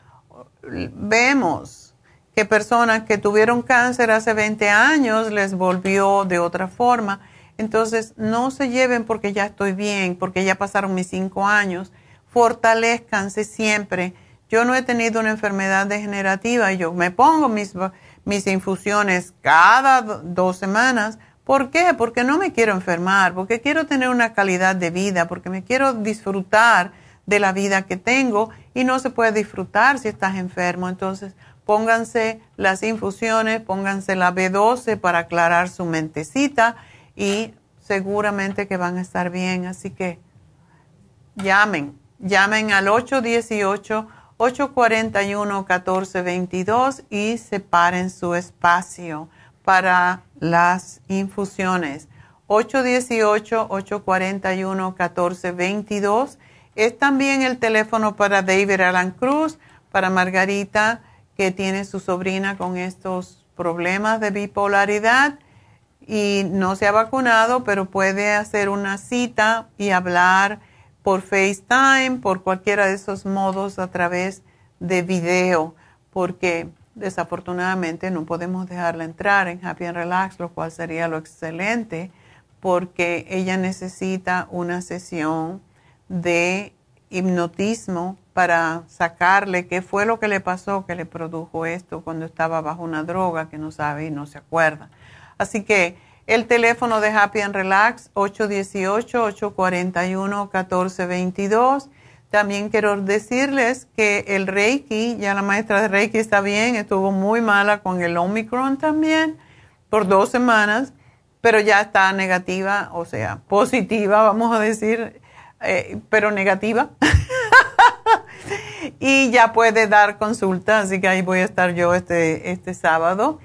vemos que personas que tuvieron cáncer hace 20 años les volvió de otra forma. Entonces, no se lleven porque ya estoy bien, porque ya pasaron mis cinco años. Fortalezcanse siempre. Yo no he tenido una enfermedad degenerativa y yo me pongo mis, mis infusiones cada dos semanas ¿Por qué? Porque no me quiero enfermar, porque quiero tener una calidad de vida, porque me quiero disfrutar de la vida que tengo y no se puede disfrutar si estás enfermo. Entonces, pónganse las infusiones, pónganse la B12 para aclarar su mentecita y seguramente que van a estar bien. Así que llamen, llamen al 818-841-1422 y separen su espacio para las infusiones. 818-841-1422. Es también el teléfono para David Alan Cruz, para Margarita, que tiene su sobrina con estos problemas de bipolaridad y no se ha vacunado, pero puede hacer una cita y hablar por FaceTime, por cualquiera de esos modos a través de video, porque desafortunadamente no podemos dejarla entrar en Happy and Relax, lo cual sería lo excelente, porque ella necesita una sesión de hipnotismo para sacarle qué fue lo que le pasó, que le produjo esto cuando estaba bajo una droga que no sabe y no se acuerda. Así que el teléfono de Happy and Relax, 818-841-1422 también quiero decirles que el Reiki, ya la maestra de Reiki está bien, estuvo muy mala con el Omicron también por dos semanas, pero ya está negativa, o sea, positiva, vamos a decir, eh, pero negativa. y ya puede dar consulta, así que ahí voy a estar yo este, este sábado.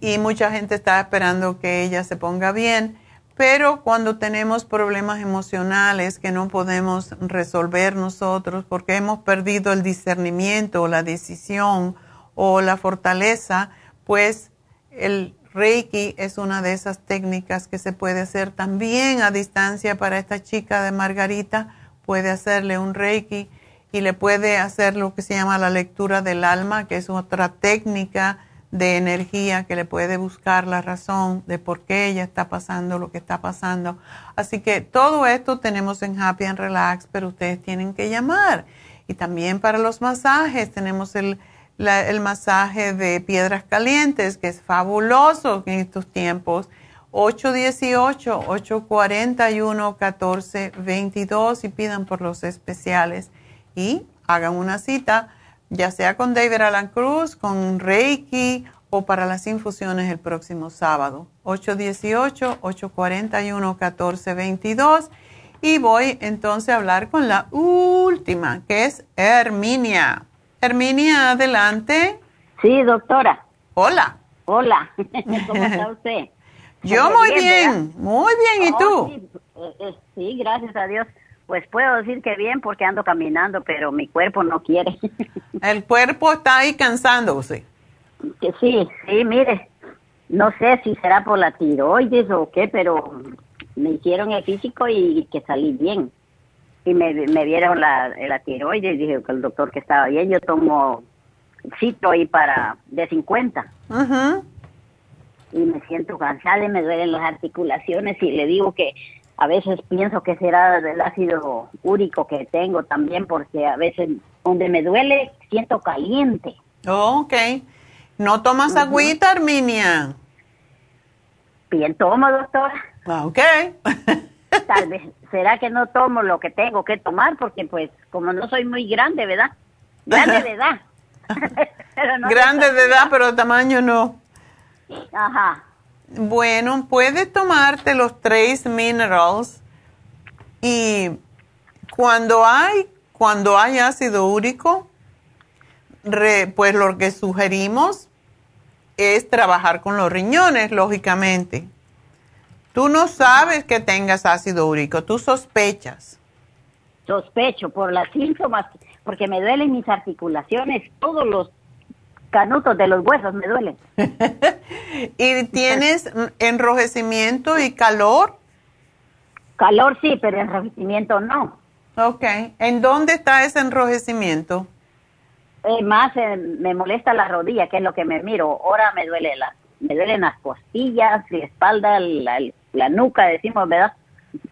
Y mucha gente está esperando que ella se ponga bien. Pero cuando tenemos problemas emocionales que no podemos resolver nosotros porque hemos perdido el discernimiento o la decisión o la fortaleza, pues el Reiki es una de esas técnicas que se puede hacer también a distancia para esta chica de Margarita. Puede hacerle un Reiki y le puede hacer lo que se llama la lectura del alma, que es otra técnica de energía que le puede buscar la razón de por qué ella está pasando lo que está pasando. Así que todo esto tenemos en Happy and Relax, pero ustedes tienen que llamar. Y también para los masajes tenemos el, el masaje de piedras calientes, que es fabuloso en estos tiempos. 818-841-1422 y pidan por los especiales y hagan una cita ya sea con David Alan Cruz, con Reiki o para las infusiones el próximo sábado, 818-841-1422. Y voy entonces a hablar con la última, que es Herminia. Herminia, adelante. Sí, doctora. Hola. Hola, ¿cómo está usted? Yo muy bien, muy bien, ¿y oh, tú? Sí, eh, eh, sí, gracias a Dios. Pues puedo decir que bien porque ando caminando, pero mi cuerpo no quiere. El cuerpo está ahí cansándose. Que sí, sí, mire, no sé si será por la tiroides o qué, pero me hicieron el físico y que salí bien. y me, me vieron la, la tiroides y dije que el doctor que estaba bien, yo tomo cito ahí para de 50. Y me siento cansada y me duelen las articulaciones y le digo que a veces pienso que será del ácido úrico que tengo también porque a veces donde me duele siento caliente. ok. ¿No tomas agüita, Arminia? Bien tomo, doctora. Ah, ok. Tal vez, ¿será que no tomo lo que tengo que tomar? Porque pues como no soy muy grande, ¿verdad? Grande de edad. grande de edad, pero tamaño no. Ajá. Bueno, puedes tomarte los tres minerals y cuando hay, cuando hay ácido úrico, pues lo que sugerimos es trabajar con los riñones, lógicamente. Tú no sabes que tengas ácido úrico, tú sospechas. Sospecho por las síntomas, porque me duelen mis articulaciones, todos los canutos de los huesos me duelen. ¿Y tienes enrojecimiento y calor? Calor sí, pero enrojecimiento no. Ok. ¿En dónde está ese enrojecimiento? Eh, más eh, me molesta la rodilla, que es lo que me miro. Ahora me duele la, me duelen las costillas, la espalda, la, la nuca, decimos, ¿verdad?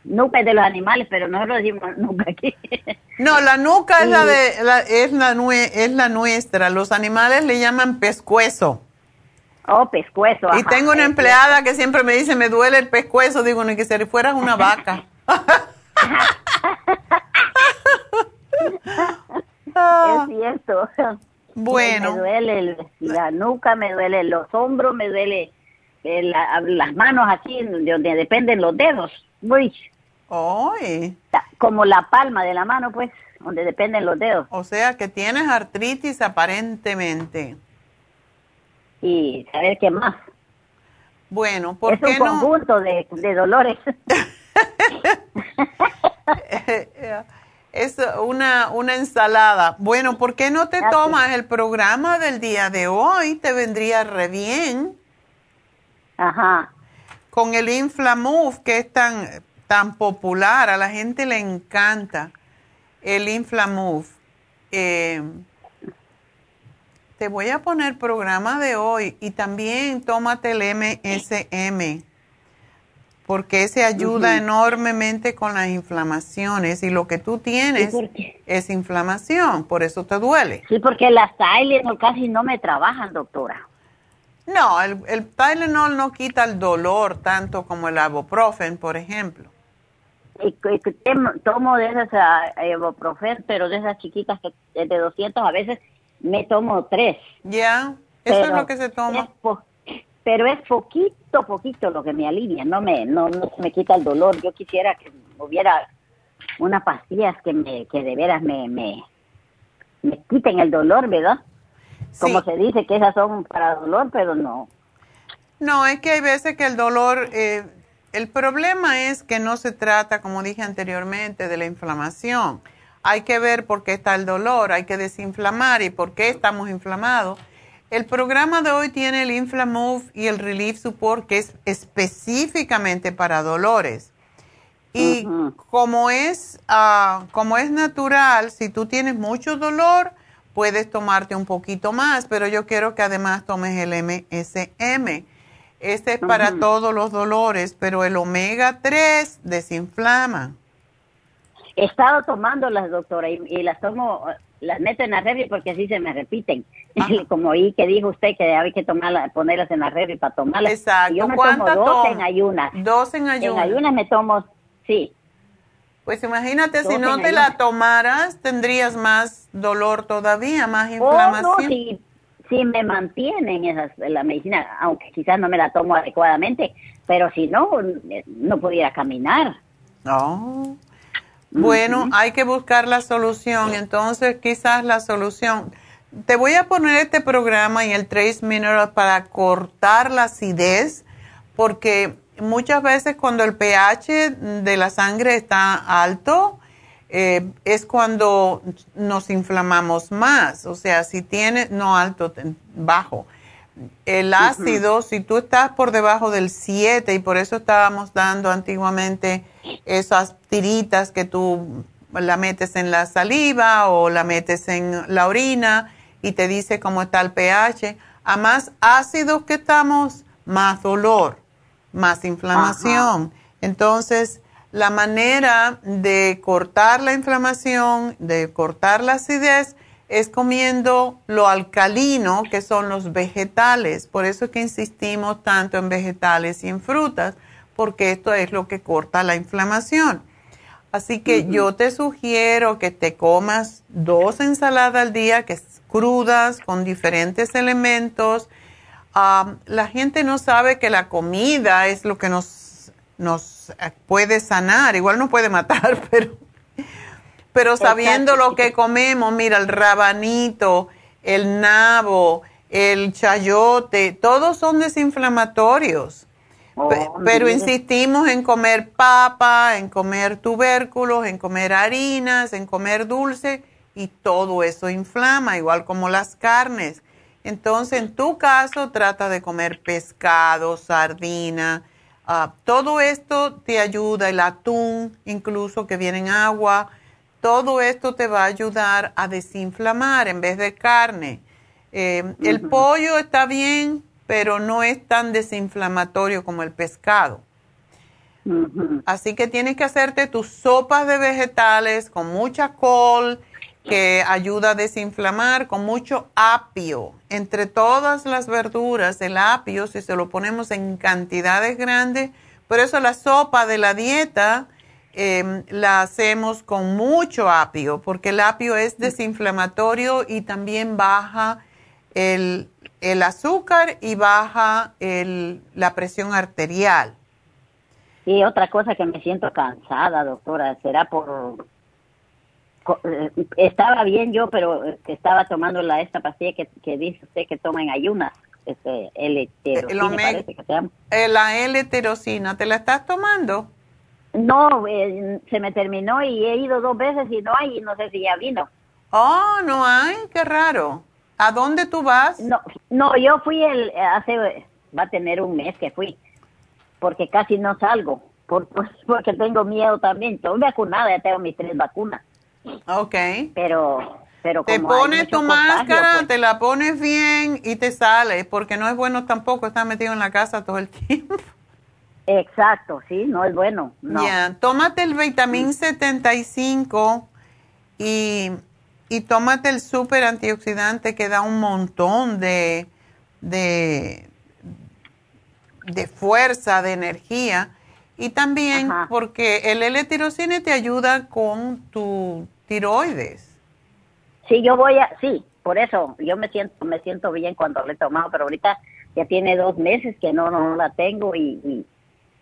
Nuca es de los animales, pero nosotros decimos nuca aquí. No, la nuca es la de la, es la es la nuestra. Los animales le llaman pescuezo. Oh, pescuezo. Y tengo una empleada que siempre me dice, me duele el pescuezo. Digo, ni que si fueras una vaca. es cierto. Bueno. Me duele la nuca, me duele los hombros, me duele eh, las manos así, de donde dependen los dedos. Uy. Como la palma de la mano, pues, donde dependen los dedos. O sea que tienes artritis aparentemente. Y a ver qué más. Bueno, ¿por es un conjunto de, de dolores. es una, una ensalada. Bueno, ¿por qué no te tomas el programa del día de hoy? Te vendría re bien. Ajá. Con el Inflamove, que es tan, tan popular, a la gente le encanta el Inflamove. Eh, te voy a poner programa de hoy y también tómate el MSM porque ese ayuda enormemente con las inflamaciones y lo que tú tienes es inflamación, por eso te duele. Sí, porque las Tylenol casi no me trabajan, doctora. No, el, el Tylenol no quita el dolor tanto como el ibuprofen, por ejemplo. Y, tomo de esas uh, ibuprofen, pero de esas chiquitas que de 200 a veces me tomo tres. Ya, eso es lo que se toma pero es poquito, poquito lo que me alivia, no me, no, no me quita el dolor. Yo quisiera que hubiera unas pastillas que me, que de veras me, me, me quiten el dolor, ¿verdad? Como se dice que esas son para dolor, pero no. No, es que hay veces que el dolor, eh, el problema es que no se trata, como dije anteriormente, de la inflamación. Hay que ver por qué está el dolor, hay que desinflamar y por qué estamos inflamados el programa de hoy tiene el Inflamove y el Relief Support, que es específicamente para dolores. Y como, es, uh, como es natural, si tú tienes mucho dolor, puedes tomarte un poquito más, pero yo quiero que además tomes el MSM. Este es para todos los dolores, pero el omega 3 desinflama. He estado tomándolas, doctora, y las tomo las meto en la refri porque así se me repiten. Como oí que dijo usted que hay que tomarlas, ponerlas en la refri para tomarlas. Exacto. yo me tomo dos en ayunas. Dos en ayunas. En ayunas me tomo, sí. Pues imagínate, si no te la tomaras, tendrías más dolor todavía, más inflamación. Oh, no, si, si me mantienen esas, la medicina, aunque quizás no me la tomo adecuadamente, pero si no, no pudiera caminar. No. Bueno, hay que buscar la solución. Entonces, quizás la solución. Te voy a poner este programa y el Trace Mineral para cortar la acidez, porque muchas veces cuando el pH de la sangre está alto, eh, es cuando nos inflamamos más. O sea, si tiene, no alto, bajo. El ácido, si tú estás por debajo del 7 y por eso estábamos dando antiguamente esas tiritas que tú la metes en la saliva o la metes en la orina y te dice cómo está el pH. A más ácidos que estamos, más dolor, más inflamación. Entonces, la manera de cortar la inflamación, de cortar la acidez, es comiendo lo alcalino, que son los vegetales. Por eso es que insistimos tanto en vegetales y en frutas, porque esto es lo que corta la inflamación. Así que yo te sugiero que te comas dos ensaladas al día, que es crudas, con diferentes elementos. la gente no sabe que la comida es lo que nos, nos puede sanar. Igual no puede matar, pero pero sabiendo lo que comemos, mira, el rabanito, el nabo, el chayote, todos son desinflamatorios. Oh, pero insistimos en comer papa, en comer tubérculos, en comer harinas, en comer dulce y todo eso inflama, igual como las carnes. Entonces, en tu caso, trata de comer pescado, sardina, ah, todo esto te ayuda, el atún incluso que viene en agua, todo esto te va a ayudar a desinflamar en vez de carne. Eh, el pollo está bien, pero no es tan desinflamatorio como el pescado. Así que tienes que hacerte tus sopas de vegetales con mucha col que ayuda a desinflamar, con mucho apio. Entre todas las verduras, el apio, si se lo ponemos en cantidades grandes, por eso la sopa de la dieta Em, la hacemos con mucho apio, porque el apio es desinflamatorio y también baja el, azúcar y baja la presión arterial. Y otra cosa que me siento cansada, doctora, será por... Eh, estaba bien yo, pero eh, estaba tomando la esta pastilla que, dice usted que toma en ayunas, este, L-tirosina, eh, La L-tirosina, ¿te la estás tomando? No, eh, se me terminó y he ido dos veces y no hay, y no sé si ya vino. Oh, no hay, qué raro. ¿A dónde tú vas? No, no, yo fui el, hace, va a tener un mes que fui, porque casi no salgo, por, porque tengo miedo también. Estoy vacunada, ya tengo mis tres vacunas. Ok. Pero, pero Te pones tu máscara, pues. te la pones bien y te sales, porque no es bueno tampoco estar metido en la casa todo el tiempo. Exacto, sí, no es bueno. Ya, tómate el vitamín 75 y, y tómate el super antioxidante que da un montón de, de, de fuerza, de energía. Y también porque el L-tirocine te ayuda con tu tiroides. Sí, yo voy a, sí, por eso yo me siento, me siento bien cuando le he tomado, pero ahorita ya tiene dos meses que no, no la tengo y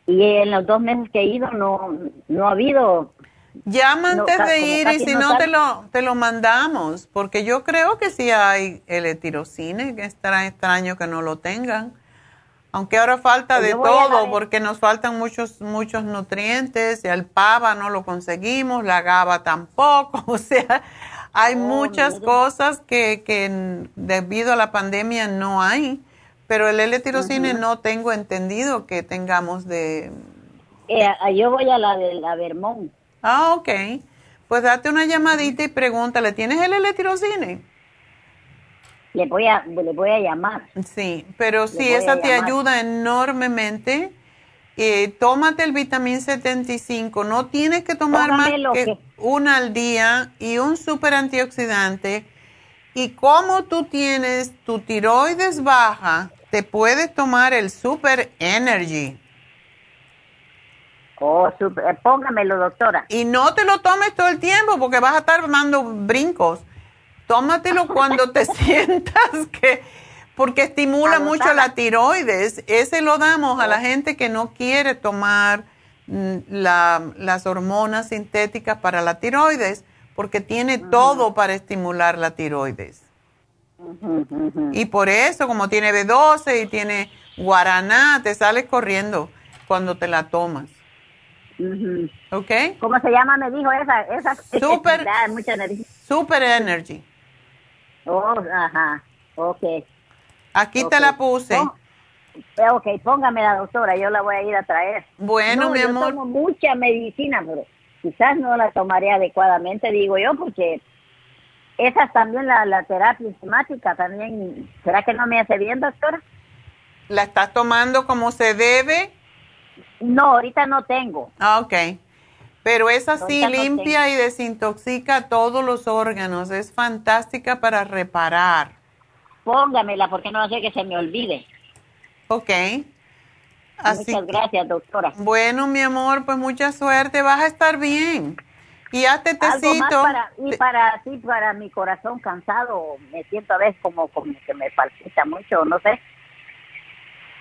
y en los dos meses que he ido no, no ha habido... Llama antes de ir y si no, te, lo, te lo mandamos, porque yo creo que sí hay el tirocine, que estará extraño que no lo tengan. Aunque ahora falta pues de todo, porque nos faltan muchos, muchos nutrientes, y el pava no lo conseguimos, la gaba tampoco, o sea, hay muchas cosas que, que debido a la pandemia no hay. Pero el L-tirocine no tengo entendido que tengamos de... Eh, yo voy a la de la Vermont. Ah, ok. Pues date una llamadita y pregúntale, ¿tienes el L-tirocine? Le voy a, le voy a llamar. Sí, pero sí, esa te ayuda enormemente. Eh, tómate el vitamín 75. No tienes que tomar más que, una al día y un super antioxidante. Y como tú tienes tu tiroides baja, te puedes tomar el Super Energy. Oh, super, eh, póngamelo, doctora. Y no te lo tomes todo el tiempo porque vas a estar dando brincos. Tómatelo cuando te sientas que, porque estimula mucho la tiroides. Ese lo damos a la gente que no quiere tomar mm, las hormonas sintéticas para la tiroides, porque tiene todo para estimular la tiroides. Y por eso, como tiene B12 y tiene guaraná, te sales corriendo cuando te la tomas. ¿Ok? ¿Cómo se llama? Me dijo esa. esa super, mucha energía. super Energy. Oh, ajá. Ok. Aquí te la puse. Oh, ok, póngame la doctora, yo la voy a ir a traer. Bueno, mi amor. Yo tomo mucha medicina, pero quizás no la tomaré adecuadamente, digo yo, porque esa también la, la terapia enzimática también, ¿será que no me hace bien, doctora? ¿La estás tomando como se debe? No, ahorita no tengo. Ah, ok. Pero esa sí limpia y desintoxica todos los órganos. Es fantástica para reparar. Póngamela porque no hace que se me olvide. Ok. Muchas gracias, doctora. Bueno, mi amor, pues mucha suerte. Vas a estar bien. Y hazte tecito. Para, y para, sí, para mi corazón cansado, me siento a veces como, como que me palpita mucho, no sé.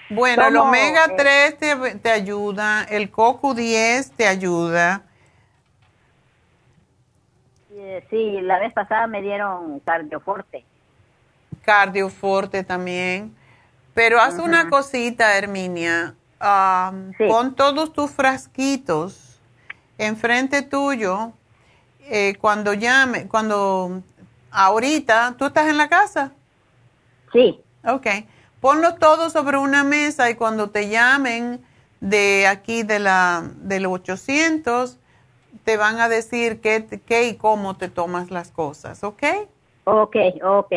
Bueno, el omega 3 te, te, ayuda, el coco 10 te ayuda. Sí, la vez pasada me dieron cardioforte. Cardioforte también. Pero haz una cosita, Herminia. Pon todos tus frasquitos enfrente tuyo eh, cuando llame, cuando ahorita, ¿tú estás en la casa? Sí. Ok. Ponlo todo sobre una mesa y cuando te llamen de aquí de la del 800 te van a decir qué, qué y cómo te tomas las cosas, ¿ok? Ok, ok,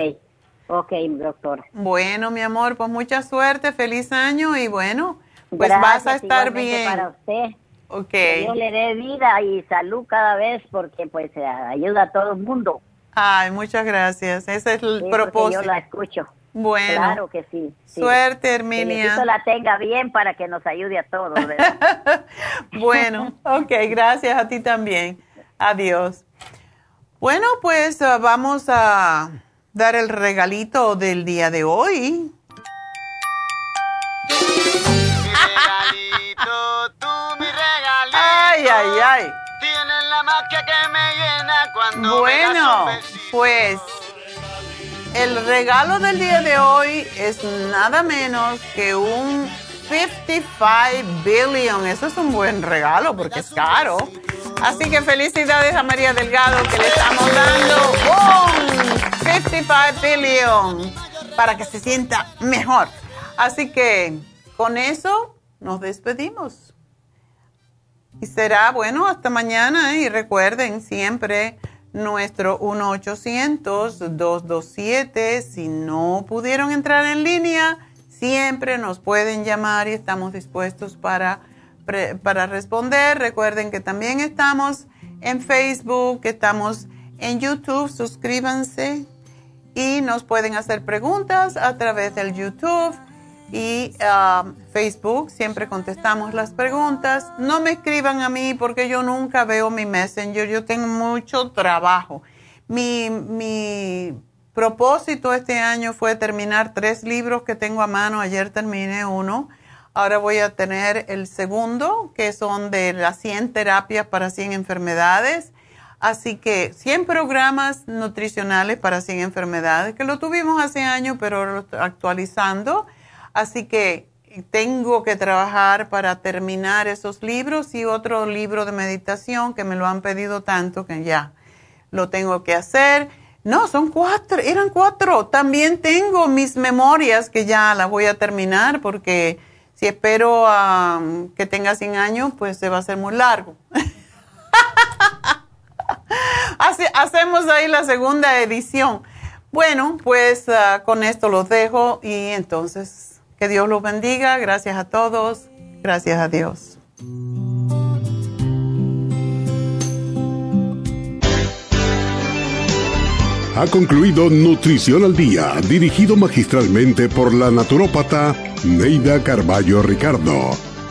ok, doctor. Bueno, mi amor, pues mucha suerte, feliz año y bueno, pues vas a estar bien. para usted. Ok. Que Dios le dé vida y salud cada vez porque pues eh, ayuda a todo el mundo. Ay, muchas gracias. Ese es el propósito. Yo la escucho. Bueno. Claro que sí. Suerte, Herminia. Que la tenga bien para que nos ayude a todos, ¿verdad? bueno, ok, gracias a ti también. Adiós. Bueno, pues uh, vamos a dar el regalito del día de hoy. Ay, ay, ay. Tienes la magia que me llena cuando Bueno, pues el regalo del día de hoy es nada menos que un 55 billion. Eso es un buen regalo porque es caro. Así que felicidades a María Delgado que le estamos dando un 55 billion para que se sienta mejor. Así que con eso nos despedimos. Y será, bueno, hasta mañana. Y recuerden siempre nuestro 1-800-227. Si no pudieron entrar en línea, siempre nos pueden llamar y estamos dispuestos para, para responder. Recuerden que también estamos en Facebook, estamos en YouTube. Suscríbanse y nos pueden hacer preguntas a través del YouTube y um, Facebook, siempre contestamos las preguntas. No me escriban a mí porque yo nunca veo mi Messenger, yo tengo mucho trabajo. Mi, mi propósito este año fue terminar tres libros que tengo a mano, ayer terminé uno, ahora voy a tener el segundo, que son de las 100 terapias para 100 enfermedades. Así que 100 programas nutricionales para 100 enfermedades, que lo tuvimos hace años, pero actualizando Así que tengo que trabajar para terminar esos libros y otro libro de meditación que me lo han pedido tanto que ya lo tengo que hacer. No, son cuatro, eran cuatro. También tengo mis memorias que ya las voy a terminar porque si espero que tenga 100 años, pues se va a hacer muy largo. hacemos ahí la segunda edición. Bueno, pues ah, con esto los dejo y entonces que Dios los bendiga. Gracias a todos. Gracias a Dios. Ha concluido Nutrición al Día, dirigido magistralmente por la naturópata Neida Carballo Ricardo.